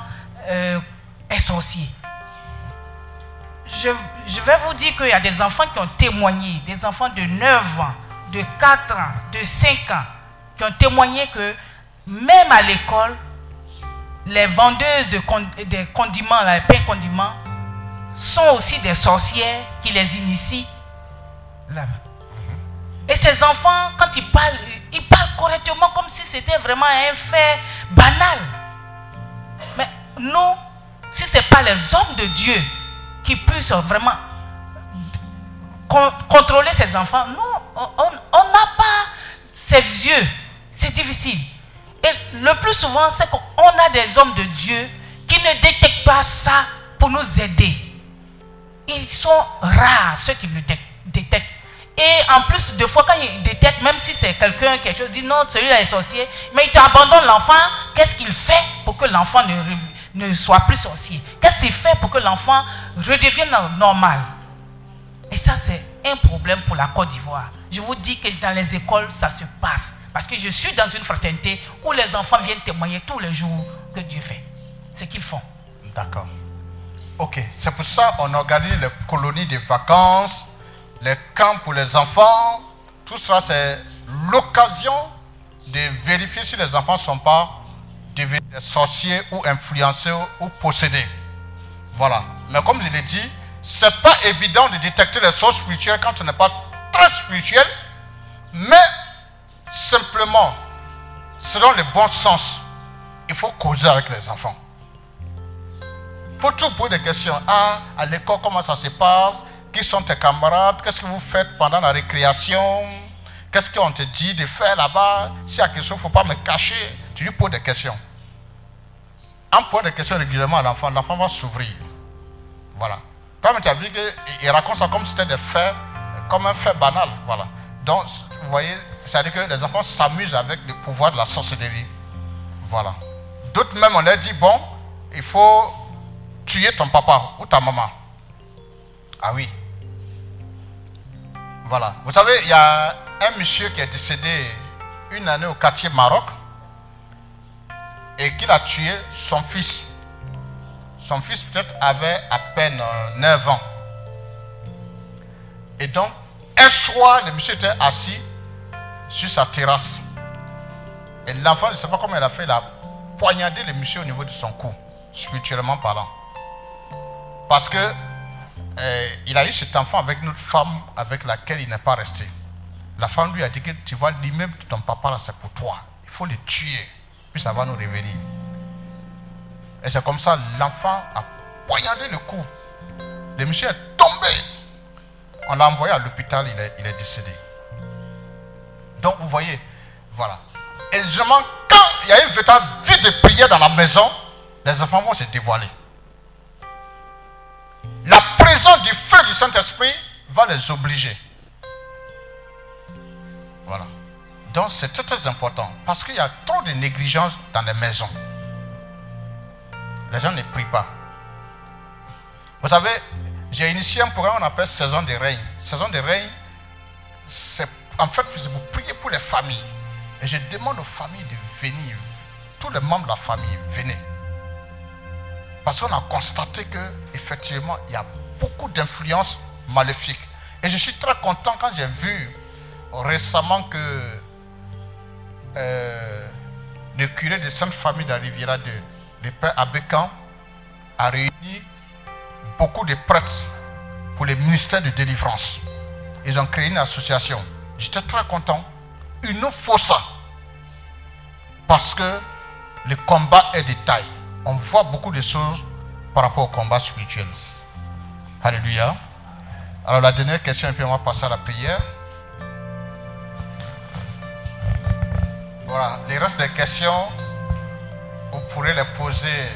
euh, est sorcier. Je, vais vous dire qu'il y a des enfants qui ont témoigné, des enfants de 9 ans, de 4 ans, de 5 ans, qui ont témoigné que même à l'école, les vendeuses de des condiments, les pains condiments, sont aussi des sorcières qui les initient là Et ces enfants, quand ils parlent, ils parlent correctement comme si c'était vraiment un fait banal. Mais nous, si ce n'est pas les hommes de Dieu qui puissent vraiment contrôler ces enfants, nous, on n'a pas ces yeux. C'est difficile. Et le plus souvent, c'est qu'on a des hommes de Dieu qui ne détectent pas ça pour nous aider. Ils sont rares ceux qui le détectent. Et en plus, des fois, quand ils détectent, même si c'est quelqu'un, quelque chose, dit non, celui-là est sorcier, mais il t'abandonne l'enfant, qu'est-ce qu'il fait pour que l'enfant ne, ne soit plus sorcier Qu'est-ce qu'il fait pour que l'enfant redevienne normal? Et ça, c'est un problème pour la Côte d'Ivoire. Je vous dis que dans les écoles, ça se passe. Parce que je suis dans une fraternité où les enfants viennent témoigner tous les jours que Dieu fait. Ce qu'ils font. D'accord. Ok. C'est pour ça qu'on organise les colonies de vacances, les camps pour les enfants. Tout ça, c'est l'occasion de vérifier si les enfants ne sont pas devenus sorciers ou influencés ou possédés. Voilà. Mais comme je l'ai dit, ce n'est pas évident de détecter les sources spirituelles quand on n'est pas très spirituel. Mais Simplement, selon le bon sens, il faut causer avec les enfants. Il faut toujours poser des questions. Ah, à l'école, comment ça se passe? Qui sont tes camarades? Qu'est-ce que vous faites pendant la récréation? Qu'est-ce qu'on te dit de faire là-bas? S'il y a quelque chose, il ne faut pas me cacher. Tu lui poses des questions. En posant des questions régulièrement à l'enfant, l'enfant va s'ouvrir. Voilà. Comme tu as dit qu'il raconte ça comme si c'était des faits, comme un fait banal. Voilà. Donc, vous voyez, c'est-à-dire que les enfants s'amusent avec le pouvoir de la sorcellerie. Voilà. D'autres même, on leur dit, bon, il faut tuer ton papa ou ta maman. Ah oui. Voilà. Vous savez, il y a un monsieur qui est décédé une année au quartier Maroc et qu'il a tué son fils. Son fils peut-être avait à peine 9 ans. Et donc, un soir, le monsieur était assis sur sa terrasse. Et l'enfant, je ne sais pas comment il a fait, il a poignardé le monsieur au niveau de son cou, spirituellement parlant. Parce que eh, il a eu cet enfant avec notre femme avec laquelle il n'est pas resté. La femme lui a dit que tu vois, l'immeuble de ton papa là, c'est pour toi. Il faut le tuer, puis ça va nous revenir. Et c'est comme ça, l'enfant a poignardé le cou. Le monsieur est tombé. On l'a envoyé à l'hôpital, il est, il est décédé. Donc vous voyez, voilà. Et justement, quand il y a une véritable vie de prière dans la maison, les enfants vont se dévoiler. La présence du feu du Saint-Esprit va les obliger. Donc c'est très très important parce qu'il y a trop de négligence dans les maisons. Les gens ne prient pas. Vous savez, j'ai initié un programme qu'on appelle Saison de règne. Saison de règne, c'est en fait, vous priez pour les familles. Et je demande aux familles de venir. Tous les membres de la famille, venez. Parce qu'on a constaté qu'effectivement, il y a beaucoup d'influences maléfiques. Et je suis très content quand j'ai vu récemment que euh, le curé de Sainte Famille de la Riviera de, le Père Abécan, a réuni beaucoup de prêtres pour le ministère de délivrance. Ils ont créé une association. J'étais très content. Il nous faut ça. Parce que le combat est de taille. On voit beaucoup de choses par rapport au combat spirituel. Alléluia. Alors la dernière question, et puis on va passer à la prière. Voilà, les restes des questions, vous pourrez les poser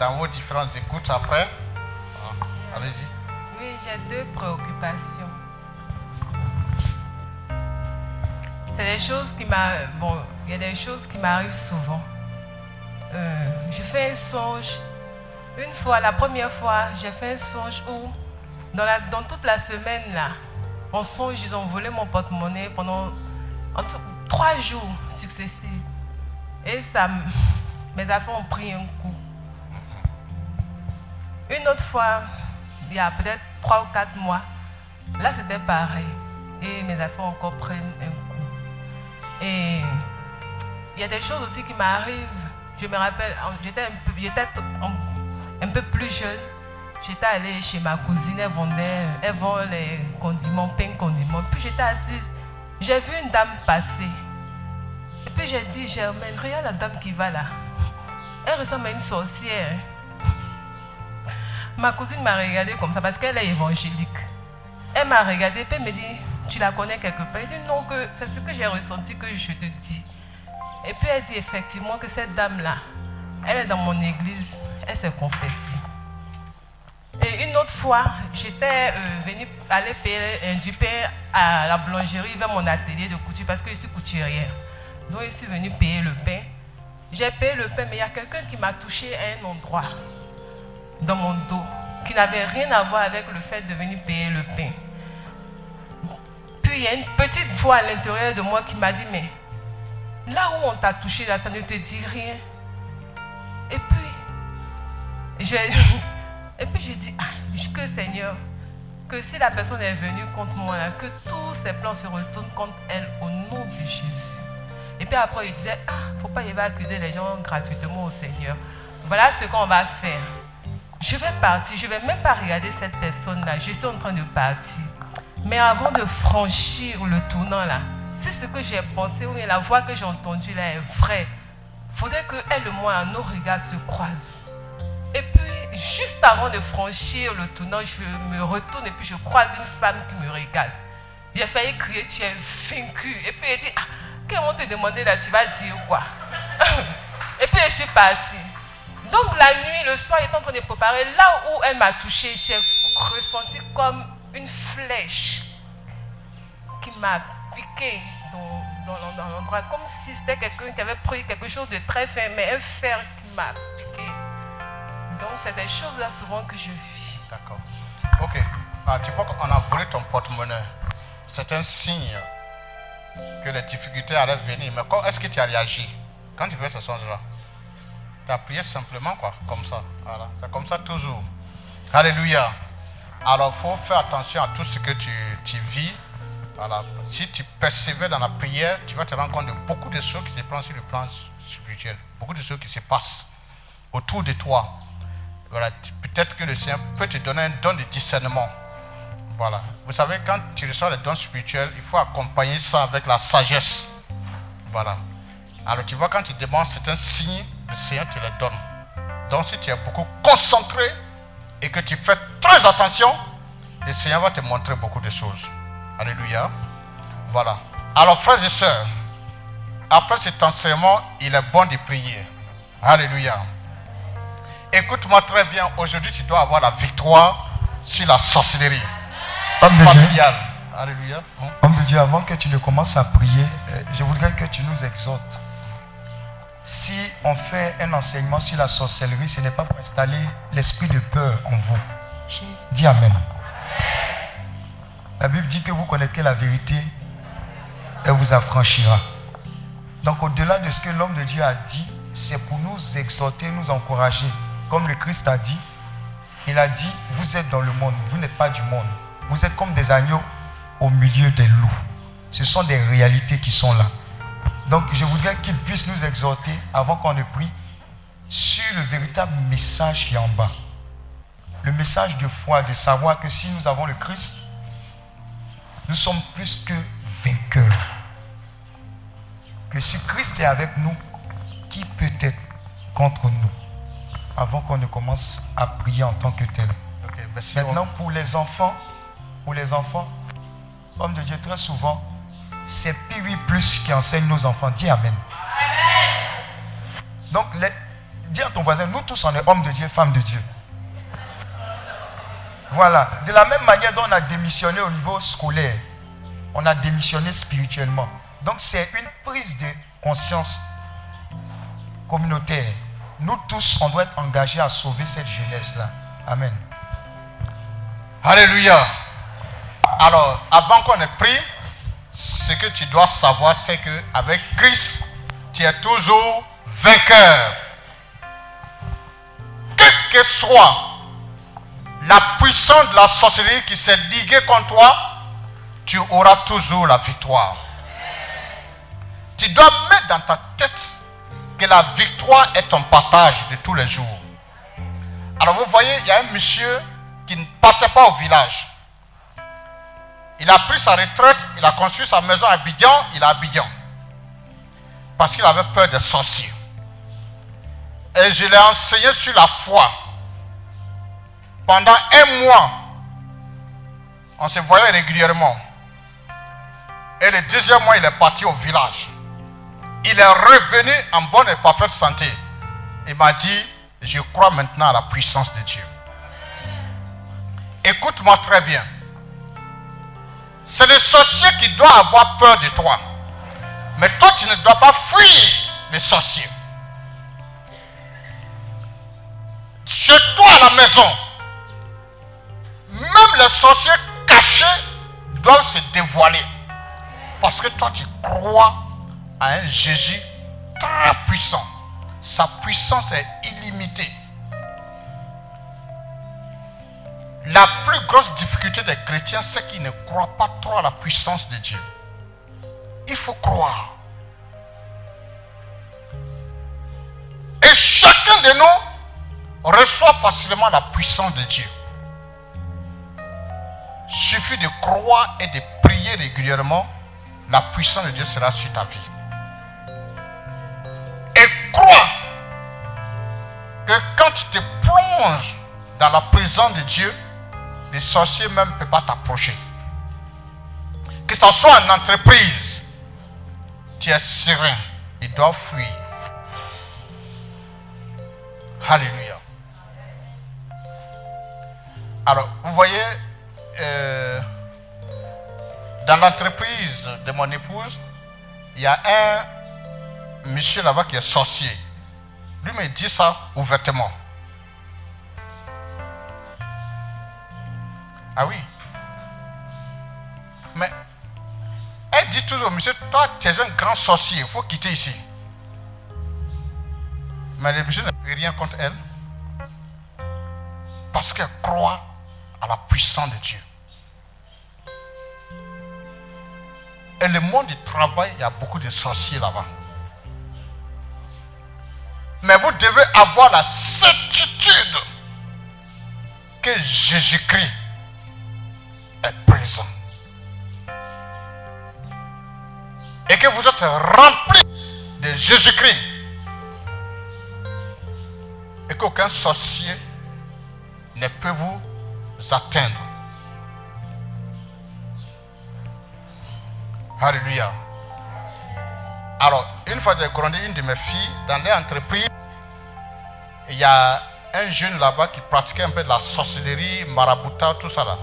dans vos différentes écoutes après. Ah, Allez-y. Oui, j'ai deux préoccupations. C'est des choses qui m'arrivent. Bon, il y a des choses qui m'arrivent souvent. Euh, je fais un songe. Une fois, la première fois, j'ai fait un songe où, dans, toute la semaine, là, en songe, ils ont volé mon porte-monnaie pendant trois jours Et ça, mes affaires ont pris un coup. Une autre fois, il y a peut-être trois ou quatre mois, là c'était pareil. Et mes affaires encore prennent un coup. Et il y a des choses aussi qui m'arrivent. Je me rappelle, j'étais un un peu plus jeune. J'étais allée chez ma cousine, elle vendait, elle vend les condiments, pain condiments. Puis j'étais assise, j'ai vu une dame passer. Puis j'ai dit, Germaine, regarde la dame qui va là. Elle ressemble à une sorcière. Ma cousine m'a regardé comme ça parce qu'elle est évangélique. Elle m'a regardé puis elle me dit, tu la connais quelque part? Elle dit non, que c'est ce que j'ai ressenti que je te dis. Et puis elle dit effectivement que cette dame-là, elle est dans mon église, elle s'est confessée. Et une autre fois, j'étais euh, venue aller payer euh, du pain à la boulangerie vers mon atelier de couture parce que je suis couturière. Donc je suis venue payer le pain. J'ai payé le pain, mais il y a quelqu'un qui m'a touché à un endroit dans mon dos qui n'avait rien à voir avec le fait de venir payer le pain. Puis il y a une petite voix à l'intérieur de moi qui m'a dit, mais là où on t'a touché, là, ça ne te dit rien. Et puis, j'ai et puis j'ai dit, ah, que Seigneur, que si la personne est venue contre moi, que tous ses plans se retournent contre elle au nom de Jésus. Et puis après, il disait, ah, faut pas y aller accuser les gens gratuitement au Seigneur. Voilà ce qu'on va faire. Je vais partir, je ne vais même pas regarder cette personne-là. Je suis en train de partir. Mais avant de franchir le tournant là, si ce que j'ai pensé ou la voix que j'ai entendue là est vraie, il faudrait que elle et moi, nos regards se croisent. Et puis, juste avant de franchir le tournant, je me retourne et puis je croise une femme qui me regarde. J'ai failli crier, tu es vaincu. Et puis elle dit, ah, qu'on te demandé là, tu vas dire quoi? Et puis je suis partie. Donc la nuit, le soir, étant en train de préparer, là où elle m'a touché, j'ai ressenti comme une flèche qui m'a piqué dans l'endroit, comme si c'était quelqu'un qui avait pris quelque chose de très fin, mais un fer qui m'a piqué. Donc c'est des choses-là souvent que je vis. D'accord. Ok. Ah, tu vois qu'on a volé ton porte-monnaie. C'est un signe que les difficultés allaient venir. Mais quand est-ce que tu as réagi quand tu fais ce songe-là? Tu as prié simplement, quoi, comme ça. Voilà. C'est comme ça toujours. Alléluia. Alors, il faut faire attention à tout ce que tu, vis. Si tu persévères dans la prière, tu vas te rendre compte de beaucoup de choses qui se passent sur le plan spirituel. Beaucoup de choses qui se passent autour de toi. Voilà, peut-être que le Seigneur peut te donner un don de discernement. Voilà. Vous savez, quand tu reçois les dons spirituels, il faut accompagner ça avec la sagesse. Voilà. Alors tu vois, quand tu demandes certains signes, le Seigneur te les donne. Donc si tu es beaucoup concentré et que tu fais très attention, le Seigneur va te montrer beaucoup de choses. Alléluia. Voilà. Alors frères et sœurs, après cet enseignement, il est bon de prier. Alléluia. Écoute-moi très bien, aujourd'hui tu dois avoir la victoire sur la sorcellerie Homme de Dieu. Alléluia. Hein? homme de Dieu, avant que tu ne commences à prier, euh, je voudrais que tu nous exhortes. Si on fait un enseignement sur la sorcellerie, ce n'est pas pour installer l'esprit de peur en vous. Dis Amen. La Bible dit que vous connaîtrez la vérité, elle vous affranchira. Donc au-delà de ce que l'homme de Dieu a dit, c'est pour nous exhorter, nous encourager. Comme le Christ a dit, il a dit, vous êtes dans le monde, vous n'êtes pas du monde. Vous êtes comme des agneaux au milieu des loups. Ce sont des réalités qui sont là. Donc je voudrais qu'il puisse nous exhorter avant qu'on ne prie sur le véritable message qui est en bas. Le message de foi, de savoir que si nous avons le Christ, nous sommes plus que vainqueurs. Que si Christ est avec nous, qui peut être contre nous? Avant qu'on ne commence à prier en tant que tel. Maintenant, pour les enfants, pour les enfants, homme de Dieu, très souvent, c'est Piwi Plus qui enseigne nos enfants. Dis Amen. Donc, les- dis à ton voisin, nous tous, on est hommes de Dieu, femmes de Dieu. Voilà. De la même manière dont on a démissionné au niveau scolaire, on a démissionné spirituellement. Donc, c'est une prise de conscience communautaire. Nous tous, on doit être engagés à sauver cette jeunesse-là. Amen. Alléluia. Alors, avant qu'on ait pris, ce que tu dois savoir, c'est que avec Christ, tu es toujours vainqueur. Quelle que soit la puissance de la sorcellerie qui s'est liguée contre toi, tu auras toujours la victoire. Tu dois mettre dans ta tête que la victoire est ton partage de tous les jours. Alors vous voyez, il y a un monsieur qui ne partait pas au village. Il a pris sa retraite, il a construit sa maison à Abidjan, il à Abidjan. Parce qu'il avait peur des sorciers. Et je l'ai enseigné sur la foi. Pendant un mois, on se voyait régulièrement. Et le deuxième mois, il est parti au village. Il est revenu en bonne et parfaite santé. Il m'a dit, je crois maintenant à la puissance de Dieu. Écoute-moi très bien. C'est le sorcier qui doit avoir peur de toi. Mais toi, tu ne dois pas fuir les sorciers. Chez toi à la maison, même les sorciers cachés doivent se dévoiler. Parce que toi, tu crois à un Jésus très puissant. Sa puissance est illimitée. La plus grosse difficulté des chrétiens, c'est qu'ils ne croient pas trop à la puissance de Dieu. Il faut croire. Et chacun de nous reçoit facilement la puissance de Dieu. Il suffit de croire et de prier régulièrement, la puissance de Dieu sera sur ta vie. Et crois que quand tu te plonges dans la présence de Dieu, les sorciers même ne peuvent pas t'approcher. Que ce soit en entreprise, tu es serein, ils doivent fuir. Alléluia. Alors, vous voyez, euh, dans l'entreprise de mon épouse, il y a un monsieur là-bas qui est sorcier. Lui me dit ça ouvertement. Ah oui. Mais elle dit toujours, monsieur, toi tu es un grand sorcier, il faut quitter ici. Mais le monsieur fait rien contre elle. Parce qu'elle croit à la puissance de Dieu. Et le monde du travail, il y a beaucoup de sorciers là-bas. Mais vous devez avoir la certitude que Jésus-Christ est présent. Et que vous êtes rempli de Jésus-Christ. Et qu'aucun sorcier ne peut vous atteindre. Alléluia. Alors, une fois j'ai grandi une de mes filles dans l'entreprise, il y a un jeune là-bas qui pratiquait un peu de la sorcellerie, marabouta, tout ça là.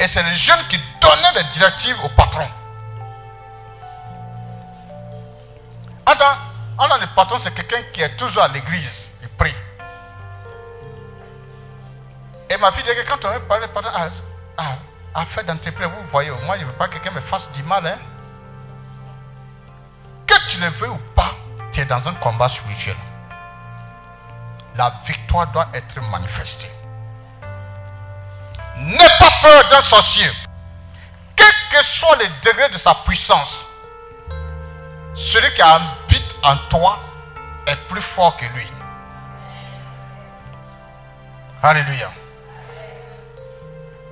Et c'est le jeune qui donnait les directives au patron. Attends, alors le patron c'est quelqu'un qui est toujours à l'église, il prie. Et ma fille dit que quand on veut parler, patron, ah, ah, affaire d'entreprise, vous voyez, moi je ne veux pas que quelqu'un me fasse du mal. Hein. Que tu le veux ou pas, tu es dans un combat spirituel. La victoire doit être manifestée. N'aie pas peur d'un sorcier. Quel que soit le degré de sa puissance, celui qui habite en toi est plus fort que lui. Alléluia.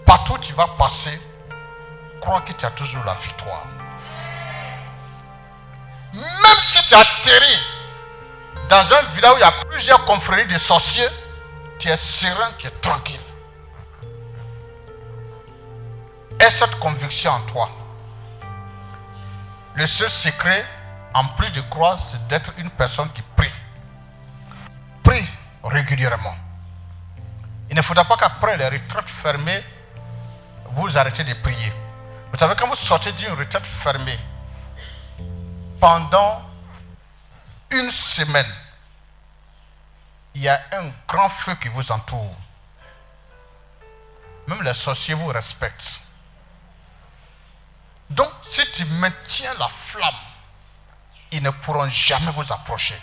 Partout où tu vas passer, crois que tu as toujours la victoire. Même si tu atterris dans un village où il y a plusieurs confréries de sorciers, tu es serein, tu es tranquille. Et cette conviction en toi. Le seul secret, en plus de croire, c'est d'être une personne qui prie. Prie régulièrement. Il ne faudra pas qu'après les retraites fermées, vous arrêtez de prier. Vous savez, quand vous sortez d'une retraite fermée, pendant une semaine, il y a un grand feu qui vous entoure. Même les sorciers vous respectent. Donc, si tu maintiens la flamme, ils ne pourront jamais vous approcher.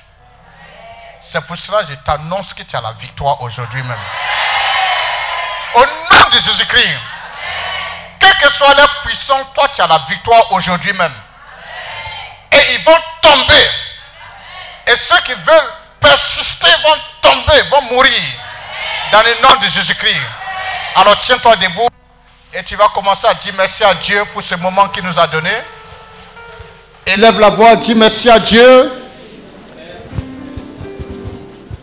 C'est pour cela que je t'annonce que tu as la victoire aujourd'hui même. Au nom de Jésus-Christ, quelle que soit leur puissance, toi tu as la victoire aujourd'hui même. Et ils vont tomber. Et ceux qui veulent persister vont tomber, vont mourir. Dans le nom de Jésus-Christ. Alors tiens-toi debout. Et tu vas commencer à dire merci à Dieu pour ce moment qu'il nous a donné. Élève la voix, dis merci à Dieu.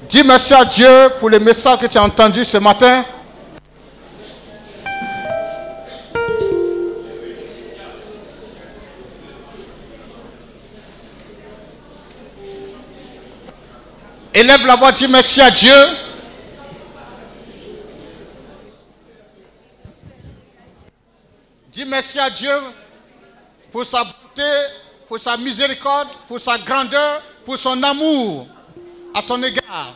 Dis merci à Dieu pour le message que tu as entendu ce matin. Élève la voix, dis merci à Dieu. Dis merci à Dieu pour sa bonté, pour sa miséricorde, pour sa grandeur, pour son amour à ton égard.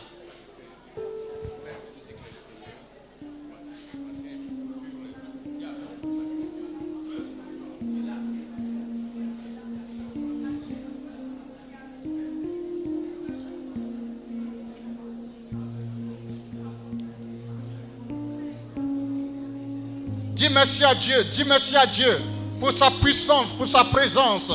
Dis merci à Dieu, dis merci à Dieu pour sa puissance, pour sa présence.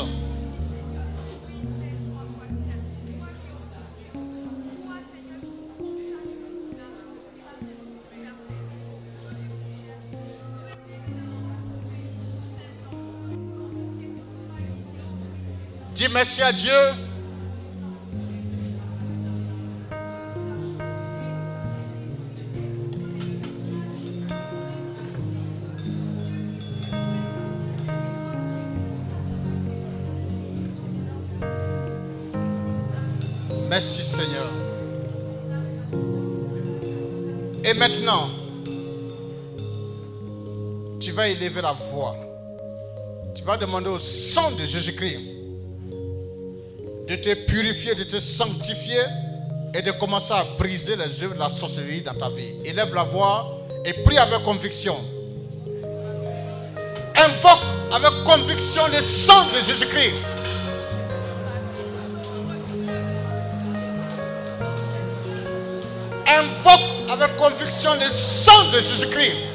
Dis merci à Dieu. Tu vas élever la voix. Tu vas demander au sang de Jésus-Christ de te purifier, de te sanctifier et de commencer à briser les œuvres de la sorcellerie dans ta vie. Élève la voix et prie avec conviction. Invoque avec conviction le sang de Jésus-Christ. Invoque avec conviction le sang de Jésus-Christ.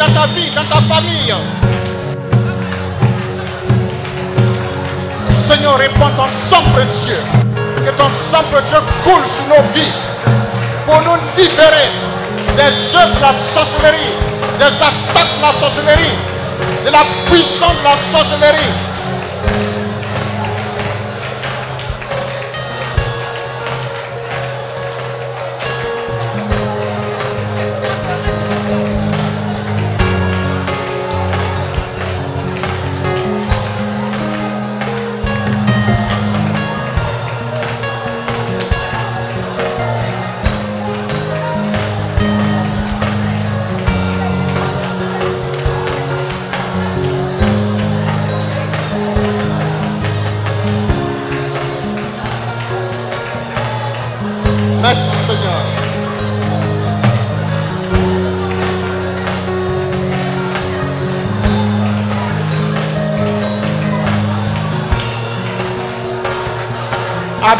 Dans ta vie, dans ta famille. Seigneur, réponds ton sang précieux. Que ton sang précieux coule sur nos vies pour nous libérer des œuvres de la sorcellerie, des attaques de la sorcellerie, de la puissance de la sorcellerie.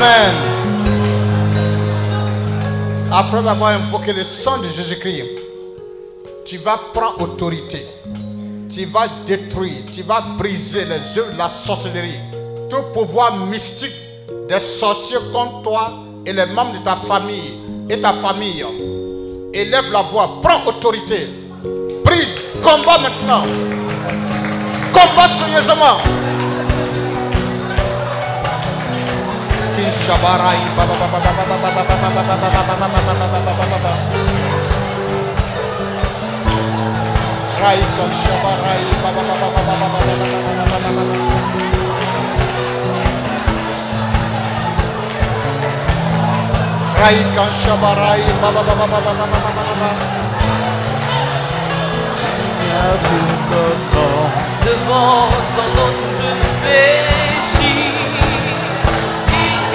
Amen. Après avoir invoqué le sang de Jésus-Christ, tu vas prendre autorité. Tu vas détruire, tu vas briser les œuvres de la sorcellerie. Tout pouvoir mystique des sorciers contre toi et les membres de ta famille et ta famille. Élève la voix, prends autorité. Brise, combat maintenant. Combat sérieusement. Shabarai Raika Shabarai Devant, tout je me fléchis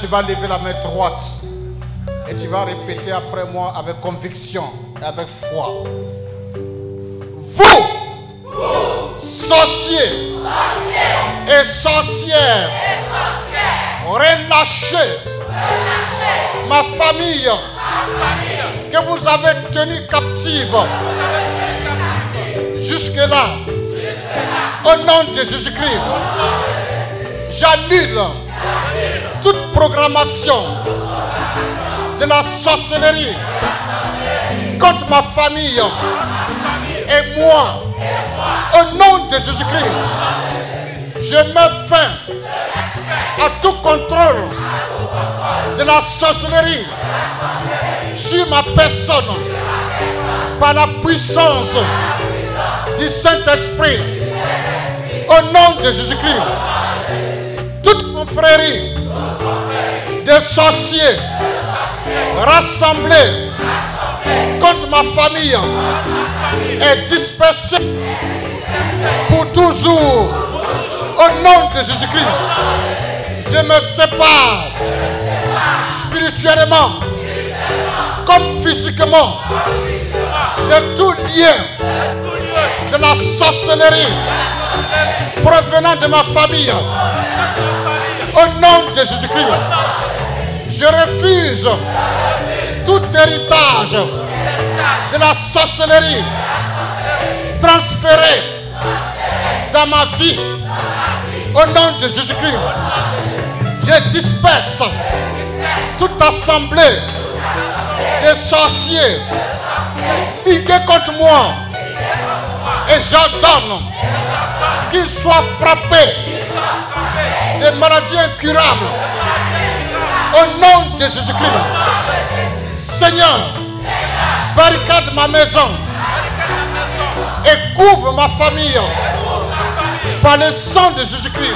tu vas lever la main droite et tu vas répéter après moi avec conviction et avec foi. Vous, sorciers et sorcières, relâchez ma famille que vous avez tenue captive jusque-là. Au nom de Jésus-Christ, j'annule toute programmation de la sorcellerie contre ma famille et moi. Au nom de Jésus-Christ, je mets fin à tout contrôle de la sorcellerie sur ma personne par la puissance du Saint-Esprit. Au nom de Jésus-Christ, toute confrérie de sorciers rassemblés contre ma famille est dispersée pour toujours. Au nom de Jésus-Christ, je me sépare spirituellement, comme physiquement de tout lien de la sorcellerie provenant de ma famille. Au nom de Jésus-Christ, je refuse tout héritage de la sorcellerie transféré dans ma vie. Au nom de Jésus-Christ, je disperse toute assemblée de sorciers ligués contre moi. Et j'ordonne qu'ils soient frappés de maladies incurables. Au nom de Jésus-Christ. Seigneur, barricade ma maison et couvre ma famille par le sang de Jésus-Christ.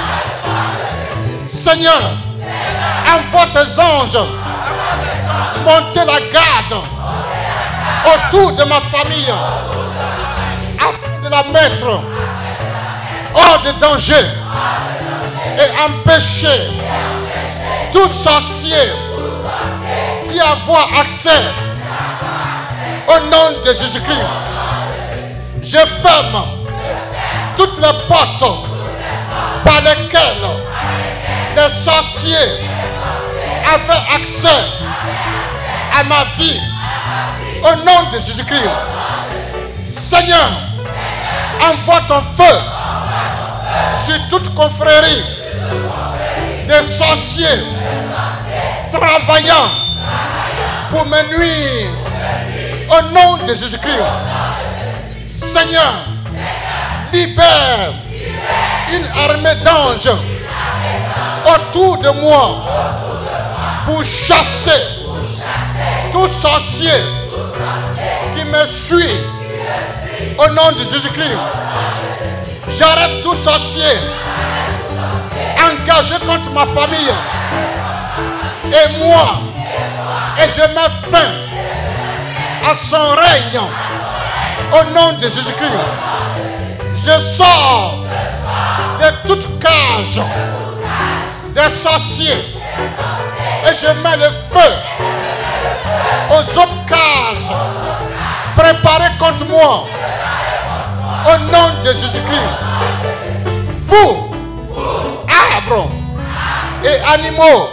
Seigneur, envoie tes anges monter la garde autour de ma famille afin de la mettre hors de danger et empêcher tout sorcier d'y avoir accès au nom de Jésus-Christ. Je ferme toutes les portes par lesquelles les sorciers avaient accès à ma vie au nom de Jésus-Christ. Seigneur, envoie ton feu sur toute confrérie des sorciers travaillant pour me nuire au nom de Jésus-Christ. Seigneur, libère une armée d'anges autour de moi pour chasser tout sorcier qui me suit au nom de Jésus-Christ. J'arrête tout sorcier engagé contre ma famille et moi et je mets fin à son règne au nom de Jésus-Christ. Je sors de toute cage des sorciers et je mets le feu aux autres cases préparées contre moi au nom de Jésus-Christ. Vous, arbres et animaux.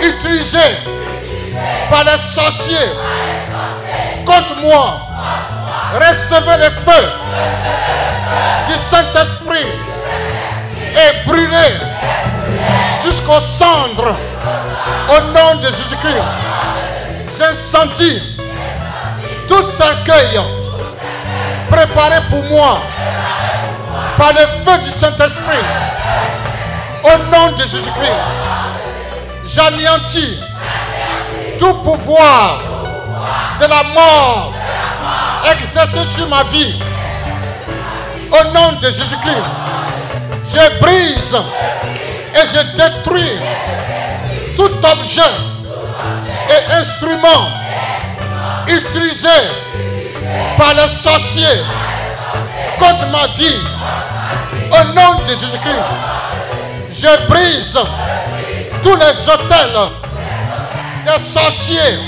Utilisés par les sorciers. Contre moi, recevez le feu du Saint-Esprit. Et brûlez jusqu'aux cendres. Au nom de Jésus-Christ. J'incendie tout cercueil préparé pour moi par le feu du Saint-Esprit au nom de Jésus-Christ. J'anéantis tout pouvoir de la mort exercé sur ma vie au nom de Jésus-Christ. Je brise et je détruis tout objet et instrument utilisé par les sorciers contre ma vie au nom de Jésus-Christ. Je brise tous les hôtels des sorciers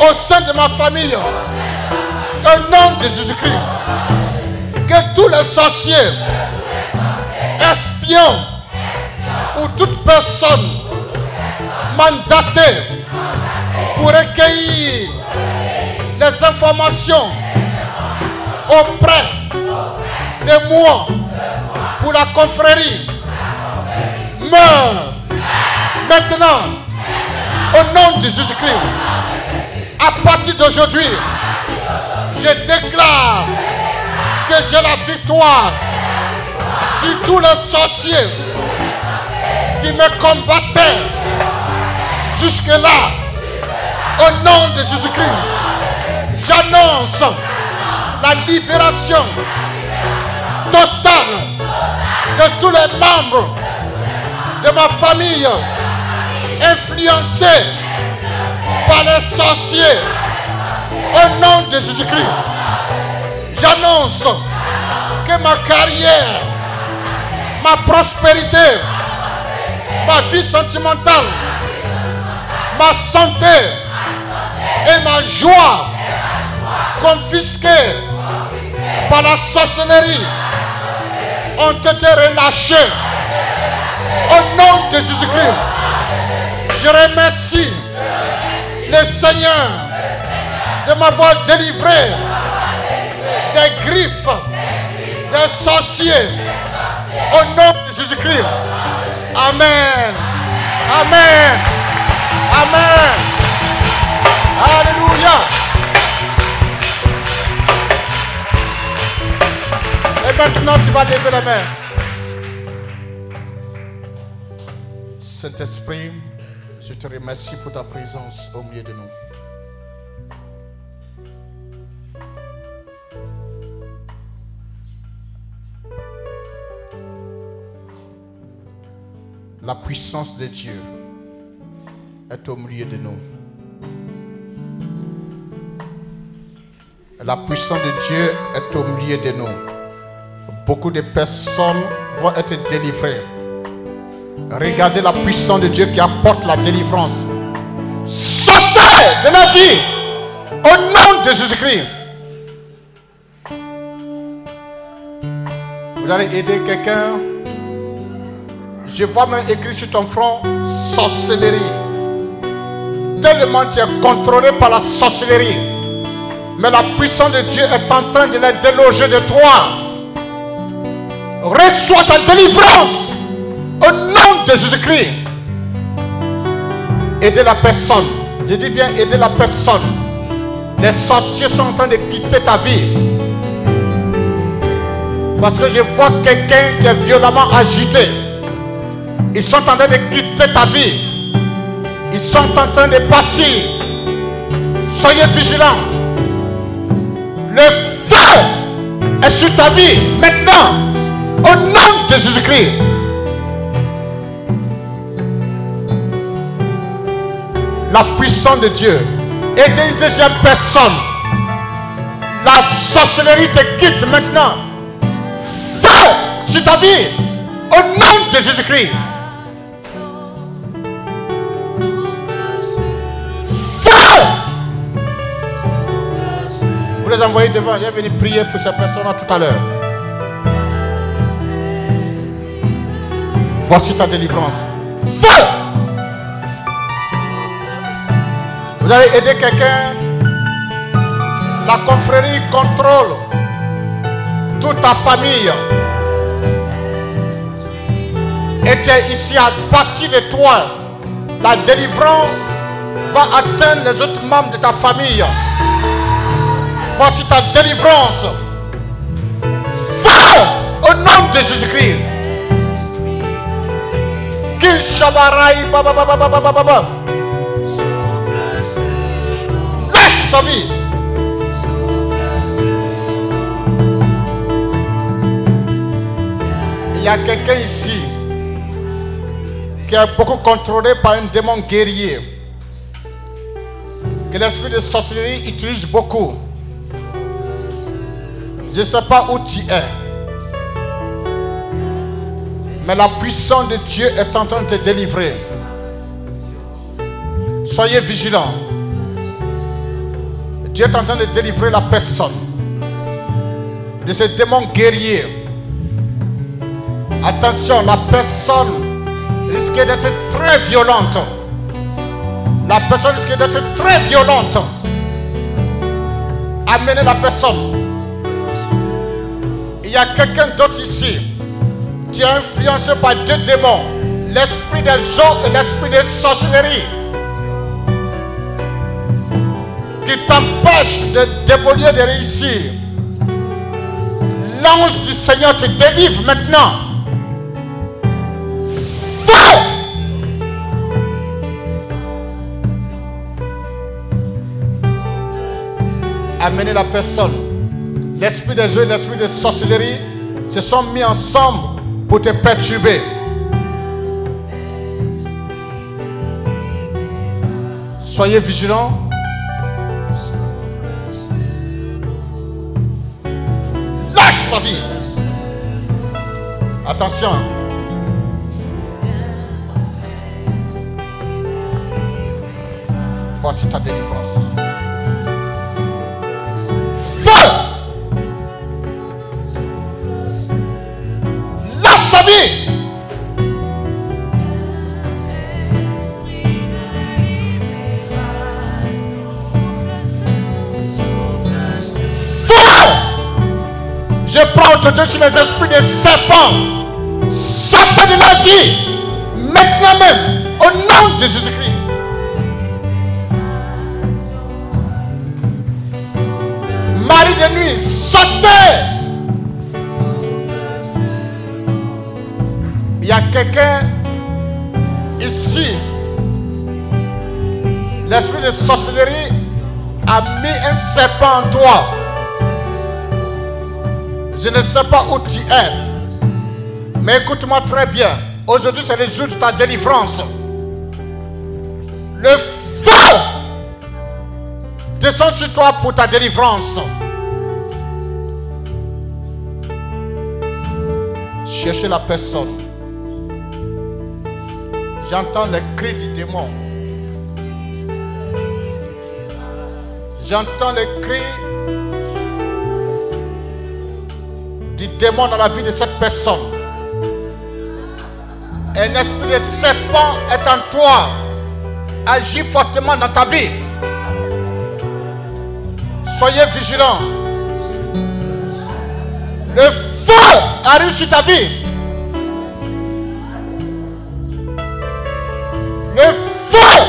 au sein de ma famille au nom de Jésus-Christ. Que tous les sorciers, espions ou toute personne mandatée pour recueillir les informations auprès de moi pour la confrérie maintenant au nom de Jésus-Christ. À partir d'aujourd'hui, je déclare que j'ai la victoire sur tous les sorciers qui me combattaient jusque-là. Au nom de Jésus-Christ, j'annonce la libération totale de tous les membres de ma famille influencés par les sorciers. Au nom de Jésus-Christ, j'annonce que ma carrière, ma prospérité, ma vie sentimentale, ma santé et ma joie confisquées par la sorcellerie ont été relâchées au nom de Jésus-Christ. Je remercie le Seigneur de m'avoir délivré des griffes des sorciers au nom de Jésus-Christ. Amen. Amen. Amen. Alléluia. Et maintenant, tu vas lever la main. Saint-Esprit, je te remercie pour ta présence au milieu de nous. La puissance de Dieu est au milieu de nous. La puissance de Dieu est au milieu de nous. Beaucoup de personnes vont être délivrées. Regardez la puissance de Dieu qui apporte la délivrance. Sortez de la vie au nom de Jésus-Christ. Vous allez aider quelqu'un. Je vois même écrit sur ton front sorcellerie. Tellement tu es contrôlé par la sorcellerie. Mais la puissance de Dieu est en train de les déloger de toi. Reçois ta délivrance au nom de Jésus-Christ. Aider la personne. Je dis bien aider la personne. Les sorciers sont en train de quitter ta vie. Parce que je vois quelqu'un qui est violemment agité. Ils sont en train de quitter ta vie. Ils sont en train de partir. Soyez vigilants. Le feu est sur ta vie maintenant. Au nom de Jésus-Christ. La puissance de Dieu. Aidez une deuxième personne. La sorcellerie te quitte maintenant. Feu sur ta vie. Au nom de Jésus-Christ. Feu. Vous les envoyez devant. Je vais venir prier pour ces personnes tout à l'heure. Voici ta délivrance. Feu. Vous allez aider quelqu'un. La confrérie contrôle toute ta famille. Et tu es ici à partir de toi. La délivrance va atteindre les autres membres de ta famille. Voici ta délivrance. Feu au nom de Jésus-Christ. Baba, baba, baba, Il y a quelqu'un ici qui est beaucoup contrôlé par un démon guerrier. Que l'esprit de sorcellerie utilise beaucoup. Je ne sais pas où tu es. Mais la puissance de Dieu est en train de te délivrer. Soyez vigilants. Dieu est en train de délivrer la personne de ce démon guerrier. Attention, la personne risque d'être très violente. La personne risque d'être très violente. Amenez la personne. Il y a quelqu'un d'autre ici. Tu es influencé par deux démons. L'esprit des eaux et l'esprit des sorcelleries. Qui t'empêche de d'évoluer, de réussir. L'ange du Seigneur te délivre maintenant. Feu! Amenez la personne. L'esprit des eaux et l'esprit de sorcellerie se sont mis ensemble pour te perturber. Soyez vigilants. sa vie. Attention. Voici ta délivrance. Feu! Lâche sa vie! Aujourd'hui sur les esprits des serpents. Sortez de la vie. Maintenant même. Au nom de Jésus-Christ. Marie de nuit, sortez. Il y a quelqu'un ici. L'esprit de sorcellerie a mis un serpent en toi. Je ne sais pas où tu es. Mais écoute-moi très bien. Aujourd'hui, c'est le jour de ta délivrance. Le feu descend sur toi pour ta délivrance. Cherchez la personne. J'entends les cris du démon. J'entends les cris du démon dans la vie de cette personne. Un esprit de serpent est en toi. Agis fortement dans ta vie. Soyez vigilants. Le feu arrive sur ta vie. Le feu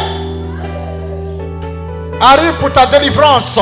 arrive pour ta délivrance.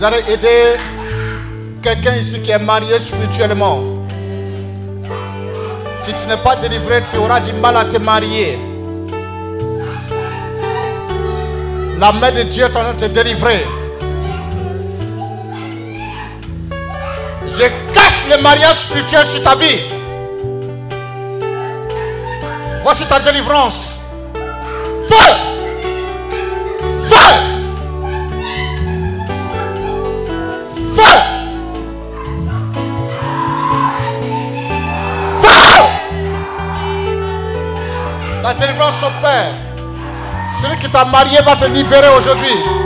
Vous allez aider quelqu'un ici qui est marié spirituellement. Si tu n'es pas délivré, tu auras du mal à te marier. La main de Dieu est en train de te délivrer. Je casse le mariage spirituel sur ta vie. Voici ta délivrance. Celui qui t'a marié va te libérer aujourd'hui.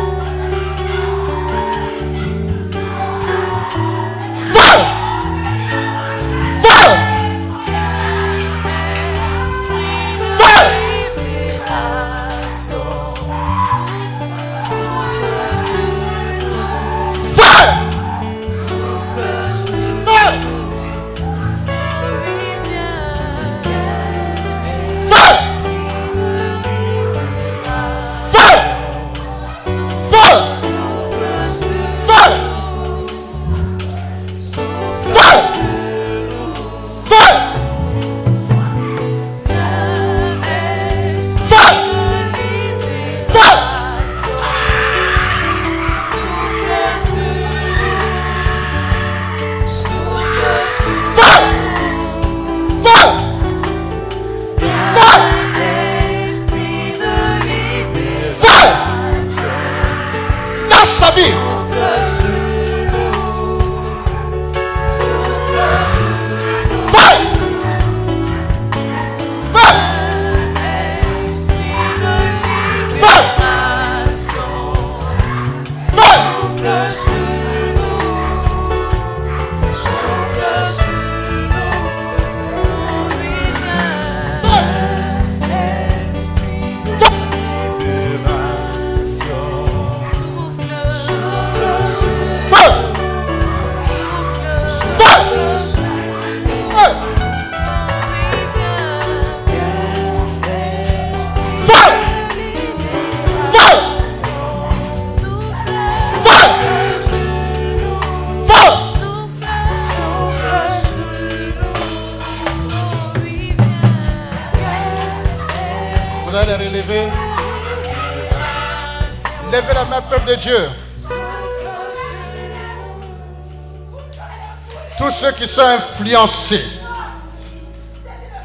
Sont influencés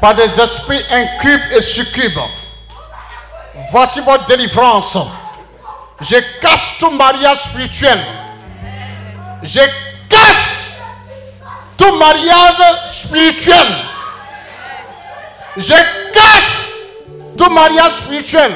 par des esprits incubes et succubes, voici votre délivrance. Je casse tout mariage spirituel. Je casse tout mariage spirituel. Je casse tout mariage spirituel.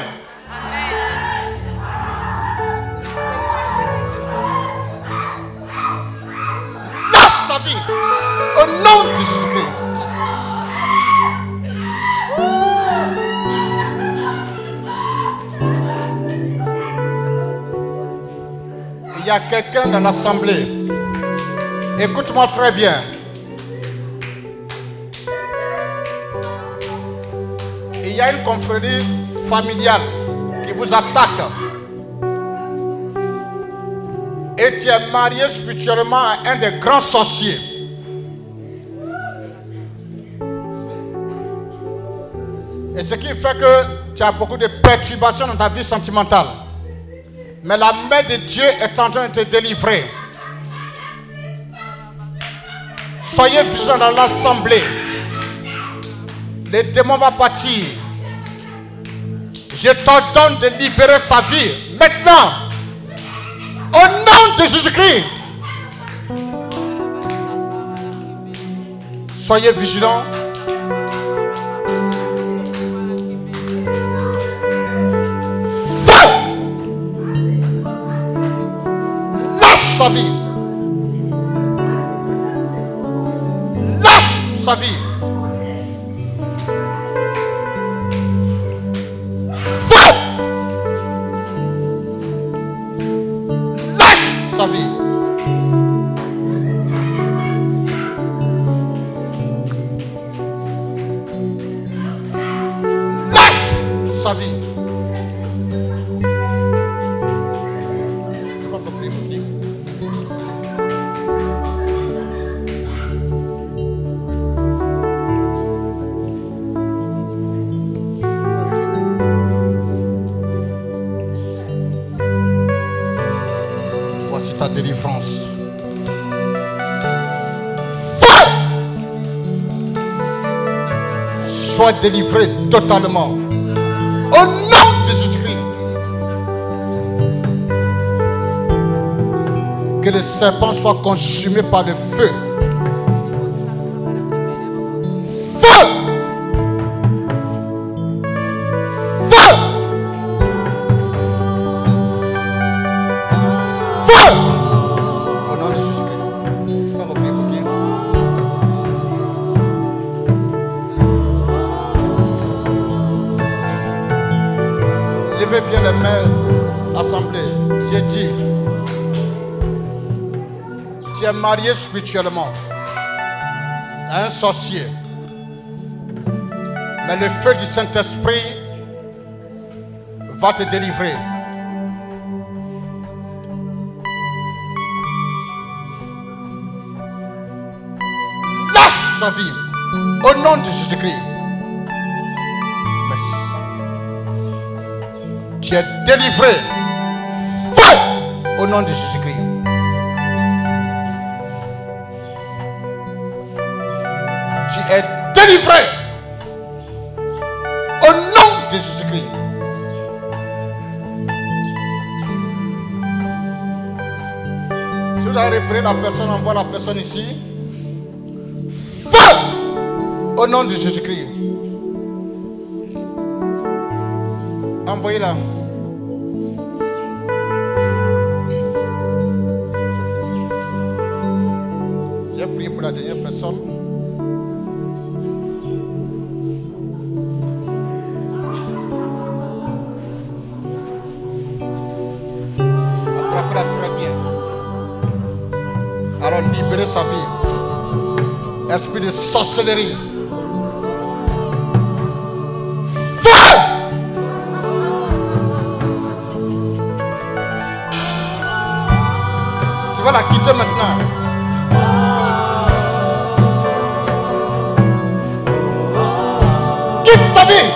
A quelqu'un dans l'assemblée. Écoute-moi très bien. Il y a une confrérie familiale qui vous attaque. Et tu es marié spirituellement à un des grands sorciers. Et ce qui fait que tu as beaucoup de perturbations dans ta vie sentimentale. Mais la main de Dieu est en train de te délivrer. Soyez vigilants dans l'assemblée. Le démon va partir. Je t'ordonne de libérer sa vie maintenant. Au nom de Jésus-Christ. Soyez vigilants. Sa vie. Lâche sa vie. Délivré totalement. Au nom de Jésus-Christ. Que le serpent soit consumé par le feu. Feu! Feu! Feu! Marié spirituellement à un sorcier. Mais le feu du Saint-Esprit va te délivrer. Lâche sa vie au nom de Jésus-Christ. Merci. Tu es délivré. Feu au nom de Jésus-Christ. Repris la personne, envoie la personne ici. Feu au nom de Jésus-Christ. Envoyez-la. Tu vas la quitter maintenant. Quitte famille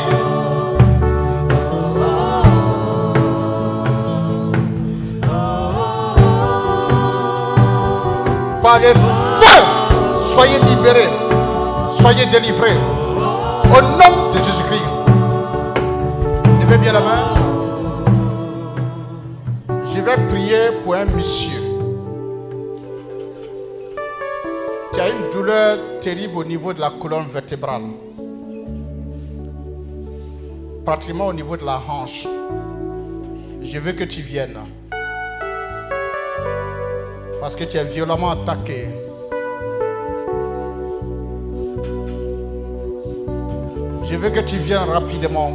Par le feu, soyez libérés soyez délivrés. Au nom de Jésus-Christ. Levez bien la main. Je vais prier pour un monsieur. qui a une douleur terrible au niveau de la colonne vertébrale. Pratiquement au niveau de la hanche. Je veux que tu viennes. Parce que tu es violemment attaqué. Je veux que tu viennes rapidement.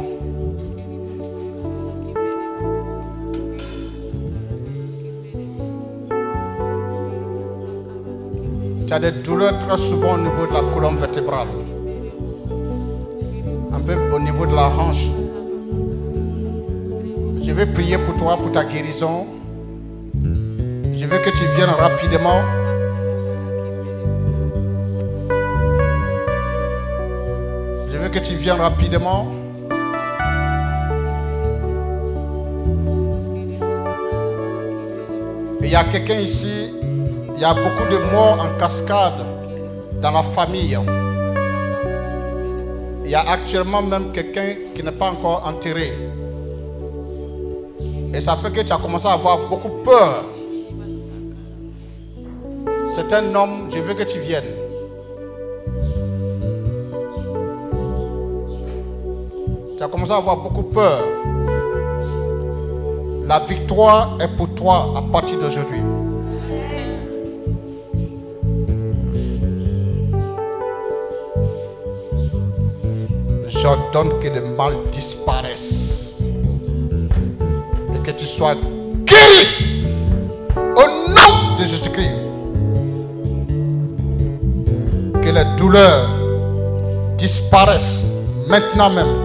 Tu as des douleurs très souvent au niveau de la colonne vertébrale. Un peu au niveau de la hanche. Je vais prier pour toi, pour ta guérison. Je veux que tu viennes rapidement. Que tu viennes rapidement. Il y a quelqu'un ici, il y a beaucoup de morts en cascade dans la famille. Il y a actuellement même quelqu'un qui n'est pas encore enterré. Et ça fait que tu as commencé à avoir beaucoup peur. C'est un homme, je veux que tu viennes. As commencé à avoir beaucoup peur. La victoire est pour toi à partir d'aujourd'hui. J'ordonne que le mal disparaisse et que tu sois guéri au nom de Jésus-Christ. Que les douleurs disparaissent maintenant même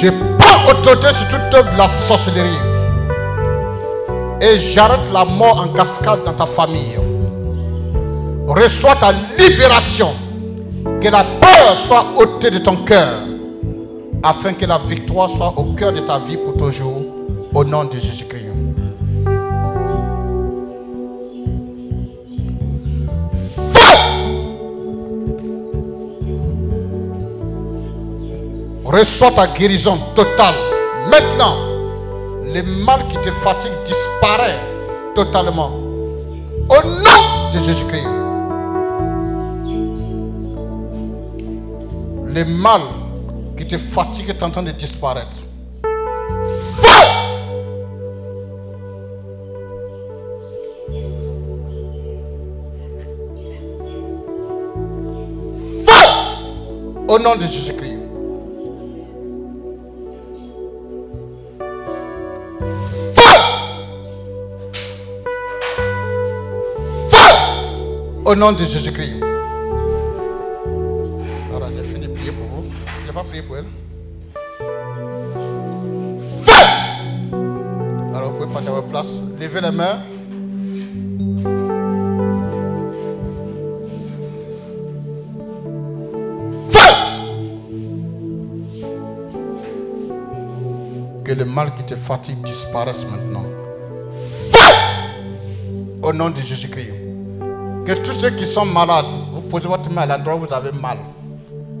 Je prends autorité sur toute la sorcellerie. Et j'arrête la mort en cascade dans ta famille. Reçois ta libération. Que la peur soit ôtée de ton cœur. Afin que la victoire soit au cœur de ta vie pour toujours. Au nom de Jésus-Christ. Reçois ta guérison totale. Maintenant, le mal qui te fatigue disparaît totalement. Au nom de Jésus-Christ. Le mal qui te fatigue est en train de disparaître. Feu! Feu! Au nom de Jésus-Christ. Au nom de Jésus-Christ. Alors, j'ai fini de prier pour vous. Je n'ai pas prié pour elle. Feu! Alors, vous pouvez à votre place. Levez les mains. Que le mal qui te fatigue disparaisse maintenant. Feu! Au nom de Jésus-Christ. Que tous ceux qui sont malades, vous posez votre main à l'endroit où vous avez mal.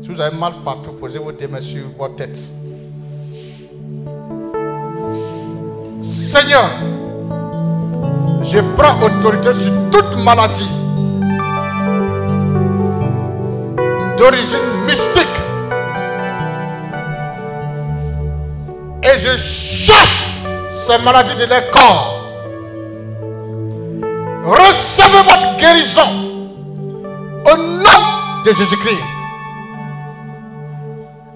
Si vous avez mal partout, posez vos deux mains sur votre tête. Seigneur, je prends autorité sur toute maladie d'origine mystique. Et je chasse ces maladies de leur corps. Jésus-Christ.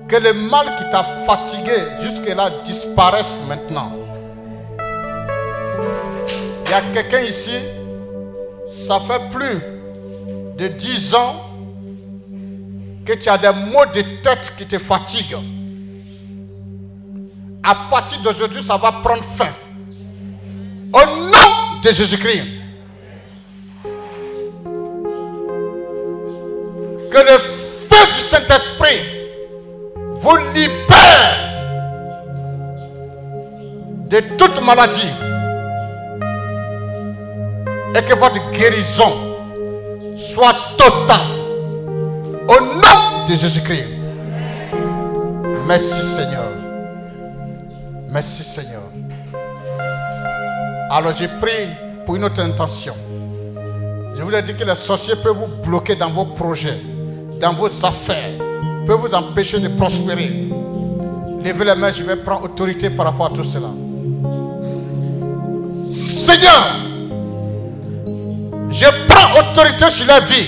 Que le mal qui t'a fatigué jusque-là disparaisse maintenant. Il y a quelqu'un ici, ça fait plus de 10 ans que tu as des maux de tête qui te fatiguent. À partir d'aujourd'hui, ça va prendre fin. Au nom de Jésus-Christ. Que le feu du Saint-Esprit vous libère de toute maladie et que votre guérison soit totale au nom de Jésus-Christ. Merci Seigneur. Merci Seigneur. Alors j'ai pris pour une autre intention. Je voulais dire que les sorciers peuvent vous bloquer dans vos projets dans vos affaires, peuvent vous empêcher de prospérer. Levez les mains, je vais prendre autorité par rapport à tout cela. Seigneur, je prends autorité sur la vie.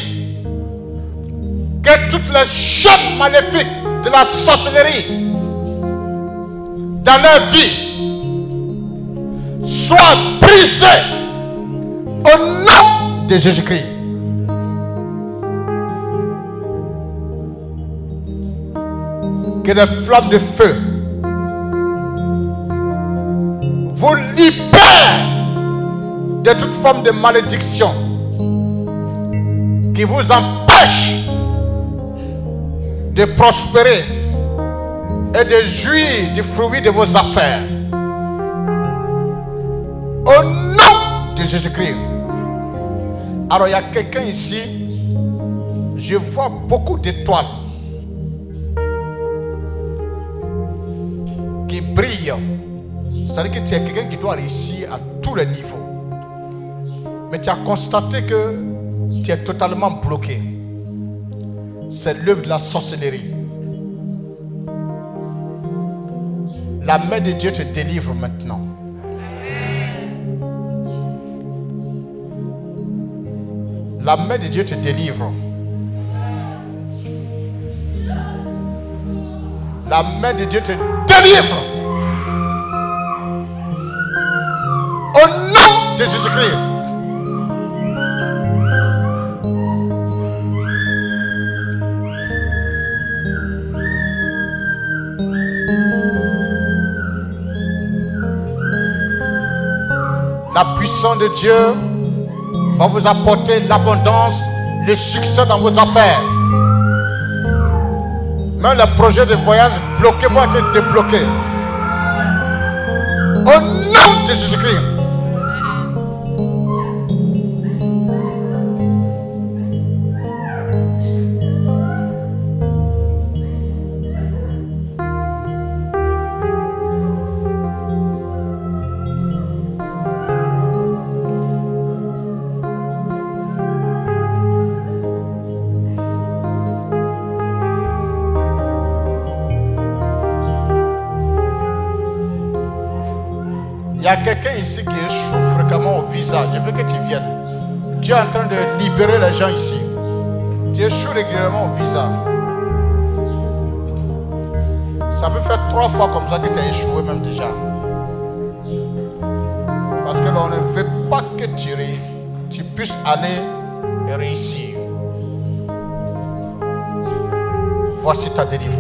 Que toutes les chaînes maléfiques de la sorcellerie dans leur vie soient brisées au nom de Jésus-Christ. Que les flammes de feu vous libèrent de toute forme de malédiction qui vous empêche de prospérer et de jouir du fruit de vos affaires. Au nom de Jésus-Christ. Alors il y a quelqu'un ici, je vois beaucoup d'étoiles C'est-à-dire que tu es quelqu'un qui doit réussir à tous les niveaux. Mais tu as constaté que tu es totalement bloqué. C'est l'œuvre de la sorcellerie. La main de Dieu te délivre maintenant. La main de Dieu te délivre. La main de Dieu te délivre. Jésus-Christ. La puissance de Dieu va vous apporter l'abondance, le succès dans vos affaires. Même les projets de voyage bloqués vont être débloqués. Au nom de Jésus-Christ. A quelqu'un ici qui échoue fréquemment au visa. Je veux que tu viennes. Tu es en train de libérer les gens ici. Tu échoues régulièrement au visa. Ça peut faire trois fois comme ça que tu as échoué même déjà. Parce que l'on ne veut pas que tu, tu puisses aller réussir. Voici ta délivrance.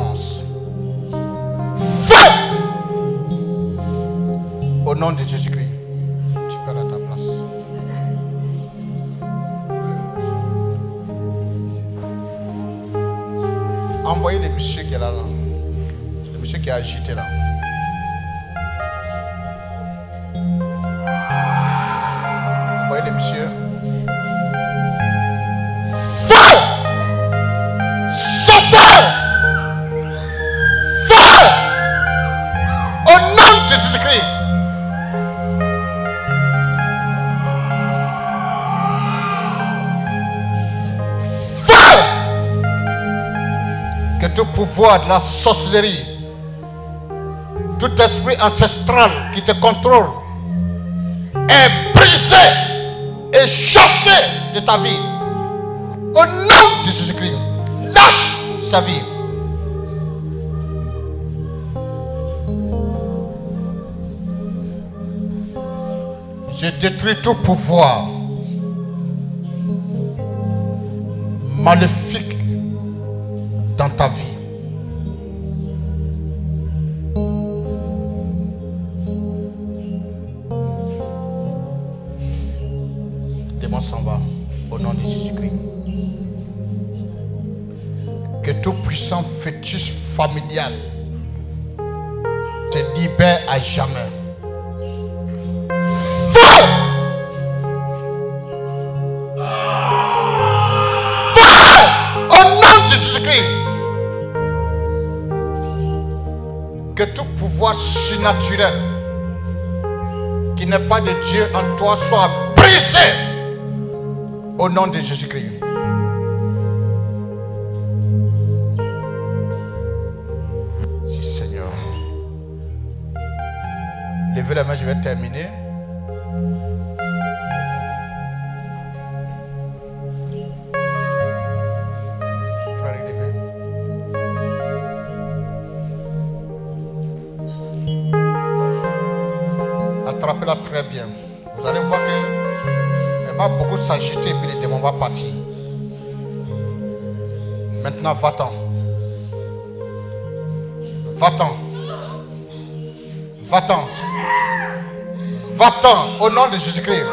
De Jésus-Christ. Tu aller à ta place. Envoyez le monsieur qui est là, là. Le monsieur qui est agité là. De la sorcellerie, tout esprit ancestral qui te contrôle est brisé et chassé de ta vie. Au nom de Jésus-Christ, lâche sa vie. Je détruis tout pouvoir maléfique pas de Dieu en toi soit brisé au nom de Jésus-Christ. Si Seigneur. Levez la main, je vais terminer. Attrapez-la très bien. Vous allez voir que elle va beaucoup s'agiter et puis les démons vont partir. Maintenant, va-t'en. Va-t'en. Va-t'en. Va-t'en au nom de Jésus-Christ.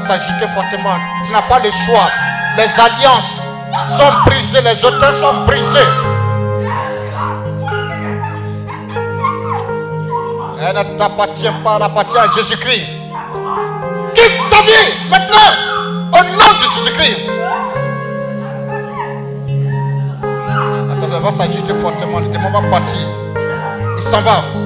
S'agiter fortement. Tu n'as pas le choix. Les alliances sont brisées, les auteurs sont brisés. Elle ne t'appartient pas, elle appartient à Jésus-Christ. Quitte sa vie maintenant au nom de Jésus-Christ. Attends, elle va s'agiter fortement, le démon va partir. Il s'en va.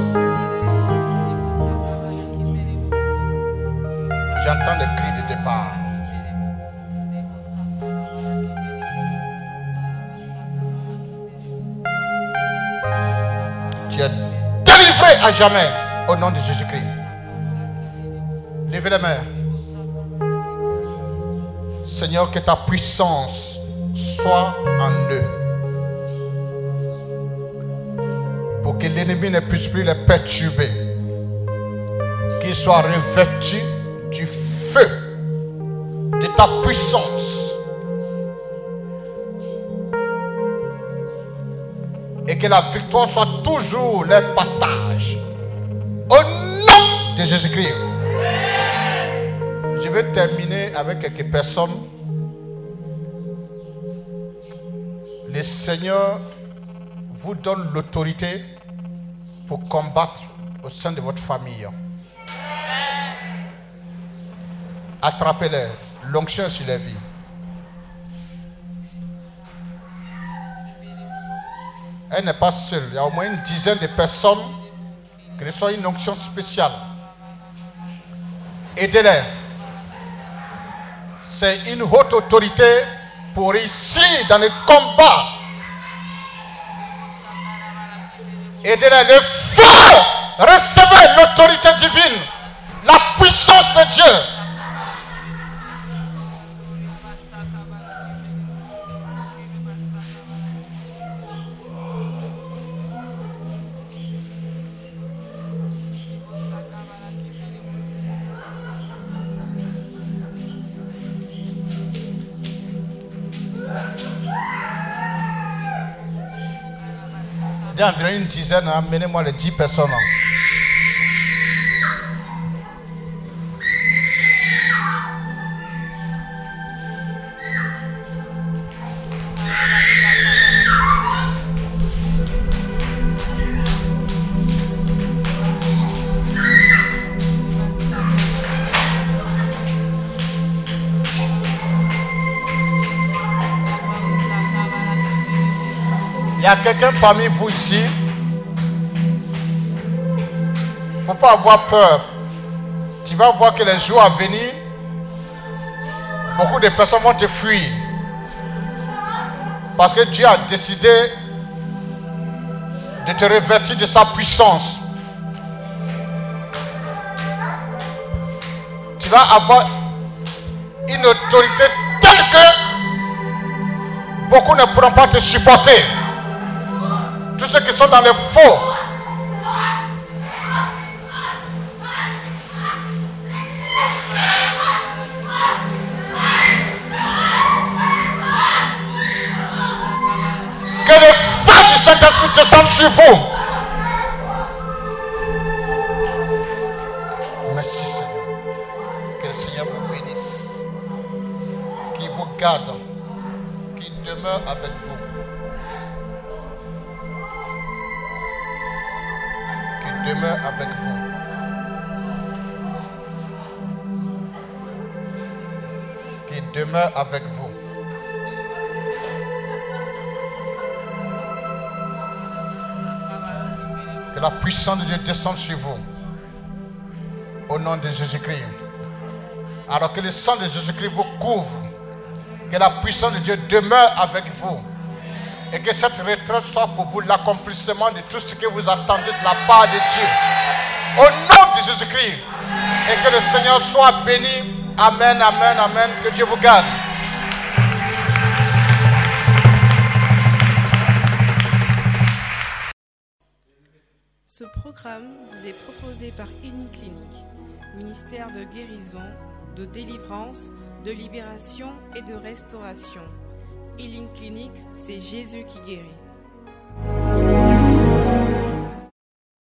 À jamais au nom de Jésus-Christ. Levez les mains. Seigneur, que ta puissance soit en eux. Pour que l'ennemi ne puisse plus les perturber. Qu'ils soient revêtus du feu de ta puissance. Que la victoire soit toujours les partage. Au nom de Jésus-Christ. Je vais terminer avec quelques personnes. Le Seigneur vous donne l'autorité pour combattre au sein de votre famille. Attrapez-les. L'onction sur les vies. Elle n'est pas seule. Il y a au moins une dizaine de personnes qui reçoivent une onction spéciale. Aidez-les. C'est une haute autorité pour réussir dans les combats. Aidez-les. Le feu. Recevez l'autorité divine. La puissance de Dieu. Environ une dizaine, hein. amenez-moi les dix personnes. Quelqu'un parmi vous ici. Il faut pas avoir peur. Tu vas voir que les jours à venir, beaucoup de personnes vont te fuir. Parce que Dieu a décidé de te revêtir de sa puissance. Tu vas avoir une autorité telle que beaucoup ne pourront pas te supporter. Tous ceux qui sont dans le faux. Que le feu du Saint-Esprit descende sur vous. Merci Seigneur. Que le Seigneur vous bénisse. garde, avec vous. Qui demeure avec vous. Que la puissance de Dieu descende sur vous. Au nom de Jésus-Christ. Alors que le sang de Jésus-Christ vous couvre. Que la puissance de Dieu demeure avec vous. Et que cette retraite soit pour vous l'accomplissement de tout ce que vous attendez de la part de Dieu. Au nom de Jésus-Christ. Et que le Seigneur soit béni. Amen, amen, amen. Que Dieu vous garde. Ce programme vous est proposé par Clinique, ministère de guérison, de délivrance, de libération et de restauration. C'est Jésus qui guérit.